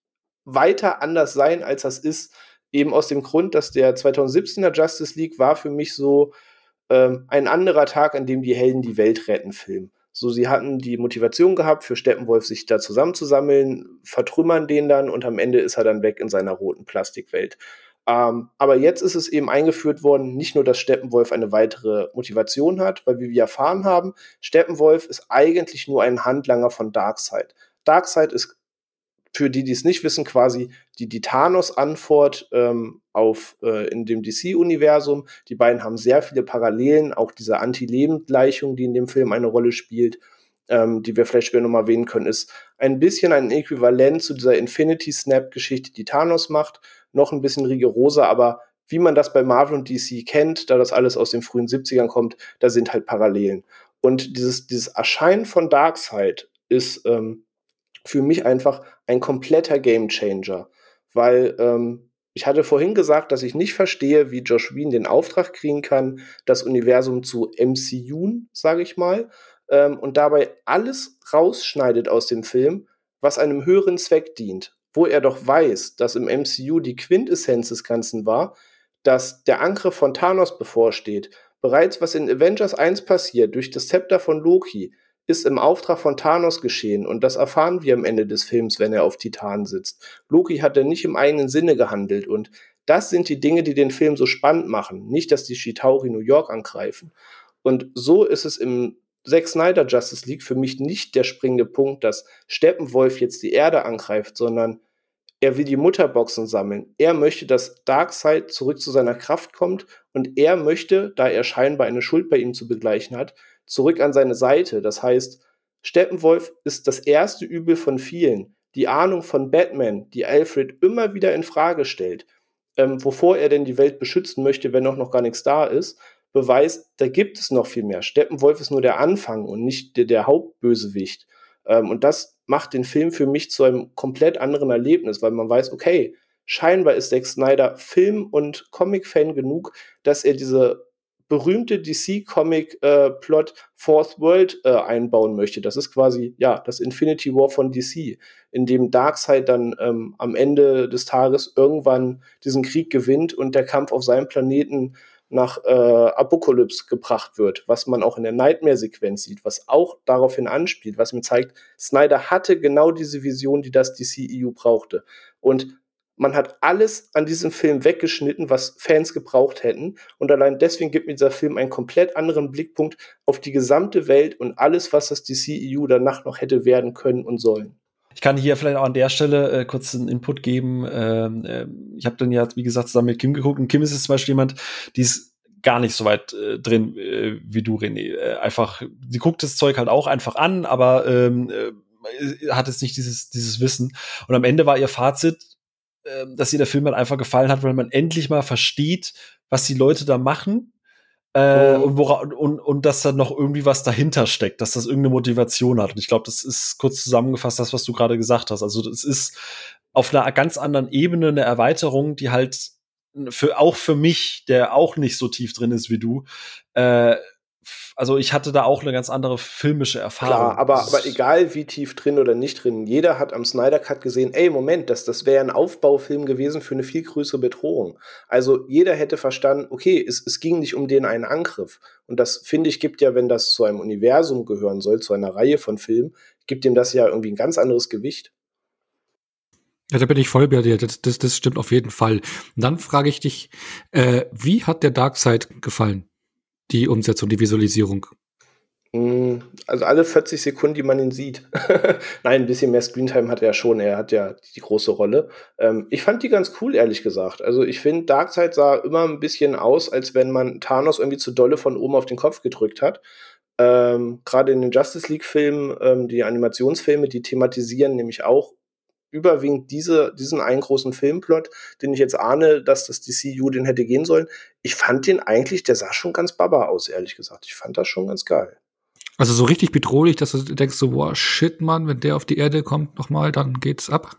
weiter anders sein, als das ist. Eben aus dem Grund, dass der 2017er Justice League war für mich so, ähm, ein anderer Tag, an dem die Helden die Welt retten Film. So, sie hatten die Motivation gehabt, für Steppenwolf sich da zusammenzusammeln, vertrümmern den dann und am Ende ist er dann weg in seiner roten Plastikwelt. Ähm, aber jetzt ist es eben eingeführt worden, nicht nur, dass Steppenwolf eine weitere Motivation hat, weil wie wir erfahren haben, Steppenwolf ist eigentlich nur ein Handlanger von Darkseid. Darkseid ist für die, die es nicht wissen, quasi die, die Thanos-Antwort ähm, auf äh, in dem DC-Universum. Die beiden haben sehr viele Parallelen, auch diese Anti-Leben-Gleichung, die in dem Film eine Rolle spielt, ähm, die wir vielleicht später nochmal erwähnen können, ist ein bisschen ein Äquivalent zu dieser Infinity-Snap-Geschichte, die Thanos macht. Noch ein bisschen rigoroser, aber wie man das bei Marvel und DC kennt, da das alles aus den frühen 70ern kommt, da sind halt Parallelen. Und dieses, dieses Erscheinen von Darkseid ist ähm, für mich einfach ein kompletter Gamechanger, weil ähm, ich hatte vorhin gesagt, dass ich nicht verstehe, wie Josh Wien den Auftrag kriegen kann, das Universum zu MCU, sage ich mal, ähm, und dabei alles rausschneidet aus dem Film, was einem höheren Zweck dient, wo er doch weiß, dass im MCU die Quintessenz des Ganzen war, dass der Angriff von Thanos bevorsteht. Bereits was in Avengers 1 passiert durch das Zepter von Loki, ist im Auftrag von Thanos geschehen und das erfahren wir am Ende des Films, wenn er auf Titan sitzt. Loki hat ja nicht im eigenen Sinne gehandelt und das sind die Dinge, die den Film so spannend machen. Nicht, dass die Chitauri New York angreifen. Und so ist es im Zack Snyder Justice League für mich nicht der springende Punkt, dass Steppenwolf jetzt die Erde angreift, sondern er will die Mutterboxen sammeln. Er möchte, dass Darkseid zurück zu seiner Kraft kommt und er möchte, da er scheinbar eine Schuld bei ihm zu begleichen hat, zurück an seine Seite. Das heißt, Steppenwolf ist das erste Übel von vielen. Die Ahnung von Batman, die Alfred immer wieder in Frage stellt, ähm, wovor er denn die Welt beschützen möchte, wenn auch noch gar nichts da ist, beweist, da gibt es noch viel mehr. Steppenwolf ist nur der Anfang und nicht der, der Hauptbösewicht. Ähm, und das macht den Film für mich zu einem komplett anderen Erlebnis, weil man weiß, okay, scheinbar ist Zack Snyder Film- und Comic-Fan genug, dass er diese berühmte DC-Comic-Plot äh, Fourth World äh, einbauen möchte. Das ist quasi, ja, das Infinity War von DC, in dem Darkseid dann ähm, am Ende des Tages irgendwann diesen Krieg gewinnt und der Kampf auf seinem Planeten nach äh, Apokalypse gebracht wird, was man auch in der Nightmare-Sequenz sieht, was auch daraufhin anspielt, was mir zeigt, Snyder hatte genau diese Vision, die das DCEU brauchte. Und man hat alles an diesem Film weggeschnitten, was Fans gebraucht hätten. Und allein deswegen gibt mir dieser Film einen komplett anderen Blickpunkt auf die gesamte Welt und alles, was das DCEU danach noch hätte werden können und sollen. Ich kann hier vielleicht auch an der Stelle äh, kurz einen Input geben. Ähm, äh, ich habe dann ja, wie gesagt, zusammen mit Kim geguckt. Und Kim ist jetzt zum Beispiel jemand, die ist gar nicht so weit äh, drin äh, wie du, René. Äh, einfach, sie guckt das Zeug halt auch einfach an, aber ähm, äh, hat jetzt nicht dieses, dieses Wissen. Und am Ende war ihr Fazit, dass ihr der Film halt einfach gefallen hat, weil man endlich mal versteht, was die Leute da machen. Äh, oh. und, wora, und, und dass da noch irgendwie was dahinter steckt, dass das irgendeine Motivation hat. Und ich glaube, das ist kurz zusammengefasst das, was du gerade gesagt hast. Also das ist auf einer ganz anderen Ebene eine Erweiterung, die halt für auch für mich, der auch nicht so tief drin ist wie du, äh, also ich hatte da auch eine ganz andere filmische Erfahrung. Klar, aber, aber egal wie tief drin oder nicht drin, jeder hat am Snyder Cut gesehen, ey, Moment, das, das wäre ein Aufbaufilm gewesen für eine viel größere Bedrohung. Also jeder hätte verstanden, okay, es, es ging nicht um den einen Angriff. Und das, finde ich, gibt ja, wenn das zu einem Universum gehören soll, zu einer Reihe von Filmen, gibt dem das ja irgendwie ein ganz anderes Gewicht. Ja, da bin ich voll bei dir. Das, das, das stimmt auf jeden Fall. Und dann frage ich dich, äh, wie hat der Darkseid gefallen? Die Umsetzung, die Visualisierung? Mm, also alle 40 Sekunden, die man ihn sieht. Nein, ein bisschen mehr Screentime hat er schon. Er hat ja die große Rolle. Ähm, ich fand die ganz cool, ehrlich gesagt. Also ich finde, Darkseid sah immer ein bisschen aus, als wenn man Thanos irgendwie zu dolle von oben auf den Kopf gedrückt hat. Ähm, Gerade in den Justice League-Filmen, ähm, die Animationsfilme, die thematisieren nämlich auch überwiegend diese, diesen einen großen Filmplot, den ich jetzt ahne, dass das DCU den hätte gehen sollen. Ich fand den eigentlich, der sah schon ganz baba aus, ehrlich gesagt. Ich fand das schon ganz geil. Also so richtig bedrohlich, dass du denkst so, wow, shit, Mann, wenn der auf die Erde kommt nochmal, dann geht's ab.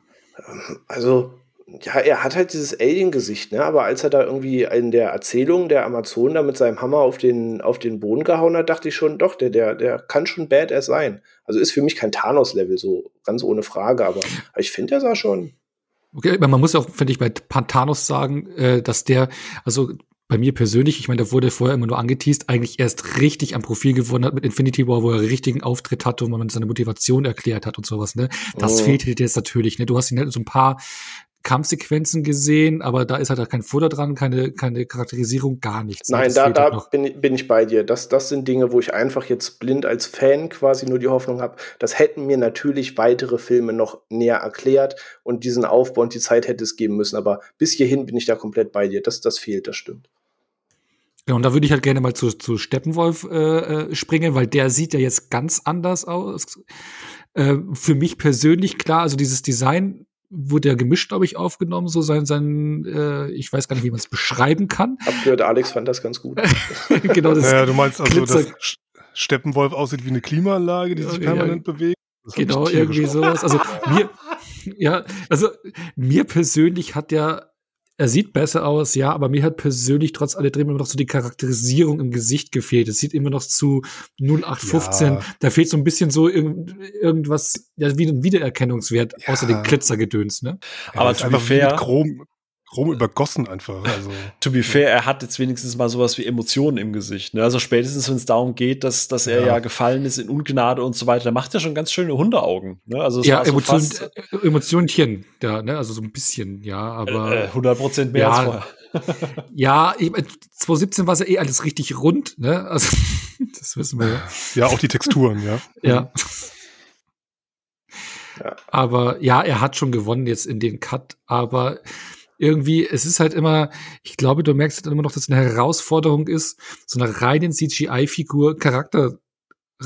Also ja, er hat halt dieses Alien-Gesicht, ne? Aber als er da irgendwie in der Erzählung der Amazon da mit seinem Hammer auf den, auf den Boden gehauen hat, dachte ich schon, doch, der, der, der kann schon Badass sein. Also ist für mich kein Thanos-Level, so ganz ohne Frage, aber ich finde, er sah schon. Okay, man muss auch, finde ich, bei Thanos sagen, äh, dass der, also bei mir persönlich, ich meine, da wurde vorher immer nur angeteased, eigentlich erst richtig am Profil gewonnen hat mit Infinity War, wo er einen richtigen Auftritt hatte und wo man seine Motivation erklärt hat und sowas, ne? Das Oh. fehlt dir jetzt natürlich, ne? Du hast ihn halt so ein paar Kampfsequenzen gesehen, aber da ist halt auch kein Futter dran, keine, keine Charakterisierung, gar nichts. ne? Nein, Das da, halt da noch. bin, ich- bin ich bei dir. Das, das sind Dinge, wo ich einfach jetzt blind als Fan quasi nur die Hoffnung habe. Das hätten mir natürlich weitere Filme noch näher erklärt und diesen Aufbau und die Zeit hätte es geben müssen. Aber bis hierhin bin ich da komplett bei dir. Das, das fehlt, das stimmt. Ja, und da würde ich halt gerne mal zu, zu Steppenwolf äh, äh, springen, weil der sieht ja jetzt ganz anders aus. Äh, für mich persönlich klar, also dieses Design wurde ja gemischt, glaube ich, aufgenommen, so sein, sein, äh, ich weiß gar nicht, wie man es beschreiben kann. Hab gehört, Alex fand das ganz gut. genau, das Naja, du meinst also, Glitzer- dass Steppenwolf aussieht wie eine Klimaanlage, die sich Ja, permanent bewegt? Das Genau, irgendwie sowas. Also mir, ja, also mir persönlich hat der, er sieht besser aus, ja, aber mir hat persönlich trotz alledem immer noch so die Charakterisierung im Gesicht gefehlt. Es sieht immer noch zu 0815. Ja. Da fehlt so ein bisschen so irgend, irgendwas, ja, wie ein Wiedererkennungswert, Ja. außer den Glitzergedöns, ne? Ja, Aber wie fair- mit Chrom, Chrom übergossen einfach. Also, To be fair, er hat jetzt wenigstens mal sowas wie Emotionen im Gesicht. Ne? Also spätestens, wenn es darum geht, dass, dass er Ja. ja. gefallen ist in Ungnade und so weiter, da macht er schon ganz schöne Hundeaugen. Ne? Also es Ja, so Emotion, fast, äh, Emotionchen, ja, ne, also so ein bisschen, ja, aber. äh, 100 Prozent mehr Ja. als vorher. Ja, ich, mein, 2017 war es ja eh alles richtig rund, ne? Also, das wissen wir ja. ja, auch die Texturen, ja. Ja. Ja. Aber ja, er hat schon gewonnen jetzt in den Cut, aber irgendwie, es ist halt immer, ich glaube, du merkst halt immer noch, dass es eine Herausforderung ist, so eine reinen CGI-Figur Charakter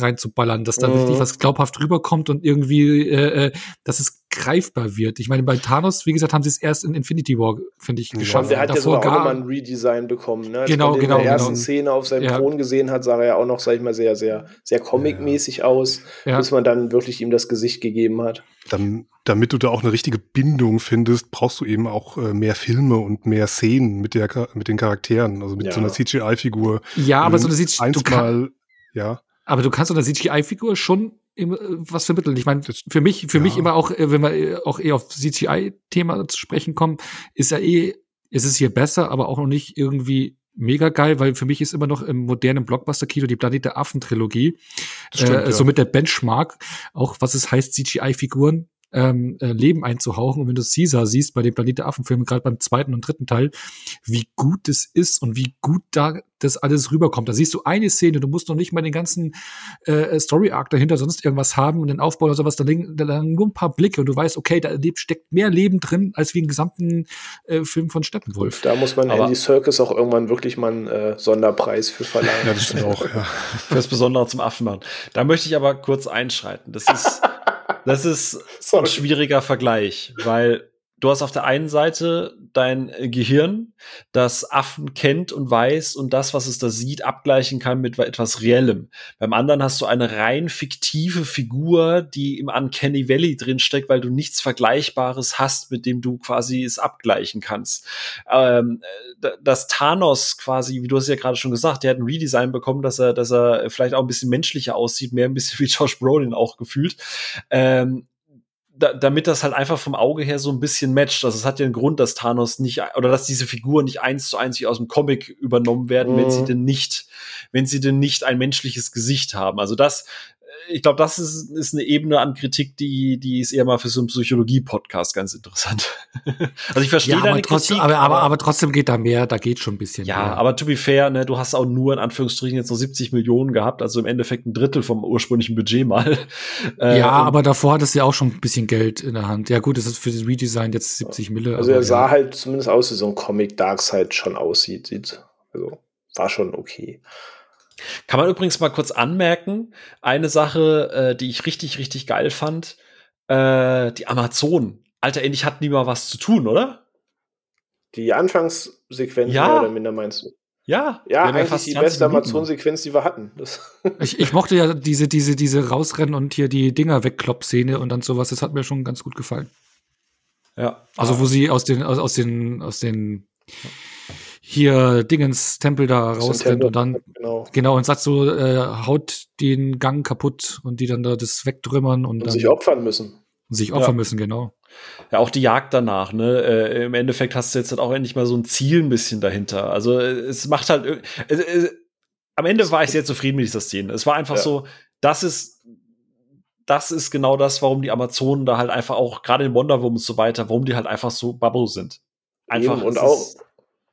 reinzuballern, dass da Mhm. wirklich was glaubhaft rüberkommt und irgendwie, äh, äh, dass es greifbar wird. Ich meine, bei Thanos, wie gesagt, haben sie es erst in Infinity War, finde ich, Ja. geschafft. Und der hat ja Davor sogar auch nochmal gar, ein Redesign bekommen. Ne? Als Genau, man den genau, In der ersten genau. Szene auf seinem Ja. Thron gesehen hat, sah er ja auch noch, sag ich mal, sehr, sehr, sehr comic-mäßig aus, ja. bis man dann wirklich ihm das Gesicht gegeben hat. Dam- damit du da auch eine richtige Bindung findest, brauchst du eben auch äh, mehr Filme und mehr Szenen mit, der, mit den Charakteren, also mit Ja. so einer CGI-Figur. ja, aber Wenn so eine CGI, Einsmal, ja. Aber du kannst einer CGI-Figur schon äh, was vermitteln. Ich meine, für mich, für ja. mich immer auch, äh, wenn wir äh, auch eher auf CGI-Thema zu sprechen kommen, ist ja eh, ist es hier besser, aber auch noch nicht irgendwie mega geil, weil für mich ist immer noch im modernen Blockbuster-Kino die Planet der Affen-Trilogie äh, ja. somit der Benchmark, auch was es heißt, CGI-Figuren ähm, äh, Leben einzuhauchen. Und wenn du Caesar siehst bei den Planet der Affen-Filmen, gerade beim zweiten und dritten Teil, wie gut es ist und wie gut da das alles rüberkommt. Da siehst du eine Szene, du musst noch nicht mal den ganzen äh, Story-Arc dahinter sonst irgendwas haben und den Aufbau oder sowas, da liegen da liegen nur ein paar Blicke und du weißt, okay, da steckt mehr Leben drin, als wie im gesamten äh, Film von Steppenwolf. Da muss man Aber- Andy Serkis auch irgendwann wirklich mal einen äh, Sonderpreis für verleihen. ja, das stimmt auch. Ja. Fürs Besondere zum Affen machen. Da möchte ich aber kurz einschreiten. Das ist, das ist ein Sorry. schwieriger Vergleich, weil du hast auf der einen Seite dein äh, Gehirn, das Affen kennt und weiß und das, was es da sieht, abgleichen kann mit etwas Reellem. Beim anderen hast du eine rein fiktive Figur, die im Uncanny Valley drinsteckt, weil du nichts Vergleichbares hast, mit dem du quasi es abgleichen kannst. Ähm, äh, dass Thanos quasi, wie du hast ja gerade schon gesagt, der hat ein Redesign bekommen, dass er, dass er vielleicht auch ein bisschen menschlicher aussieht, mehr ein bisschen wie Josh Brolin auch gefühlt. Ähm, da, damit das halt einfach vom Auge her so ein bisschen matcht. Also es hat ja einen Grund, dass Thanos nicht oder dass diese Figuren nicht eins zu eins wie aus dem Comic übernommen werden, wenn Mhm. sie denn nicht, wenn sie denn nicht ein menschliches Gesicht haben. Also das, ich glaube, das ist, ist eine Ebene an Kritik, die, die ist eher mal für so einen Psychologie-Podcast ganz interessant. also ich verstehe Ja, aber deine trotzdem, Kritik, aber, aber, aber trotzdem geht da mehr, da geht schon ein bisschen ja, mehr. aber to be fair, ne, du hast auch nur in Anführungsstrichen jetzt noch 70 Millionen gehabt, also im Endeffekt ein Drittel vom ursprünglichen Budget mal. Äh, ja, aber davor hat es ja auch schon ein bisschen Geld in der Hand. Ja, gut, das ist für das Redesign jetzt 70 Mille. Also er sah ja. halt zumindest aus, wie so ein Comic Darkseid schon aussieht. Sieht, also war schon okay. Kann man übrigens mal kurz anmerken, eine Sache, äh, die ich richtig, richtig geil fand, äh, die Amazonen. Alter, endlich hatten die mal was zu tun, oder? Die Anfangssequenz Ja. mehr oder minder meinst du? Ja, Ja, eigentlich fast die 20 beste. Amazon-Sequenz, die wir hatten. Das Ich, ich mochte ja diese, diese, diese rausrennen und hier die Dinger wegklopp-Szene und dann sowas. Das hat mir schon ganz gut gefallen. Ja, Also, wo sie aus den, aus, aus den, aus den hier Dingens Tempel da rausrennt und dann genau. genau und sagt so, äh, haut den Gang kaputt und die dann da das wegtrümmern und, Und dann sich opfern müssen. sich opfern Ja. müssen, genau. Ja, auch die Jagd danach, ne? Äh, Im Endeffekt hast du jetzt halt auch endlich mal so ein Ziel ein bisschen dahinter. Also äh, es macht halt. Äh, äh, am Ende war ich sehr zufrieden mit dieser Szene. Es war einfach ja. so, das ist, das ist genau das, warum die Amazonen da halt einfach auch, gerade in Wonder Woman und so weiter, warum die halt einfach so Bubble sind. Einfach. Eben, und auch,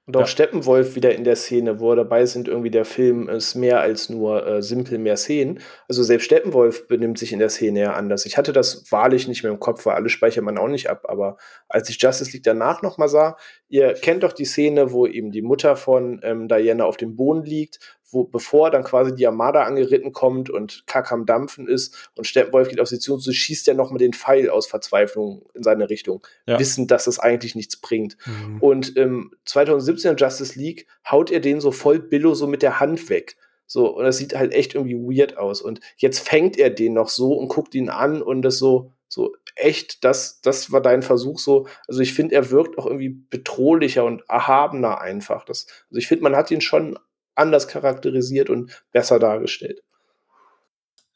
und auch ja. Steppenwolf wieder in der Szene, wo er dabei sind, irgendwie der Film ist mehr als nur äh, simpel mehr Szenen. Also selbst Steppenwolf benimmt sich in der Szene ja anders. Ich hatte das wahrlich nicht mehr im Kopf, weil alles speichert man auch nicht ab. Aber als ich Justice League danach nochmal sah, ihr kennt doch die Szene, wo eben die Mutter von ähm, Diana auf dem Boden liegt wo, bevor dann quasi die Armada angeritten kommt und Kack am Dampfen ist und Steppenwolf geht auf sie zu und so schießt er nochmal den Pfeil aus Verzweiflung in seine Richtung, ja. wissend, dass es eigentlich nichts bringt. Mhm. Und ähm, 2017 in Justice League haut er den so voll Billo so mit der Hand weg. So, und das sieht halt echt irgendwie weird aus. Und jetzt fängt er den noch so und guckt ihn an und das so, so echt, das, das war dein Versuch so. Also ich finde, er wirkt auch irgendwie bedrohlicher und erhabener einfach. Das, also ich finde, man hat ihn schon anders charakterisiert und besser dargestellt.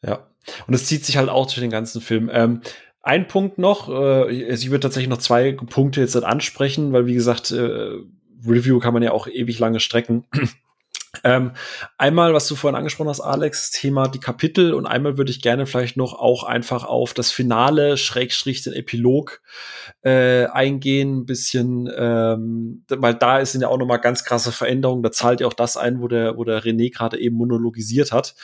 Ja, und es zieht sich halt auch durch den ganzen Film. Ähm, ein Punkt noch, äh, ich würde tatsächlich noch zwei Punkte jetzt ansprechen, weil wie gesagt, äh, Review kann man ja auch ewig lange strecken. Ähm, einmal, was du vorhin angesprochen hast, Alex, Thema die Kapitel und einmal würde ich gerne vielleicht noch auch einfach auf das Finale, Schrägstrich, den Epilog äh, eingehen, ein bisschen, ähm, weil da sind ja auch noch mal ganz krasse Veränderungen. Da zahlt ja auch das ein, wo der, wo der René gerade eben monologisiert hat,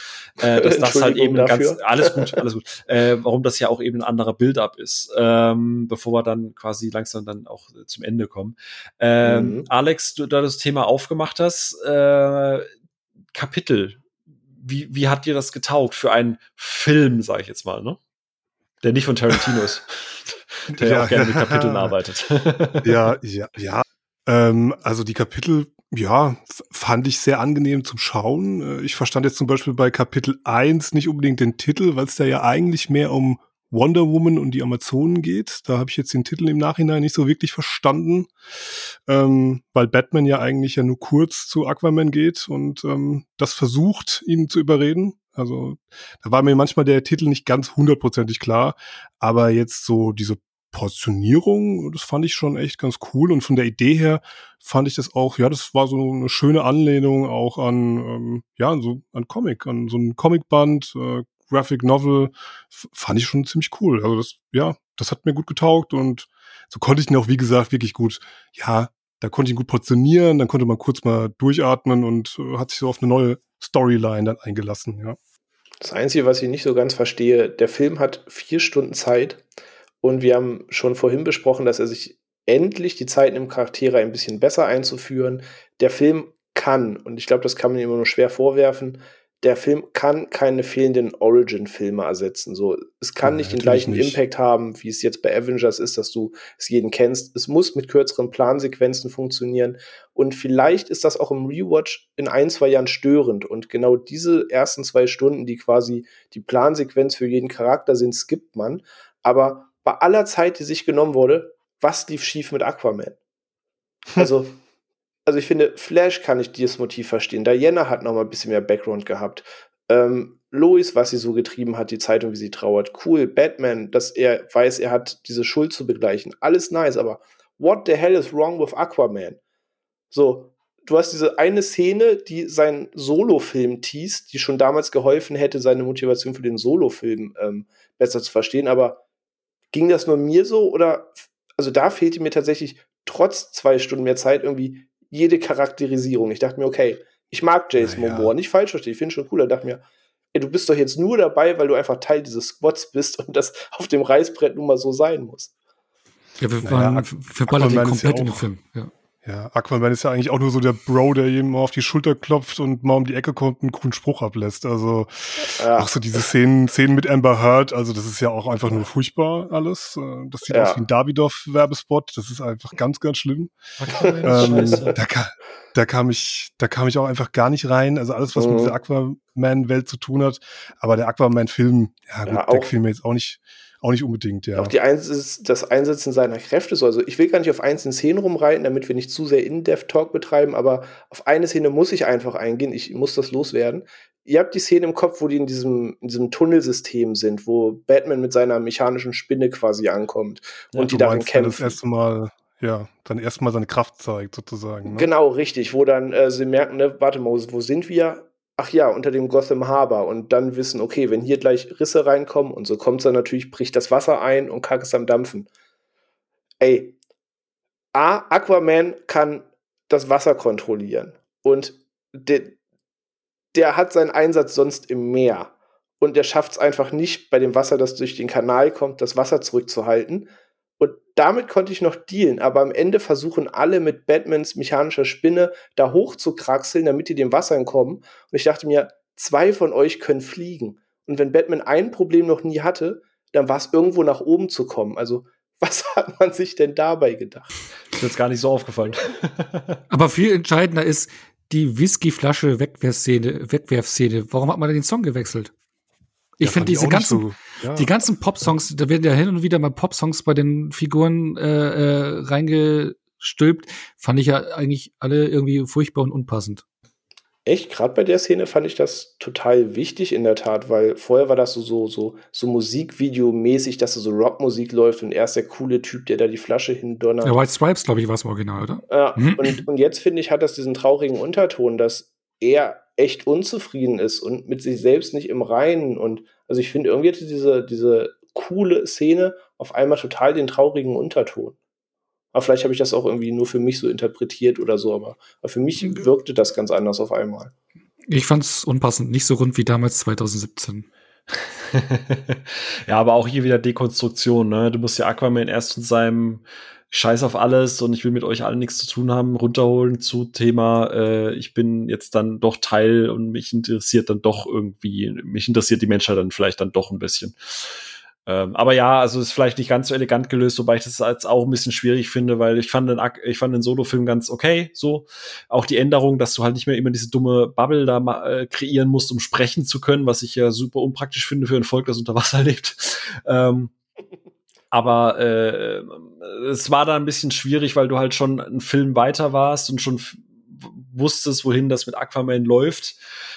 äh, dass das halt eben ganz, alles gut, alles gut, äh, warum das ja auch eben ein anderer Build-up ist, ähm, bevor wir dann quasi langsam dann auch zum Ende kommen. Ähm, mhm. Alex, du da das Thema aufgemacht hast, äh, Kapitel. Wie, wie hat dir das getaugt für einen Film, sage ich jetzt mal, ne? Der nicht von Tarantino ist. Der ja, ja auch gerne mit Kapiteln arbeitet. ja, ja, ja. Ähm, also die Kapitel, ja, fand ich sehr angenehm zum Schauen. Äh, ich verstand jetzt zum Beispiel bei Kapitel 1 nicht unbedingt den Titel, weil es da ja eigentlich mehr um Wonder Woman und die Amazonen geht. Da habe ich jetzt den Titel im Nachhinein nicht so wirklich verstanden, ähm, weil Batman ja eigentlich ja nur kurz zu Aquaman geht und ähm, das versucht, ihn zu überreden. Also da war mir manchmal der Titel nicht ganz hundertprozentig klar, aber jetzt so diese Portionierung, das fand ich schon echt ganz cool und von der Idee her fand ich das auch, ja, das war so eine schöne Anlehnung auch an, ähm, ja, so an Comic, an so ein Comicband, äh, Graphic Novel, fand ich schon ziemlich cool. Also das, ja, das hat mir gut getaugt und so konnte ich ihn auch, wie gesagt, wirklich gut, ja, da konnte ich ihn gut portionieren, dann konnte man kurz mal durchatmen und äh, hat sich so auf eine neue Storyline dann eingelassen, ja. Das Einzige, was ich nicht so ganz verstehe, der Film hat vier Stunden Zeit und wir haben schon vorhin besprochen, dass er sich endlich die Zeit nimmt, Charaktere ein bisschen besser einzuführen. Der Film kann, und ich glaube, das kann man immer nur schwer vorwerfen, der Film kann keine fehlenden Origin-Filme ersetzen. So, es kann ja, nicht den gleichen nicht. Impact haben, wie es jetzt bei Avengers ist, dass du es jeden kennst. Es muss mit kürzeren Plansequenzen funktionieren. Und vielleicht ist das auch im Rewatch in ein, zwei Jahren störend. Und genau diese ersten zwei Stunden, die quasi die Plansequenz für jeden Charakter sind, skippt man. Aber bei aller Zeit, die sich genommen wurde, was lief schief mit Aquaman? Also, also ich finde, Flash kann ich dieses Motiv verstehen. Diana hat noch mal ein bisschen mehr Background gehabt. Ähm, Lois, was sie so getrieben hat, die Zeitung, wie sie trauert. Cool, Batman, dass er weiß, er hat diese Schuld zu begleichen. Alles nice, aber what the hell is wrong with Aquaman? So, du hast diese eine Szene, die seinen Solo-Film teast, die schon damals geholfen hätte, seine Motivation für den Solo-Film ähm, besser zu verstehen, aber ging das nur mir so oder, also da fehlte mir tatsächlich trotz zwei Stunden mehr Zeit irgendwie jede Charakterisierung. Ich dachte mir, okay, ich mag Jason naja. Momoa, nicht falsch verstehen, ich finde schon cool. Da dachte mir, ey, du bist doch jetzt nur dabei, weil du einfach Teil dieses Squads bist und das auf dem Reißbrett nun mal so sein muss. Ja, wir waren naja, verballert den komplett ja in den Film. Ja. Ja, Aquaman ist ja eigentlich auch nur so der Bro, der ihm mal auf die Schulter klopft und mal um die Ecke kommt und einen coolen Spruch ablässt. Also ja. auch so diese Szenen, Szenen mit Amber Heard, also das ist ja auch einfach nur furchtbar alles. Äh, das sieht ja. aus wie ein Davidoff-Werbespot. Das ist einfach ganz, ganz schlimm. ähm, da, kam, da kam ich, da kam ich auch einfach gar nicht rein. Also alles, was mhm. mit dieser Aquaman-Welt zu tun hat. Aber der Aquaman-Film, ja gut, ja, der gefiel mir jetzt auch nicht auch nicht unbedingt, ja. Auch die Eins das Einsetzen seiner Kräfte so. Also ich will gar nicht auf einzelne Szenen rumreiten, damit wir nicht zu sehr In-Depth-Talk betreiben, aber auf eine Szene muss ich einfach eingehen. Ich muss das loswerden. ihr habt die Szene im Kopf, wo die in diesem, in diesem Tunnelsystem sind, wo Batman mit seiner mechanischen Spinne quasi ankommt Ja, und die darin meinst, kämpfen. Das erste Mal, ja, dann erstmal seine Kraft zeigt, sozusagen. Ne? Genau, richtig, wo dann äh, sie merken, ne, warte mal, wo sind wir? Ach ja, unter dem Gotham Harbor und dann wissen, okay, wenn hier gleich Risse reinkommen und so kommt es dann natürlich, bricht das Wasser ein und Kack ist am Dampfen. Ey, A, Aquaman kann das Wasser kontrollieren und der, der hat seinen Einsatz sonst im Meer und der schafft es einfach nicht, bei dem Wasser, das durch den Kanal kommt, das Wasser zurückzuhalten. Und damit konnte ich noch dealen, aber am Ende versuchen alle mit Batmans mechanischer Spinne da hoch zu kraxeln, damit die dem Wasser entkommen. Und ich dachte mir, zwei von euch können fliegen. Und wenn Batman ein Problem noch nie hatte, dann war es irgendwo nach oben zu kommen. Also, was hat man sich denn dabei gedacht? Ist mir jetzt gar nicht so aufgefallen. Aber viel entscheidender ist die Whiskyflasche Wegwerfszene, Wegwerfszene. Warum hat man denn den Song gewechselt? Ich Ja, finde diese ganzen, so- ja. die ganzen Pop-Songs, da werden ja hin und wieder mal Pop-Songs bei den Figuren äh, äh, reingestülpt, fand ich ja eigentlich alle irgendwie furchtbar und unpassend. Echt, gerade bei der Szene fand ich das total wichtig in der Tat, weil vorher war das so, so, so, so Musikvideo-mäßig, dass so Rockmusik läuft und er ist der coole Typ, der da die Flasche hindonnert. Ja, White Stripes, glaube ich, war es im Original, oder? Ja, Mhm. und, und jetzt finde ich, hat das diesen traurigen Unterton, dass er echt unzufrieden ist und mit sich selbst nicht im Reinen. Und also ich finde, irgendwie hatte diese, diese coole Szene auf einmal total den traurigen Unterton. Aber vielleicht habe ich das auch irgendwie nur für mich so interpretiert oder so, aber, aber für mich wirkte das ganz anders auf einmal. Ich fand's unpassend, nicht so rund wie damals 2017. ja, aber auch hier wieder Dekonstruktion, ne? Du musst ja Aquaman erst von seinem Scheiß auf alles und ich will mit euch allen nichts zu tun haben, runterholen zu Thema, äh, ich bin jetzt dann doch Teil und mich interessiert dann doch irgendwie, mich interessiert die Menschheit dann vielleicht dann doch ein bisschen. Ähm, aber ja, also ist vielleicht nicht ganz so elegant gelöst, wobei ich das als auch ein bisschen schwierig finde, weil ich fand den, ich fand den Solo-Film ganz okay, so. Auch die Änderung, dass du halt nicht mehr immer diese dumme Bubble da äh, kreieren musst, um sprechen zu können, was ich ja super unpraktisch finde für ein Volk, das unter Wasser lebt. Ähm, aber äh, es war da ein bisschen schwierig, weil du halt schon einen Film weiter warst und schon wusstest, wohin das mit Aquaman läuft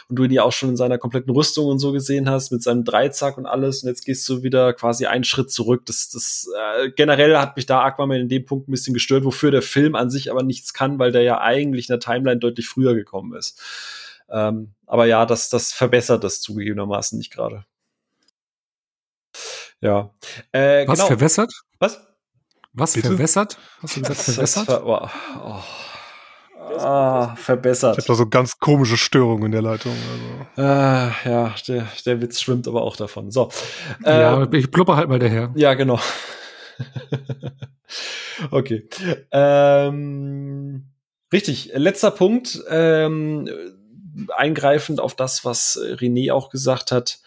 und du ihn ja auch schon in seiner kompletten Rüstung und so gesehen hast, mit seinem Dreizack und alles und jetzt gehst du wieder quasi einen Schritt zurück. Das, das äh, generell hat mich da Aquaman in dem Punkt ein bisschen gestört, wofür der Film an sich aber nichts kann, weil der ja eigentlich in der Timeline deutlich früher gekommen ist. Ähm, aber ja, das, das verbessert das zugegebenermaßen nicht gerade. Ja. Äh, Was genau. verwässert? Was? Was Bitte? verwässert? Hast du gesagt, verwässert? Ver oh, oh. Ah, verbessert. Ich habe da so ganz komische Störungen in der Leitung. Also. Ah, ja, der, der Witz schwimmt aber auch davon. So. ja, Ähm, ich blubber halt mal daher. ja, genau. okay. Ähm, richtig. Letzter Punkt. Ähm, eingreifend auf das, was René auch gesagt hat.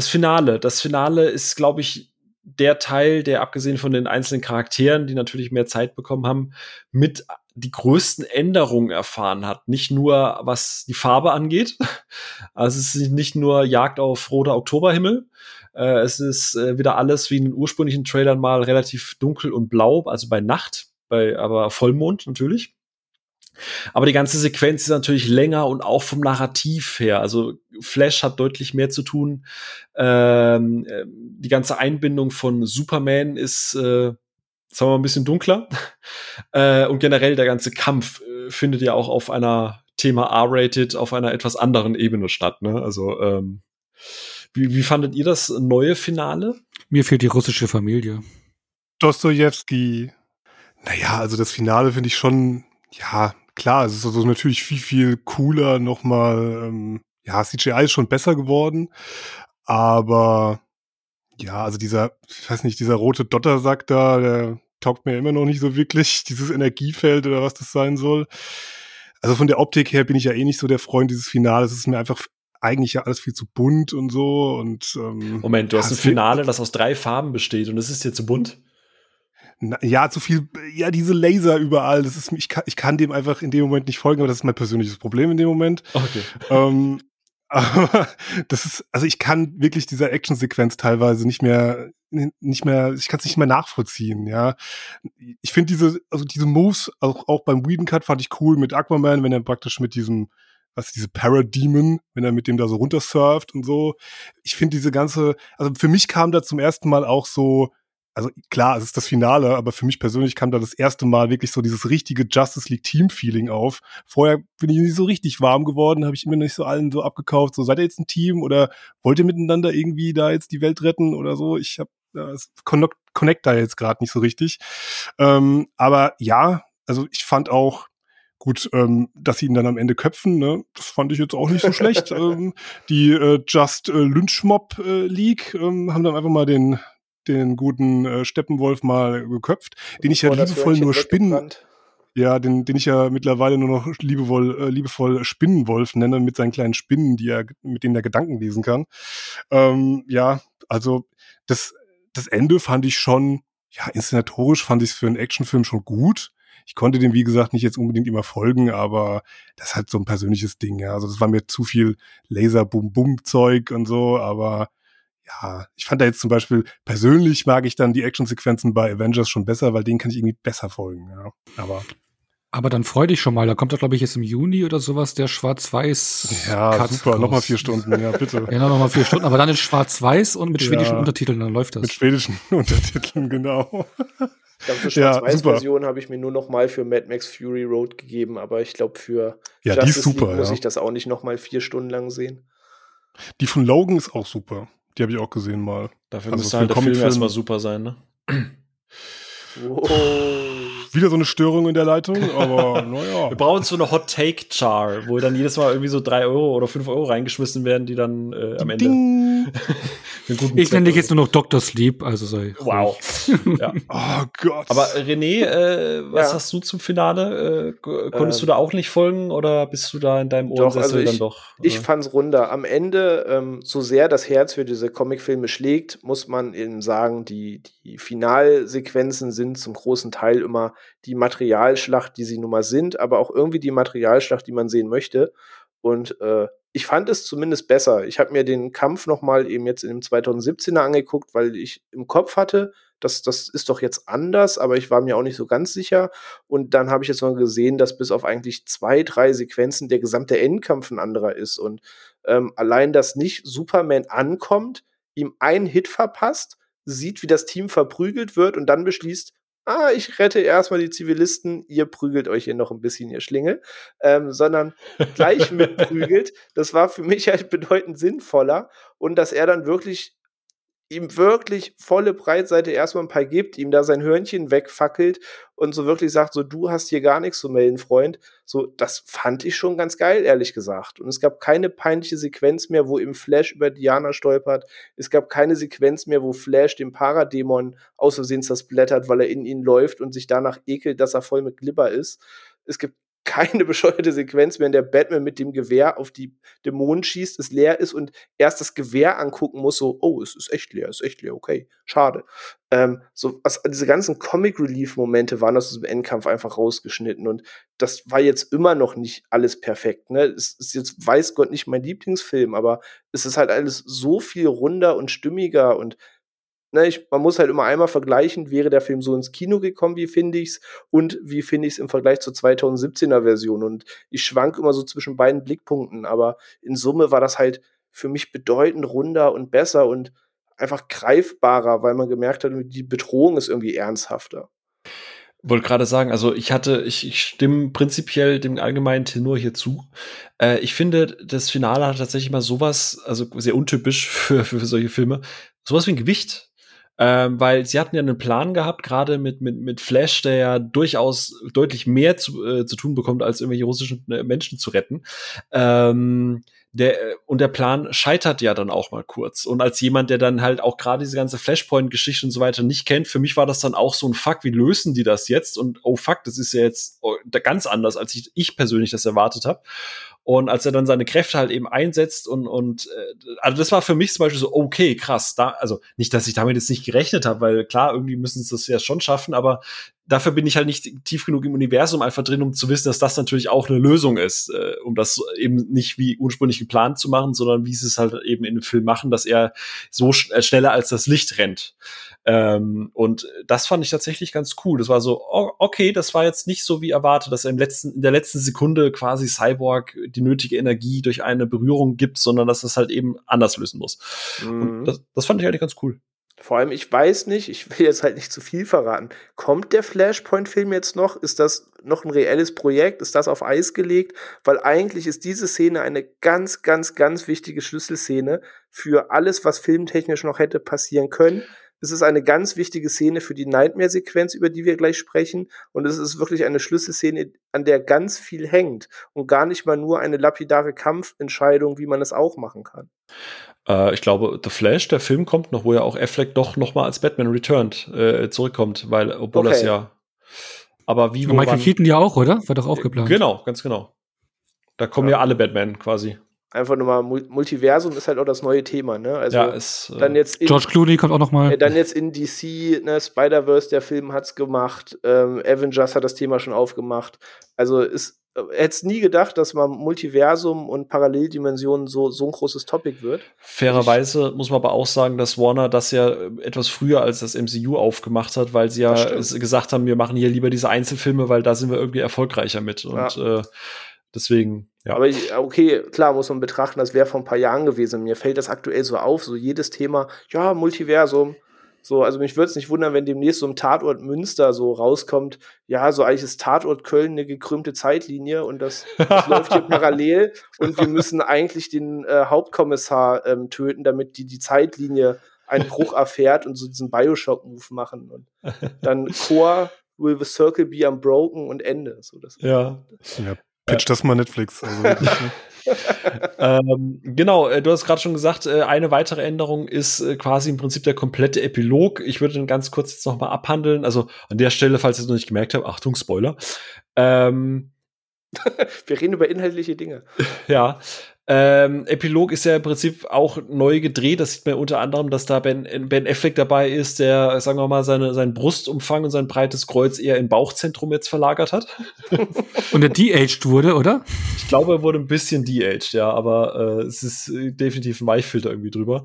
Das Finale. Das Finale ist, glaube ich, der Teil, der abgesehen von den einzelnen Charakteren, die natürlich mehr Zeit bekommen haben, mit die größten Änderungen erfahren hat. Nicht nur was die Farbe angeht. Also es ist nicht nur Jagd auf roter Oktoberhimmel. Äh, es ist äh, wieder alles wie in den ursprünglichen Trailern mal relativ dunkel und blau, also bei Nacht, bei aber Vollmond natürlich. Aber die ganze Sequenz ist natürlich länger und auch vom Narrativ her. Also Flash hat deutlich mehr zu tun. Ähm, äh, die ganze Einbindung von Superman ist, äh, sagen wir mal, ein bisschen dunkler. äh, und generell der ganze Kampf äh, findet ja auch auf einer Thema R-rated auf einer etwas anderen Ebene statt. Ne? Also ähm, wie, wie fandet ihr das neue Finale? Mir fehlt die russische Familie. Dostoevsky. Naja, also das Finale finde ich schon, ja, klar, es ist also natürlich viel, viel cooler nochmal. Ähm, ja, CGI ist schon besser geworden, aber ja, also dieser, ich weiß nicht, dieser rote Dottersack da, der taugt mir immer noch nicht so wirklich, dieses Energiefeld oder was das sein soll. Also von der Optik her bin ich ja eh nicht so der Freund dieses Finales. Es ist mir einfach eigentlich ja alles viel zu bunt und so und ähm, Moment, du hast ein Finale, das aus drei Farben besteht und es ist dir zu bunt? Na, ja, zu viel, ja, diese Laser überall, das ist, ich kann, ich kann dem einfach in dem Moment nicht folgen, aber das ist mein persönliches Problem in dem Moment. Okay. ähm, aber das ist, also ich kann wirklich dieser Actionsequenz teilweise nicht mehr, nicht mehr, ich kann es nicht mehr nachvollziehen, ja. Ich finde diese, also diese Moves, auch, auch beim Whedon Cut fand ich cool mit Aquaman, wenn er praktisch mit diesem, was diese Parademon, wenn er mit dem da so runtersurft und so. Ich finde diese ganze, also für mich kam da zum ersten Mal auch so, also klar, es ist das Finale, aber für mich persönlich kam da das erste Mal wirklich so dieses richtige Justice League Team Feeling auf. Vorher bin ich nicht so richtig warm geworden, habe ich immer nicht so allen so abgekauft, so seid ihr jetzt ein Team oder wollt ihr miteinander irgendwie da jetzt die Welt retten oder so? Ich habe ja, connect, connect da jetzt gerade nicht so richtig. Ähm, aber ja, also ich fand auch gut, ähm, dass sie ihn dann am Ende köpfen, ne? das fand ich jetzt auch nicht so schlecht. ähm, die äh, Just äh, Lynchmob äh, League ähm, haben dann einfach mal den den guten äh, Steppenwolf mal geköpft, den ich ja liebevoll nur Spinnen, ja, den, den ich ja mittlerweile nur noch liebevoll, äh, liebevoll Spinnenwolf nenne mit seinen kleinen Spinnen, die er, mit denen er Gedanken lesen kann. Ähm, ja, also das, das Ende fand ich schon, ja, inszenatorisch fand ich es für einen Actionfilm schon gut. Ich konnte dem, wie gesagt, nicht jetzt unbedingt immer folgen, aber das ist halt so ein persönliches Ding, ja. Also das war mir zu viel Laser-Bum-Bum-Zeug und so, aber ja, ich fand da jetzt zum Beispiel, persönlich mag ich dann die Actionsequenzen bei Avengers schon besser, weil denen kann ich irgendwie besser folgen, ja. Aber. Aber dann freu dich schon mal, da kommt doch, glaube ich, jetzt im Juni oder sowas der Schwarz-Weiß. Ja, Cut super, nochmal vier Stunden, ja, bitte. ja, nochmal vier Stunden, aber dann in Schwarz-Weiß und mit schwedischen ja, Untertiteln, dann läuft das. Mit schwedischen Untertiteln, genau. Ich glaube, für Schwarz-Weiß-Version ja, habe ich mir nur noch mal für Mad Max Fury Road gegeben, aber ich glaube, für ja, Justice die ist super, League muss ich das auch nicht noch mal vier Stunden lang sehen. Die von Logan ist auch super. Die habe ich auch gesehen mal. Dafür also müsste halt der Film erstmal super sein, ne? Oh. Wieder so eine Störung in der Leitung, aber naja. Wir brauchen so eine Hot Take Char, wo dann jedes Mal irgendwie so drei Euro oder fünf Euro reingeschmissen werden, die dann äh, am Ende. ich nenne dich jetzt nur noch Dr. Sleep, also sei. Wow. ja. Oh Gott. Aber René, äh, was ja. hast du zum Finale? Äh, konntest ähm, du da auch nicht folgen oder bist du da in deinem Ohrensessel also ich, dann doch? Äh? Ich fand's runder. Am Ende, ähm, so sehr das Herz für diese Comicfilme schlägt, muss man eben sagen, die, die Finalsequenzen sind zum großen Teil immer die Materialschlacht, die sie nun mal sind, aber auch irgendwie die Materialschlacht, die man sehen möchte. Und äh, ich fand es zumindest besser. Ich habe mir den Kampf noch mal eben jetzt in dem 2017er angeguckt, weil ich im Kopf hatte, das, das ist doch jetzt anders, aber ich war mir auch nicht so ganz sicher. Und dann habe ich jetzt noch gesehen, dass bis auf eigentlich zwei, drei Sequenzen der gesamte Endkampf ein anderer ist. Und ähm, allein, dass nicht Superman ankommt, ihm einen Hit verpasst, sieht, wie das Team verprügelt wird und dann beschließt, ah, ich rette erstmal die Zivilisten, ihr prügelt euch hier noch ein bisschen, ihr Schlingel, ähm, sondern gleich mitprügelt. Das war für mich halt bedeutend sinnvoller. Und dass er dann wirklich ihm wirklich volle Breitseite erstmal ein paar gibt, ihm da sein Hörnchen wegfackelt und so wirklich sagt, so du hast hier gar nichts zu melden, Freund. So, das fand ich schon ganz geil, ehrlich gesagt. Und es gab keine peinliche Sequenz mehr, wo im Flash über Diana stolpert. Es gab keine Sequenz mehr, wo Flash den Paradämon aus Versehen zersplattert, weil er in ihn läuft und sich danach ekelt, dass er voll mit Glibber ist. Es gibt keine bescheuerte Sequenz mehr, der Batman mit dem Gewehr auf die Dämonen schießt, es leer ist und erst das Gewehr angucken muss, so, oh, es ist echt leer, es ist echt leer, okay, schade. Ähm, so, was, diese ganzen Comic-Relief-Momente waren aus diesem Endkampf einfach rausgeschnitten und das war jetzt immer noch nicht alles perfekt, ne? Es ist jetzt, weiß Gott, nicht mein Lieblingsfilm, aber es ist halt alles so viel runder und stimmiger und ne, ich, man muss halt immer einmal vergleichen, wäre der Film so ins Kino gekommen, wie finde ich's und wie finde ich's im Vergleich zur 2017er Version und ich schwank immer so zwischen beiden Blickpunkten, aber in Summe war das halt für mich bedeutend runder und besser und einfach greifbarer, weil man gemerkt hat, die Bedrohung ist irgendwie ernsthafter. Wollte gerade sagen, also ich hatte, ich, ich stimme prinzipiell dem allgemeinen Tenor hier zu. Äh, ich finde, das Finale hat tatsächlich mal sowas, also sehr untypisch für, für solche Filme, sowas wie ein Gewicht ähm, weil sie hatten ja einen Plan gehabt, gerade mit, mit, mit Flash, der ja durchaus deutlich mehr zu, äh, zu tun bekommt, als irgendwelche russischen äh, Menschen zu retten. Ähm, der, und der Plan scheitert ja dann auch mal kurz. Und als jemand, der dann halt auch gerade diese ganze Flashpoint-Geschichte und so weiter nicht kennt, für mich war das dann auch so ein Fuck, wie lösen die das jetzt? Und oh fuck, das ist ja jetzt oh, ganz anders, als ich, ich persönlich das erwartet habe. Und als er dann seine Kräfte halt eben einsetzt und, und äh, also das war für mich zum Beispiel so, okay, krass, da, also nicht, dass ich damit jetzt nicht gerechnet habe, weil klar, irgendwie müssen sie das ja schon schaffen, aber dafür bin ich halt nicht tief genug im Universum einfach drin, um zu wissen, dass das natürlich auch eine Lösung ist, äh, um das eben nicht wie ursprünglich geplant zu machen, sondern wie sie es halt eben in dem Film machen, dass er so sch äh, schneller als das Licht rennt. Ähm, und das fand ich tatsächlich ganz cool. Das war so, oh, okay, das war jetzt nicht so wie erwartet, dass er im letzten, in der letzten Sekunde quasi Cyborg die nötige Energie durch eine Berührung gibt, sondern dass das halt eben anders lösen muss. Mhm. Und das, das fand ich eigentlich ganz cool. Vor allem, ich weiß nicht, ich will jetzt halt nicht zu viel verraten. Kommt der Flashpoint-Film jetzt noch? Ist das noch ein reelles Projekt? Ist das auf Eis gelegt? Weil eigentlich ist diese Szene eine ganz, ganz, ganz wichtige Schlüsselszene für alles, was filmtechnisch noch hätte passieren können. Es ist eine ganz wichtige Szene für die Nightmare-Sequenz, über die wir gleich sprechen. Und es ist wirklich eine Schlüsselszene, an der ganz viel hängt. Und gar nicht mal nur eine lapidare Kampfentscheidung, wie man es auch machen kann. Äh, ich glaube, The Flash, der Film kommt noch, wo ja auch Affleck doch noch mal als Batman Returned äh, zurückkommt, weil, obwohl okay. das ja. Aber wie. Und Michael Keaton ja auch, oder? War doch auch geplant. Genau, ganz genau. Da kommen ja, ja alle Batman quasi einfach nochmal Multiversum ist halt auch das neue Thema, ne? Also ja, ist, dann jetzt in, George Clooney kommt auch noch mal. Äh, dann jetzt in DC, ne, Spider-Verse, der Film hat's gemacht, ähm, Avengers hat das Thema schon aufgemacht. Also ist äh, hätte es nie gedacht, dass mal Multiversum und Paralleldimensionen so, so ein großes Topic wird. Fairerweise muss man aber auch sagen, dass Warner das ja etwas früher als das MCU aufgemacht hat, weil sie ja gesagt haben, wir machen hier lieber diese Einzelfilme, weil da sind wir irgendwie erfolgreicher mit. Und ja. äh, deswegen ja. Aber ich, okay, klar muss man betrachten, das wäre vor ein paar Jahren gewesen. Mir fällt das aktuell so auf, so jedes Thema, ja, Multiversum. So, also mich würde es nicht wundern, wenn demnächst so ein Tatort Münster so rauskommt, ja, so eigentlich ist Tatort Köln eine gekrümmte Zeitlinie und das, das läuft hier parallel und wir müssen eigentlich den äh, Hauptkommissar ähm, töten, damit die, die Zeitlinie einen Bruch erfährt und so diesen Bioshock-Move machen. Und dann Core will the circle be unbroken und Ende. So, das, ja. ja. Pitch das mal Netflix. Also ne? ähm, genau, äh, du hast gerade schon gesagt, äh, eine weitere Änderung ist äh, quasi im Prinzip der komplette Epilog. Ich würde den ganz kurz jetzt noch mal abhandeln. Also an der Stelle, falls ihr es noch nicht gemerkt habt, Achtung, Spoiler. Ähm, Wir reden über inhaltliche Dinge. ja. Ähm, Epilog ist ja im Prinzip auch neu gedreht. Das sieht man unter anderem, dass da Ben, ben Affleck dabei ist, der, sagen wir mal, seine, seinen Brustumfang und sein breites Kreuz eher im Bauchzentrum jetzt verlagert hat. und er de-aged wurde, oder? Ich glaube, er wurde ein bisschen de-aged, ja, aber äh, es ist definitiv ein Weichfilter irgendwie drüber.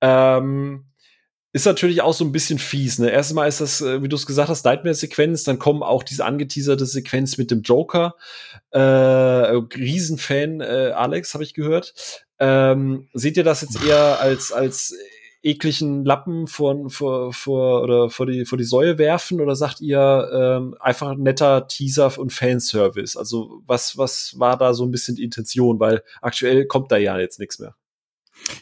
Ähm, ist natürlich auch so ein bisschen fies. Ne? Erstmal ist das, äh, wie du es gesagt hast, Nightmare-Sequenz. Dann kommen auch diese angeteaserte Sequenz mit dem Joker. Äh, Riesenfan, äh, Alex, habe ich gehört. Ähm, seht ihr das jetzt eher als, als ekligen Lappen vor, vor, vor, oder vor, die, vor die Säue werfen oder sagt ihr ähm, einfach netter Teaser und Fanservice? Also was, was war da so ein bisschen die Intention? Weil aktuell kommt da ja jetzt nichts mehr.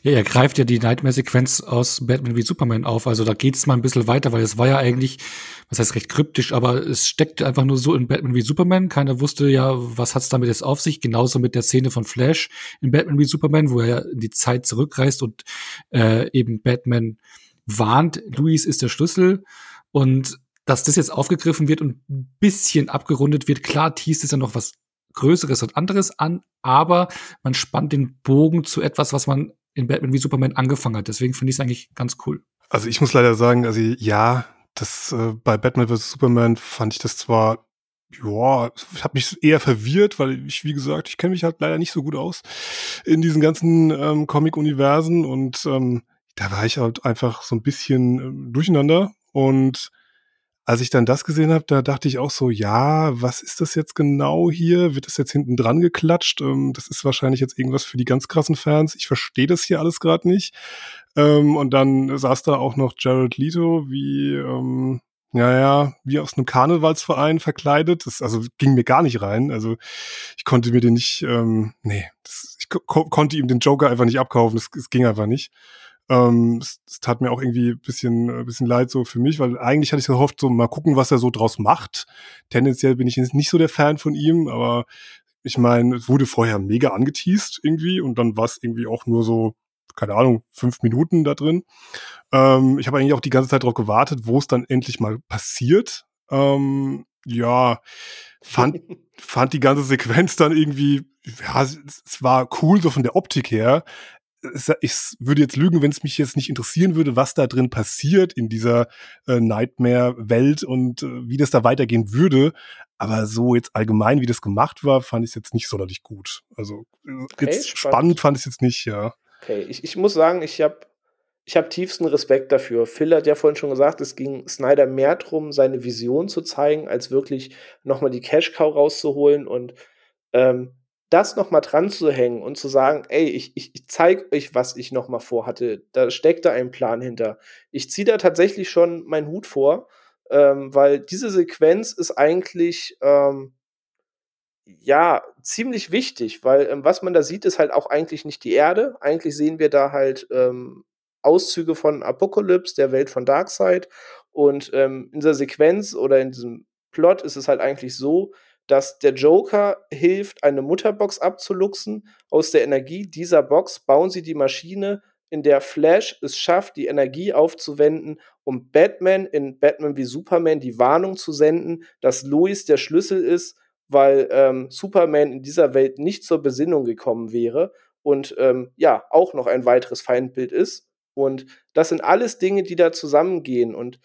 Ja, er greift ja die Nightmare-Sequenz aus Batman wie Superman auf. Also da geht's mal ein bisschen weiter, weil es war ja eigentlich, was heißt recht kryptisch, aber es steckte einfach nur so in Batman wie Superman. Keiner wusste ja, was hat's damit jetzt auf sich. Genauso mit der Szene von Flash in Batman wie Superman, wo er ja in die Zeit zurückreist und äh, eben Batman warnt, Luis ist der Schlüssel. Und dass das jetzt aufgegriffen wird und ein bisschen abgerundet wird, klar, teast ist ja noch was Größeres und anderes an, aber man spannt den Bogen zu etwas, was man in Batman wie Superman angefangen hat. Deswegen finde ich es eigentlich ganz cool. Also ich muss leider sagen, also ja, das äh, bei Batman vs. Superman fand ich das zwar ja, ich habe mich eher verwirrt, weil ich, wie gesagt, ich kenne mich halt leider nicht so gut aus in diesen ganzen ähm, Comic-Universen und ähm, da war ich halt einfach so ein bisschen ähm, durcheinander und als ich dann das gesehen habe, da dachte ich auch so, ja, was ist das jetzt genau hier? Wird das jetzt hinten dran geklatscht? Ähm, das ist wahrscheinlich jetzt irgendwas für die ganz krassen Fans. Ich verstehe das hier alles gerade nicht. Ähm, und dann saß da auch noch Jared Leto, wie, ähm, ja, wie aus einem Karnevalsverein verkleidet. Das also ging mir gar nicht rein. Also ich konnte mir den nicht, ähm, nee, das, ich ko konnte ihm den Joker einfach nicht abkaufen. Das, ging einfach nicht. Ähm, es, es, tat mir auch irgendwie bisschen, äh, bisschen leid so für mich, weil eigentlich hatte ich gehofft, so mal gucken, was er so draus macht. Tendenziell bin ich jetzt nicht so der Fan von ihm, aber ich meine, es wurde vorher mega angeteased irgendwie und dann war es irgendwie auch nur so, keine Ahnung, fünf Minuten da drin. Ähm, ich habe eigentlich auch die ganze Zeit darauf gewartet, wo es dann endlich mal passiert. Ähm, ja, fand, fand die ganze Sequenz dann irgendwie, ja, es, es war cool so von der Optik her, ich würde jetzt lügen, wenn es mich jetzt nicht interessieren würde, was da drin passiert in dieser äh, Nightmare-Welt und äh, wie das da weitergehen würde. Aber so jetzt allgemein, wie das gemacht war, fand ich es jetzt nicht sonderlich gut. Also äh, okay, jetzt spannend. spannend fand ich es jetzt nicht, ja. Okay, ich, ich muss sagen, ich habe ich hab tiefsten Respekt dafür. Phil hat ja vorhin schon gesagt, es ging Snyder mehr darum, seine Vision zu zeigen, als wirklich nochmal die Cash-Cow rauszuholen. Und ähm, das nochmal dran zu hängen und zu sagen, ey, ich, ich, ich zeige euch, was ich nochmal vorhatte. Da steckt da ein Plan hinter. Ich ziehe da tatsächlich schon meinen Hut vor, ähm, weil diese Sequenz ist eigentlich ähm, ja ziemlich wichtig, weil ähm, was man da sieht, ist halt auch eigentlich nicht die Erde. Eigentlich sehen wir da halt ähm, Auszüge von Apocalypse, der Welt von Darkseid. Und ähm, in dieser Sequenz oder in diesem Plot ist es halt eigentlich so, dass der Joker hilft, eine Mutterbox abzuluxen. Aus der Energie dieser Box bauen sie die Maschine, in der Flash es schafft, die Energie aufzuwenden, um Batman in Batman wie Superman die Warnung zu senden, dass Lois der Schlüssel ist, weil ähm, Superman in dieser Welt nicht zur Besinnung gekommen wäre und ähm, ja, auch noch ein weiteres Feindbild ist. Und das sind alles Dinge, die da zusammengehen und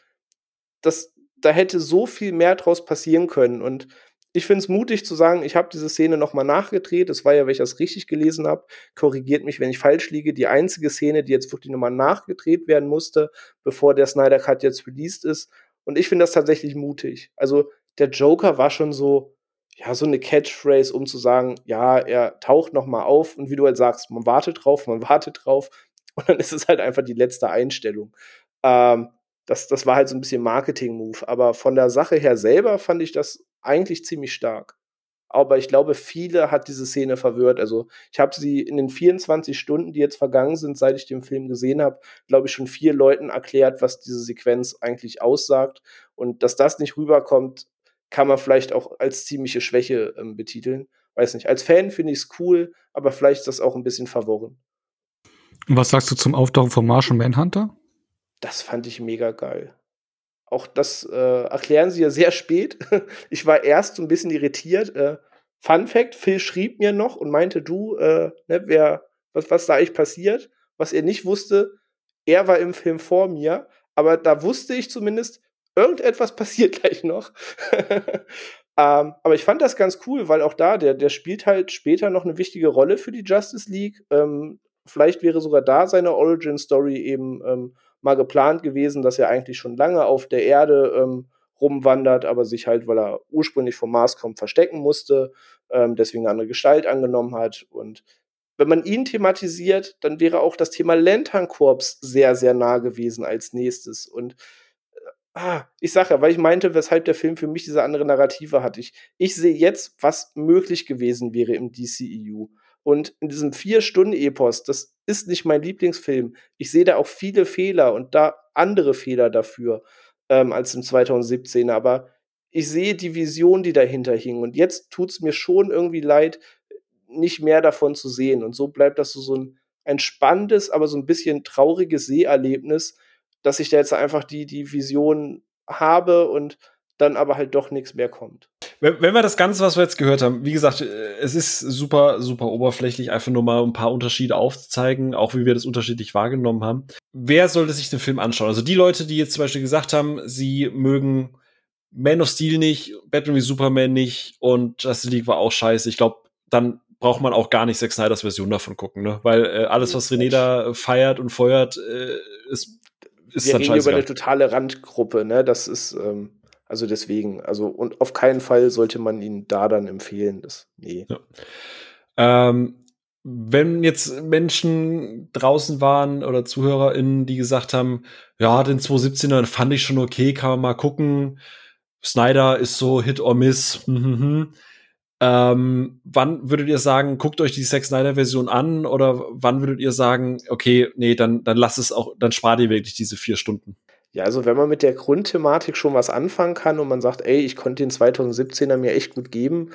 das, da hätte so viel mehr draus passieren können. Und ich finde es mutig zu sagen, ich habe diese Szene nochmal nachgedreht. Das war ja, wenn ich das richtig gelesen habe, korrigiert mich, wenn ich falsch liege, die einzige Szene, die jetzt wirklich nochmal nachgedreht werden musste, bevor der Snyder Cut jetzt released ist. Und ich finde das tatsächlich mutig. Also der Joker war schon so, ja, so eine Catchphrase, um zu sagen, ja, er taucht nochmal auf und wie du halt sagst, man wartet drauf, man wartet drauf und dann ist es halt einfach die letzte Einstellung. Ähm, das, das war halt so ein bisschen Marketing-Move. Aber von der Sache her selber fand ich das eigentlich ziemlich stark. Aber ich glaube, viele hat diese Szene verwirrt. Also ich habe sie in den 24 Stunden, die jetzt vergangen sind, seit ich den Film gesehen habe, glaube ich, schon vier Leuten erklärt, was diese Sequenz eigentlich aussagt. Und dass das nicht rüberkommt, kann man vielleicht auch als ziemliche Schwäche ähm, betiteln. Weiß nicht. Als Fan finde ich es cool, aber vielleicht ist das auch ein bisschen verworren. Und was sagst du zum Auftauchen von Martian Manhunter? Das fand ich mega geil. Auch das äh, erklären sie ja sehr spät. ich war erst so ein bisschen irritiert. Äh, Fun Fact: Phil schrieb mir noch und meinte, du, äh, ne, wer, was, was da eigentlich passiert, was er nicht wusste. Er war im Film vor mir, aber da wusste ich zumindest, irgendetwas passiert gleich noch. ähm, aber ich fand das ganz cool, weil auch da, der, der spielt halt später noch eine wichtige Rolle für die Justice League. Ähm, vielleicht wäre sogar da seine Origin Story eben ähm, mal geplant gewesen, dass er eigentlich schon lange auf der Erde ähm, rumwandert, aber sich halt, weil er ursprünglich vom Mars kommt, verstecken musste, ähm, deswegen eine andere Gestalt angenommen hat. Und wenn man ihn thematisiert, dann wäre auch das Thema Lantern-Korps sehr, sehr nah gewesen als nächstes. Und äh, ah, ich sage ja, weil ich meinte, weshalb der Film für mich diese andere Narrative hat. Ich, ich sehe jetzt, was möglich gewesen wäre im DCEU. Und in diesem Vier-Stunden-Epos, das ist nicht mein Lieblingsfilm. Ich sehe da auch viele Fehler und da andere Fehler dafür ähm, als im 2017. Aber ich sehe die Vision, die dahinter hing. Und jetzt tut es mir schon irgendwie leid, nicht mehr davon zu sehen. Und so bleibt das so, so ein, ein spannendes, aber so ein bisschen trauriges Seherlebnis, dass ich da jetzt einfach die, die Vision habe und dann aber halt doch nichts mehr kommt. Wenn, wenn wir das Ganze, was wir jetzt gehört haben, wie gesagt, äh, es ist super, super oberflächlich, einfach nur mal ein paar Unterschiede aufzuzeigen, auch wie wir das unterschiedlich wahrgenommen haben. Wer sollte sich den Film anschauen? Also die Leute, die jetzt zum Beispiel gesagt haben, sie mögen Man of Steel nicht, Batman wie Superman nicht und Justice League war auch scheiße. Ich glaube, dann braucht man auch gar nicht Zack Snyders Version davon gucken, ne? Weil äh, alles, was René da feiert und feuert, äh, ist, ist wir dann reden über eine totale Randgruppe, ne? Das ist ähm, also deswegen, also und auf keinen Fall sollte man ihn da dann empfehlen. Das, nee. Ja. Ähm, wenn jetzt Menschen draußen waren oder ZuhörerInnen, die gesagt haben, ja, den 217er fand ich schon okay, kann man mal gucken. Snyder ist so Hit or Miss. ähm, wann würdet ihr sagen, guckt euch die Zack Snyder Version an oder wann würdet ihr sagen, okay, nee, dann, dann lasst es auch, dann spart ihr wirklich diese vier Stunden? Ja, also wenn man mit der Grundthematik schon was anfangen kann und man sagt, ey, ich konnte den 2017er mir echt gut geben,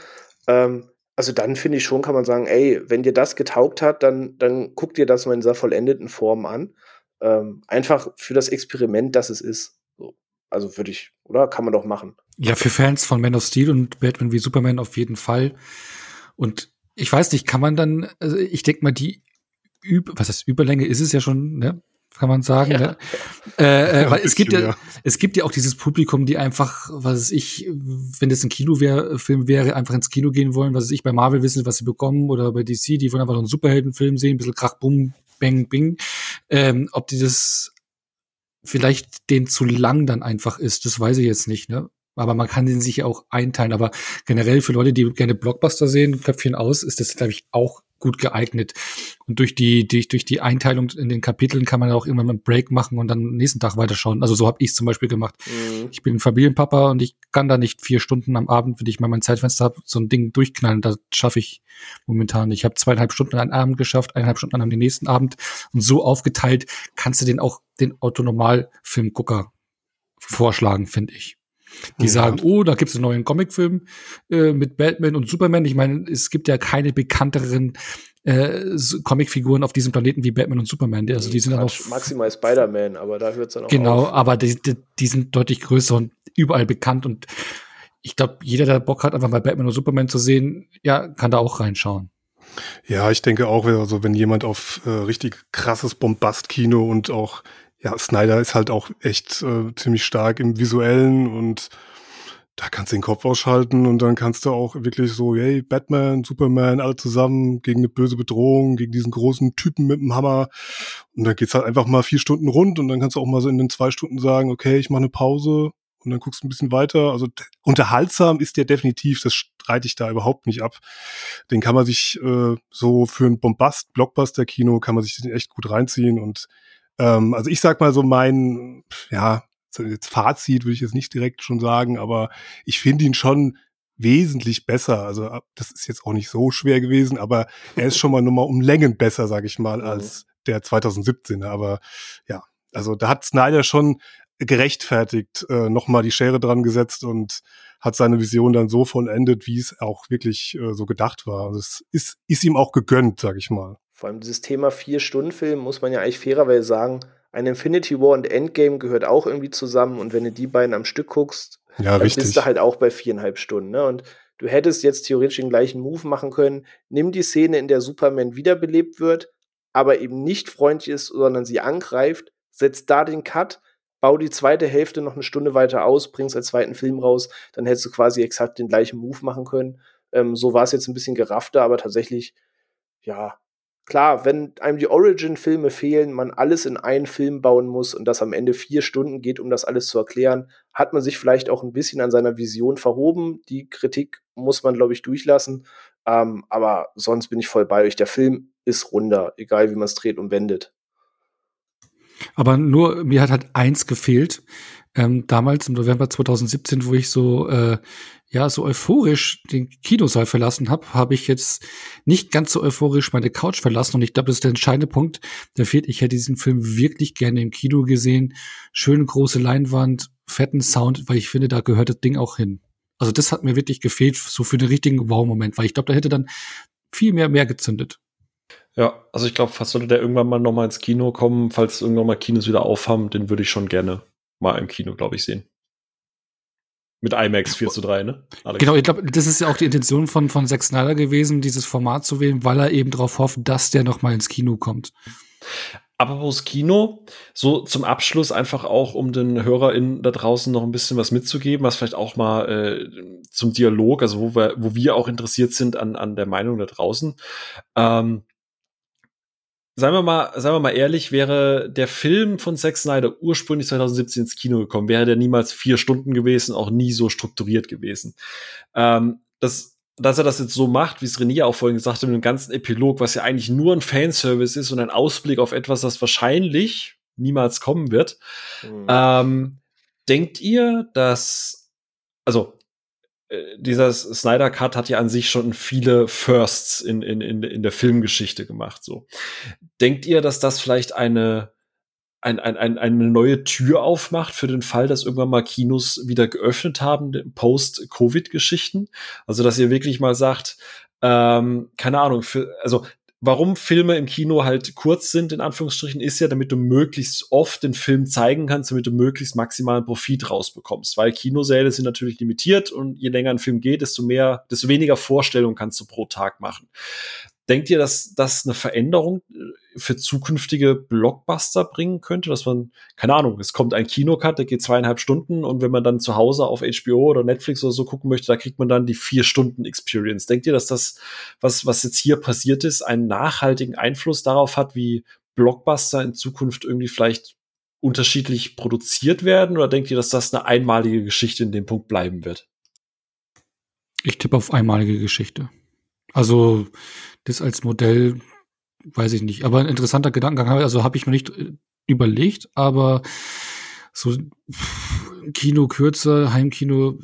ähm, also dann finde ich schon, kann man sagen, ey, wenn dir das getaugt hat, dann, dann guck dir das mal in dieser vollendeten Form an. Ähm, einfach für das Experiment, das es ist. So. Also würde ich, oder? Kann man doch machen. Ja, für Fans von Man of Steel und Batman wie Superman auf jeden Fall. Und ich weiß nicht, kann man dann, also ich denke mal, die Üb was heißt Überlänge ist es ja schon, ne? Kann man sagen. Ja. Ne? Äh, weil es gibt ja, es gibt ja auch dieses Publikum, die einfach, was weiß ich, wenn das ein Kinofilm wäre, einfach ins Kino gehen wollen, was weiß ich, bei Marvel wissen, was sie bekommen oder bei DC, die wollen einfach einen Superheldenfilm sehen, ein bisschen Krach, Bumm, Bang, Bing. Ähm, ob die das vielleicht den zu lang dann einfach ist, das weiß ich jetzt nicht, ne? aber man kann den sich ja auch einteilen. Aber generell für Leute, die gerne Blockbuster sehen, Köpfchen aus, ist das, glaube ich, auch gut geeignet. Und durch die, durch, durch die Einteilung in den Kapiteln kann man auch irgendwann mal einen Break machen und dann nächsten Tag weiterschauen. Also so habe ich es zum Beispiel gemacht. Mhm. Ich bin ein Familienpapa und ich kann da nicht vier Stunden am Abend, wenn ich mal mein Zeitfenster habe, so ein Ding durchknallen. Das schaffe ich momentan. Ich habe zweieinhalb Stunden an einem Abend geschafft, eineinhalb Stunden an den nächsten Abend. Und so aufgeteilt kannst du den auch den Autonormalfilmgucker vorschlagen, finde ich. Die ja. sagen, oh, da gibt es einen neuen Comicfilm äh, mit Batman und Superman. Ich meine, es gibt ja keine bekannteren äh, Comicfiguren auf diesem Planeten wie Batman und Superman. Also die sind dann auch maximal Spider-Man, aber da hört es dann auch Genau, auf. aber die, die, die sind deutlich größer und überall bekannt und ich glaube, jeder, der Bock hat, einfach mal Batman und Superman zu sehen, ja, kann da auch reinschauen. Ja, ich denke auch, also wenn jemand auf äh, richtig krasses Bombast-Kino und auch ja, Snyder ist halt auch echt äh, ziemlich stark im Visuellen und da kannst du den Kopf ausschalten und dann kannst du auch wirklich so, hey, Batman, Superman, alle zusammen gegen eine böse Bedrohung, gegen diesen großen Typen mit dem Hammer. Und dann geht's halt einfach mal vier Stunden rund und dann kannst du auch mal so in den zwei Stunden sagen, okay, ich mache eine Pause und dann guckst du ein bisschen weiter. Also unterhaltsam ist der definitiv, das streite ich da überhaupt nicht ab. Den kann man sich äh, so für ein Bombast, Blockbuster-Kino kann man sich den echt gut reinziehen und ähm, also ich sag mal so mein, ja, jetzt Fazit würde ich jetzt nicht direkt schon sagen, aber ich finde ihn schon wesentlich besser. Also äh, das ist jetzt auch nicht so schwer gewesen, aber er ist schon mal nur mal um Längen besser, sage ich mal, als der 2017. Aber ja, also da hat Snyder schon gerechtfertigt äh, nochmal die Schere dran gesetzt und hat seine Vision dann so vollendet, wie es auch wirklich äh, so gedacht war. Also es ist, ist ihm auch gegönnt, sag ich mal. Vor allem dieses Thema Vier-Stunden-Film muss man ja eigentlich fairerweise sagen, ein Infinity War und Endgame gehört auch irgendwie zusammen und wenn du die beiden am Stück guckst, ja, dann richtig. bist du halt auch bei viereinhalb Stunden. Ne? Und du hättest jetzt theoretisch den gleichen Move machen können. Nimm die Szene, in der Superman wiederbelebt wird, aber eben nicht freundlich ist, sondern sie angreift, setzt da den Cut, bau die zweite Hälfte noch eine Stunde weiter aus, bringst als zweiten Film raus, dann hättest du quasi exakt den gleichen Move machen können. Ähm, so war es jetzt ein bisschen geraffter, aber tatsächlich, ja, klar, wenn einem die Origin-Filme fehlen, man alles in einen Film bauen muss und das am Ende vier Stunden geht, um das alles zu erklären, hat man sich vielleicht auch ein bisschen an seiner Vision verhoben. Die Kritik muss man, glaube ich, durchlassen. Ähm, aber sonst bin ich voll bei euch. Der Film ist runder, egal wie man es dreht und wendet. Aber nur, mir hat halt eins gefehlt. Ähm, damals im November 2017, wo ich so äh, ja so euphorisch den Kinosaal verlassen habe, habe ich jetzt nicht ganz so euphorisch meine Couch verlassen. Und ich glaube, das ist der entscheidende Punkt, der fehlt. Ich hätte diesen Film wirklich gerne im Kino gesehen. Schöne große Leinwand, fetten Sound, weil ich finde, da gehört das Ding auch hin. Also das hat mir wirklich gefehlt, so für den richtigen Wow-Moment, weil ich glaube, da hätte dann viel mehr mehr gezündet. Ja, also ich glaube, fast sollte der irgendwann mal noch mal ins Kino kommen, falls irgendwann mal Kinos wieder aufhaben, den würde ich schon gerne mal im Kino, glaube ich, sehen. Mit IMAX 4 zu 3, ne? Alex. Genau, ich glaube, das ist ja auch die Intention von, von Zack Snyder gewesen, dieses Format zu wählen, weil er eben darauf hofft, dass der noch mal ins Kino kommt. Aber das Kino, so zum Abschluss einfach auch, um den HörerInnen da draußen noch ein bisschen was mitzugeben, was vielleicht auch mal äh, zum Dialog, also wo wir, wo wir auch interessiert sind an, an der Meinung da draußen. Ähm, Seien wir mal, seien wir mal ehrlich, wäre der Film von Zack Snyder ursprünglich 2017 ins Kino gekommen, wäre der niemals vier Stunden gewesen, auch nie so strukturiert gewesen. Ähm, das, dass er das jetzt so macht, wie es René auch vorhin gesagt hat, mit dem ganzen Epilog, was ja eigentlich nur ein Fanservice ist und ein Ausblick auf etwas, das wahrscheinlich niemals kommen wird. Mhm. Ähm, denkt ihr, dass, also dieser Snyder Cut hat ja an sich schon viele Firsts in, in, in, in der Filmgeschichte gemacht. So. Denkt ihr, dass das vielleicht eine, ein, ein, ein, eine neue Tür aufmacht für den Fall, dass irgendwann mal Kinos wieder geöffnet haben, Post-Covid-Geschichten? Also, dass ihr wirklich mal sagt, ähm, keine Ahnung, für, also warum Filme im Kino halt kurz sind, in Anführungsstrichen, ist ja, damit du möglichst oft den Film zeigen kannst, damit du möglichst maximalen Profit rausbekommst. Weil Kinosäle sind natürlich limitiert und je länger ein Film geht, desto mehr, desto weniger Vorstellungen kannst du pro Tag machen. Denkt ihr, dass das eine Veränderung äh, für zukünftige Blockbuster bringen könnte, dass man, keine Ahnung, es kommt ein Kinocut, der geht zweieinhalb Stunden und wenn man dann zu Hause auf HBO oder Netflix oder so gucken möchte, da kriegt man dann die vier Stunden Experience. Denkt ihr, dass das, was, was jetzt hier passiert ist, einen nachhaltigen Einfluss darauf hat, wie Blockbuster in Zukunft irgendwie vielleicht unterschiedlich produziert werden? Oder denkt ihr, dass das eine einmalige Geschichte in dem Punkt bleiben wird? Ich tippe auf einmalige Geschichte. Also das als Modell weiß ich nicht. Aber ein interessanter Gedankengang, also habe ich mir nicht äh, überlegt, aber so Kino kürzer, Heimkino.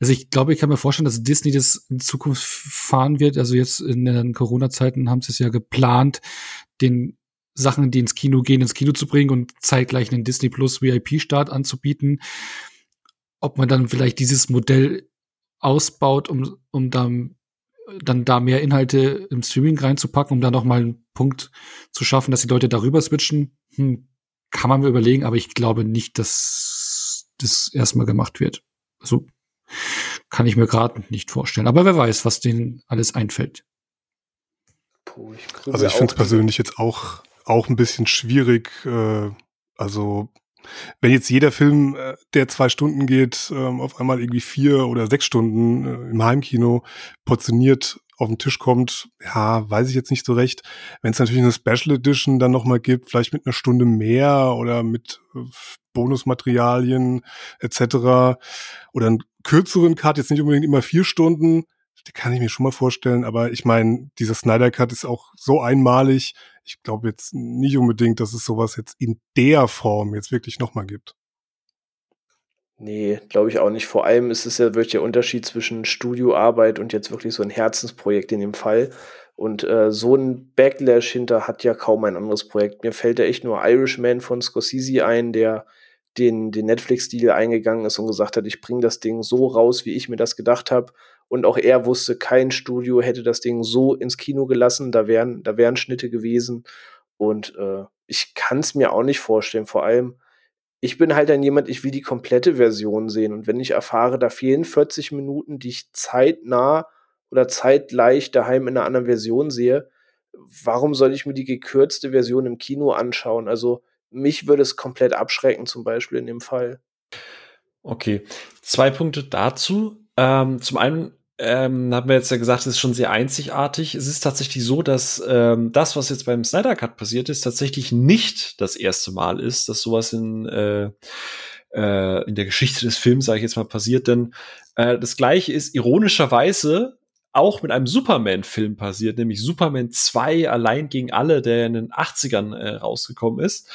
Also ich glaube, ich kann mir vorstellen, dass Disney das in Zukunft fahren wird. Also jetzt in den Corona-Zeiten haben sie es ja geplant, den Sachen, die ins Kino gehen, ins Kino zu bringen und zeitgleich einen Disney Plus VIP-Start anzubieten. Ob man dann vielleicht dieses Modell ausbaut, um, um dann dann da mehr Inhalte im Streaming reinzupacken, um da noch mal einen Punkt zu schaffen, dass die Leute darüber switchen, hm, kann man mir überlegen, aber ich glaube nicht, dass das erstmal gemacht wird. Also kann ich mir gerade nicht vorstellen. Aber wer weiß, was denen alles einfällt. Puh, ich also ich finde es persönlich jetzt auch, auch ein bisschen schwierig. Äh, also wenn jetzt jeder Film, äh, der zwei Stunden geht, ähm, auf einmal irgendwie vier oder sechs Stunden äh, im Heimkino portioniert auf den Tisch kommt, ja, weiß ich jetzt nicht so recht. Wenn es natürlich eine Special Edition dann nochmal gibt, vielleicht mit einer Stunde mehr oder mit äh, Bonusmaterialien etc. oder einen kürzeren Cut, jetzt nicht unbedingt immer vier Stunden, kann ich mir schon mal vorstellen, aber ich meine, dieser Snyder Cut ist auch so einmalig. Ich glaube jetzt nicht unbedingt, dass es sowas jetzt in der Form jetzt wirklich nochmal gibt. Nee, glaube ich auch nicht. Vor allem ist es ja wirklich der Unterschied zwischen Studioarbeit und jetzt wirklich so ein Herzensprojekt in dem Fall. Und äh, so ein Backlash hinter hat ja kaum ein anderes Projekt. Mir fällt ja echt nur Irishman von Scorsese ein, der den, den Netflix-Deal eingegangen ist und gesagt hat, ich bringe das Ding so raus, wie ich mir das gedacht habe. Und auch er wusste, kein Studio hätte das Ding so ins Kino gelassen. Da wären, da wären Schnitte gewesen. Und äh, ich kann es mir auch nicht vorstellen. Vor allem, ich bin halt dann jemand, ich will die komplette Version sehen. Und wenn ich erfahre, da fehlen 40 Minuten, die ich zeitnah oder zeitgleich daheim in einer anderen Version sehe, warum soll ich mir die gekürzte Version im Kino anschauen? Also mich würde es komplett abschrecken, zum Beispiel in dem Fall. Okay, zwei Punkte dazu. Ähm, zum einen ähm, haben wir jetzt ja gesagt, es ist schon sehr einzigartig. Es ist tatsächlich so, dass ähm, das, was jetzt beim Snyder Cut passiert ist, tatsächlich nicht das erste Mal ist, dass sowas in, äh, äh, in der Geschichte des Films, sage ich jetzt mal, passiert. Denn äh, das Gleiche ist ironischerweise auch mit einem Superman-Film passiert, nämlich Superman 2 allein gegen alle, der in den 80ern äh, rausgekommen ist.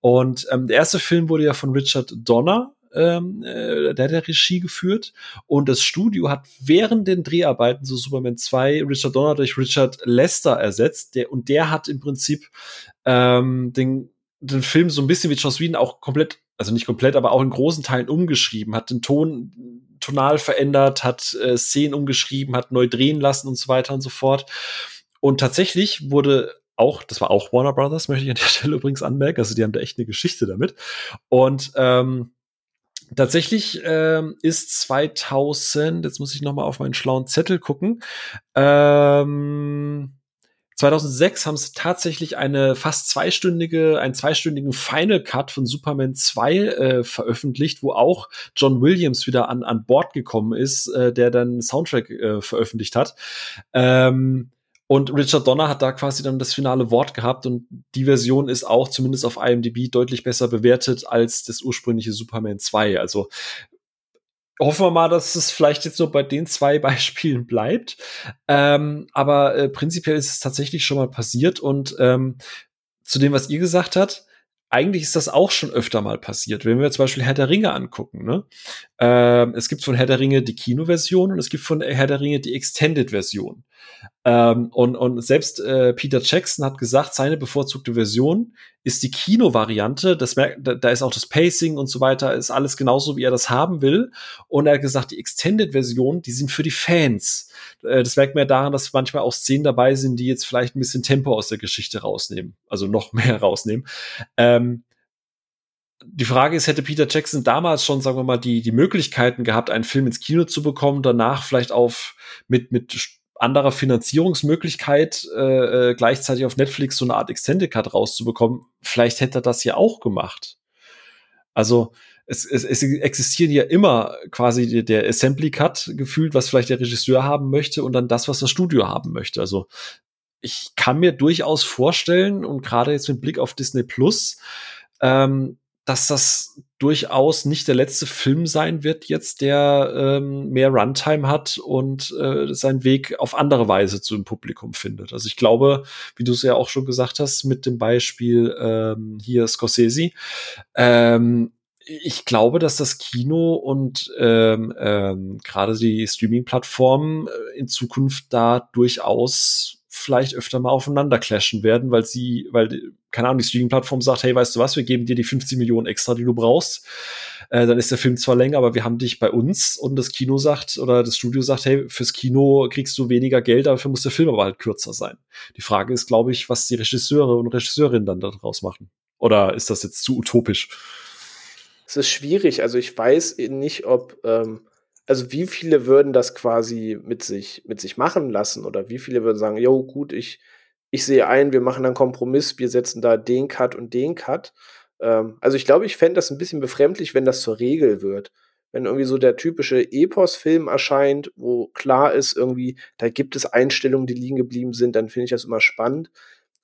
Und ähm, der erste Film wurde ja von Richard Donner ähm, äh, der hat der Regie geführt und das Studio hat während den Dreharbeiten zu Superman 2 Richard Donner durch Richard Lester ersetzt, der und der hat im Prinzip ähm, den den Film so ein bisschen wie Joss Whedon auch komplett, also nicht komplett, aber auch in großen Teilen umgeschrieben, hat den Ton tonal verändert, hat äh, Szenen umgeschrieben, hat neu drehen lassen und so weiter und so fort. Und tatsächlich wurde auch, das war auch Warner Brothers, möchte ich an der Stelle übrigens anmerken, also die haben da echt eine Geschichte damit. Und ähm, Tatsächlich ähm, ist 2000, jetzt muss ich noch mal auf meinen schlauen Zettel gucken, ähm, 2006 haben sie tatsächlich eine fast zweistündige, einen zweistündigen Final Cut von Superman 2 äh, veröffentlicht, wo auch John Williams wieder an, an Bord gekommen ist, äh, der dann Soundtrack äh, veröffentlicht hat. Ähm, und Richard Donner hat da quasi dann das finale Wort gehabt und die Version ist auch zumindest auf IMDb deutlich besser bewertet als das ursprüngliche Superman 2. Also hoffen wir mal, dass es vielleicht jetzt nur bei den zwei Beispielen bleibt. Ähm, aber äh, prinzipiell ist es tatsächlich schon mal passiert und ähm, zu dem, was ihr gesagt habt, eigentlich ist das auch schon öfter mal passiert. Wenn wir zum Beispiel Herr der Ringe angucken, ne? Ähm, es gibt von Herr der Ringe die Kinoversion und es gibt von Herr der Ringe die Extended-Version. Ähm, und, und selbst äh, Peter Jackson hat gesagt, seine bevorzugte Version ist die Kino-Variante. Das merkt, da, da ist auch das Pacing und so weiter, ist alles genauso, wie er das haben will. Und er hat gesagt, die Extended-Version, die sind für die Fans. Äh, das merkt man ja daran, dass manchmal auch Szenen dabei sind, die jetzt vielleicht ein bisschen Tempo aus der Geschichte rausnehmen. Also noch mehr rausnehmen. Ähm, die Frage ist, hätte Peter Jackson damals schon, sagen wir mal, die, die Möglichkeiten gehabt, einen Film ins Kino zu bekommen, danach vielleicht auf mit, mit anderer Finanzierungsmöglichkeit äh, äh, gleichzeitig auf Netflix so eine Art Extended Cut rauszubekommen, vielleicht hätte er das ja auch gemacht. Also es, es, es existiert ja immer quasi der Assembly Cut gefühlt, was vielleicht der Regisseur haben möchte und dann das, was das Studio haben möchte. Also ich kann mir durchaus vorstellen und gerade jetzt mit Blick auf Disney Plus, ähm, dass das durchaus nicht der letzte Film sein wird jetzt, der ähm, mehr Runtime hat und äh, seinen Weg auf andere Weise zum Publikum findet. Also ich glaube, wie du es ja auch schon gesagt hast, mit dem Beispiel ähm, hier Scorsese, ähm, ich glaube, dass das Kino und ähm, ähm, gerade die Streaming-Plattformen äh, in Zukunft da durchaus vielleicht öfter mal aufeinander clashen werden, weil sie, weil, keine Ahnung, die Streaming-Plattform sagt, hey, weißt du was, wir geben dir die 50 Millionen extra, die du brauchst. Äh, dann ist der Film zwar länger, aber wir haben dich bei uns und das Kino sagt oder das Studio sagt, hey, fürs Kino kriegst du weniger Geld, dafür muss der Film aber halt kürzer sein. Die Frage ist, glaube ich, was die Regisseure und Regisseurinnen dann daraus machen. Oder ist das jetzt zu utopisch? Es ist schwierig. Also ich weiß nicht, ob, ähm, also wie viele würden das quasi mit sich, mit sich machen lassen oder wie viele würden sagen, jo, gut, ich, ich sehe ein, wir machen einen Kompromiss, wir setzen da den Cut und den Cut. Ähm, also ich glaube, ich fände das ein bisschen befremdlich, wenn das zur Regel wird. Wenn irgendwie so der typische Epos-Film erscheint, wo klar ist, irgendwie, da gibt es Einstellungen, die liegen geblieben sind, dann finde ich das immer spannend.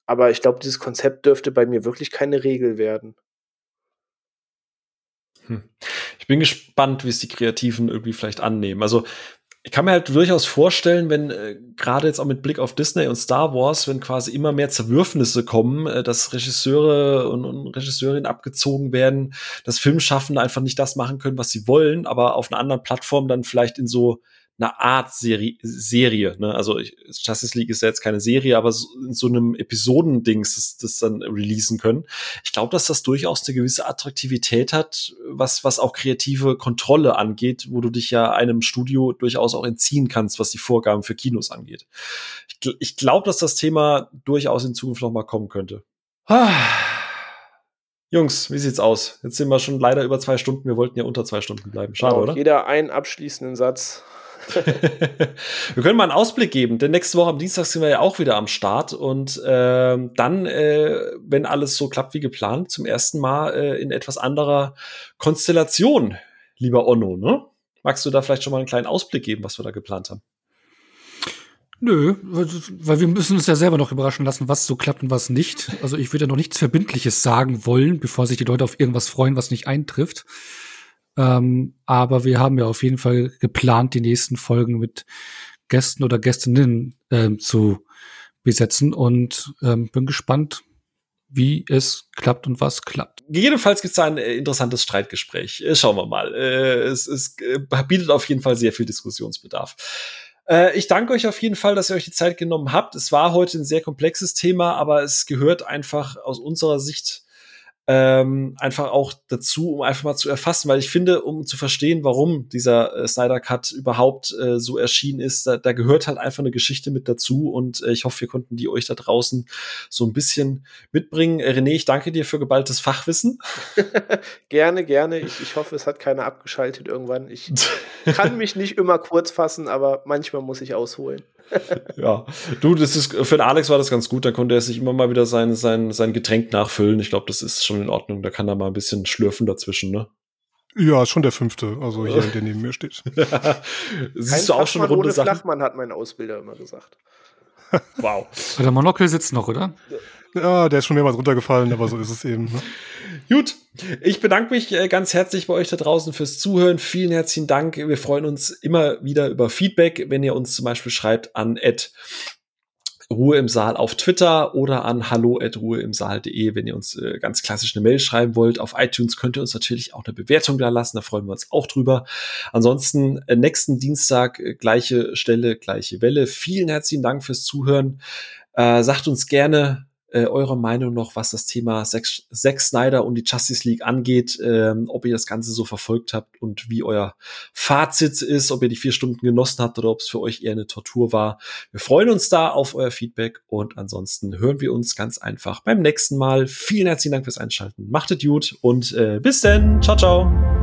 Aber ich glaube, dieses Konzept dürfte bei mir wirklich keine Regel werden. Hm. Ich bin gespannt, wie es die Kreativen irgendwie vielleicht annehmen. Also ich kann mir halt durchaus vorstellen, wenn äh, gerade jetzt auch mit Blick auf Disney und Star Wars, wenn quasi immer mehr Zerwürfnisse kommen, äh, dass Regisseure und, und Regisseurinnen abgezogen werden, dass Filmschaffende einfach nicht das machen können, was sie wollen, aber auf einer anderen Plattform dann vielleicht in so eine Art Serie, Serie ne? Also ich, Justice League ist ja jetzt keine Serie, aber so, in so einem Episodendings das, das dann releasen können. Ich glaube, dass das durchaus eine gewisse Attraktivität hat, was, was auch kreative Kontrolle angeht, wo du dich ja einem Studio durchaus auch entziehen kannst, was die Vorgaben für Kinos angeht. Ich, ich glaube, dass das Thema durchaus in Zukunft noch mal kommen könnte. Ah. Jungs, wie sieht's aus? Jetzt sind wir schon leider über zwei Stunden. Wir wollten ja unter zwei Stunden bleiben. Schade, genau, oder? Jeder einen abschließenden Satz. wir können mal einen Ausblick geben, denn nächste Woche am Dienstag sind wir ja auch wieder am Start und äh, dann, äh, wenn alles so klappt wie geplant, zum ersten Mal äh, in etwas anderer Konstellation, lieber Onno, ne? Magst du da vielleicht schon mal einen kleinen Ausblick geben, was wir da geplant haben? Nö, weil wir müssen uns ja selber noch überraschen lassen, was so klappt und was nicht. Also ich würde ja noch nichts Verbindliches sagen wollen, bevor sich die Leute auf irgendwas freuen, was nicht eintrifft. Ähm, aber wir haben ja auf jeden Fall geplant, die nächsten Folgen mit Gästen oder Gästinnen ähm, zu besetzen und ähm, bin gespannt, wie es klappt und was klappt. Jedenfalls gibt es da ein äh, interessantes Streitgespräch. Äh, schauen wir mal. Äh, es, es äh, bietet auf jeden Fall sehr viel Diskussionsbedarf. Äh, ich danke euch auf jeden Fall, dass ihr euch die Zeit genommen habt. Es war heute ein sehr komplexes Thema, aber es gehört einfach aus unserer Sicht ähm, einfach auch dazu, um einfach mal zu erfassen, weil ich finde, um zu verstehen, warum dieser äh, Snyder Cut überhaupt äh, so erschienen ist, da, da, gehört halt einfach eine Geschichte mit dazu und äh, ich hoffe, wir konnten die euch da draußen so ein bisschen mitbringen. Äh, René, ich danke dir für geballtes Fachwissen. gerne, gerne. Ich, ich hoffe, es hat keiner abgeschaltet irgendwann. Ich kann mich nicht immer kurz fassen, aber manchmal muss ich ausholen ja, du, das ist für den Alex war das ganz gut. Da konnte er sich immer mal wieder sein, sein, sein Getränk nachfüllen. Ich glaube, das ist schon in Ordnung. Da kann er mal ein bisschen schlürfen dazwischen, ne? Ja, schon der fünfte, also hier, der neben mir steht. Siehst du auch schon runde ohne Sachen? Flachmann hat mein Ausbilder immer gesagt. wow. Der Monokel sitzt noch, oder? Ja, der ist schon mehrmals runtergefallen, aber so ist es eben. Ne? Gut, ich bedanke mich äh, ganz herzlich bei euch da draußen fürs Zuhören. Vielen herzlichen Dank. Wir freuen uns immer wieder über Feedback, wenn ihr uns zum Beispiel schreibt an Ruhe im Saal auf Twitter oder an hallo@ruheimsaal.de, wenn ihr uns äh, ganz klassisch eine Mail schreiben wollt. Auf iTunes könnt ihr uns natürlich auch eine Bewertung da lassen, da freuen wir uns auch drüber. Ansonsten äh, nächsten Dienstag äh, gleiche Stelle, gleiche Welle. Vielen herzlichen Dank fürs Zuhören. Äh, sagt uns gerne, äh, eure Meinung noch, was das Thema Zack Snyder und die Justice League angeht, ähm, ob ihr das Ganze so verfolgt habt und wie euer Fazit ist, ob ihr die vier Stunden genossen habt oder ob es für euch eher eine Tortur war. Wir freuen uns da auf euer Feedback und ansonsten hören wir uns ganz einfach beim nächsten Mal. Vielen herzlichen Dank fürs Einschalten. Macht es gut und äh, bis denn. Ciao, ciao.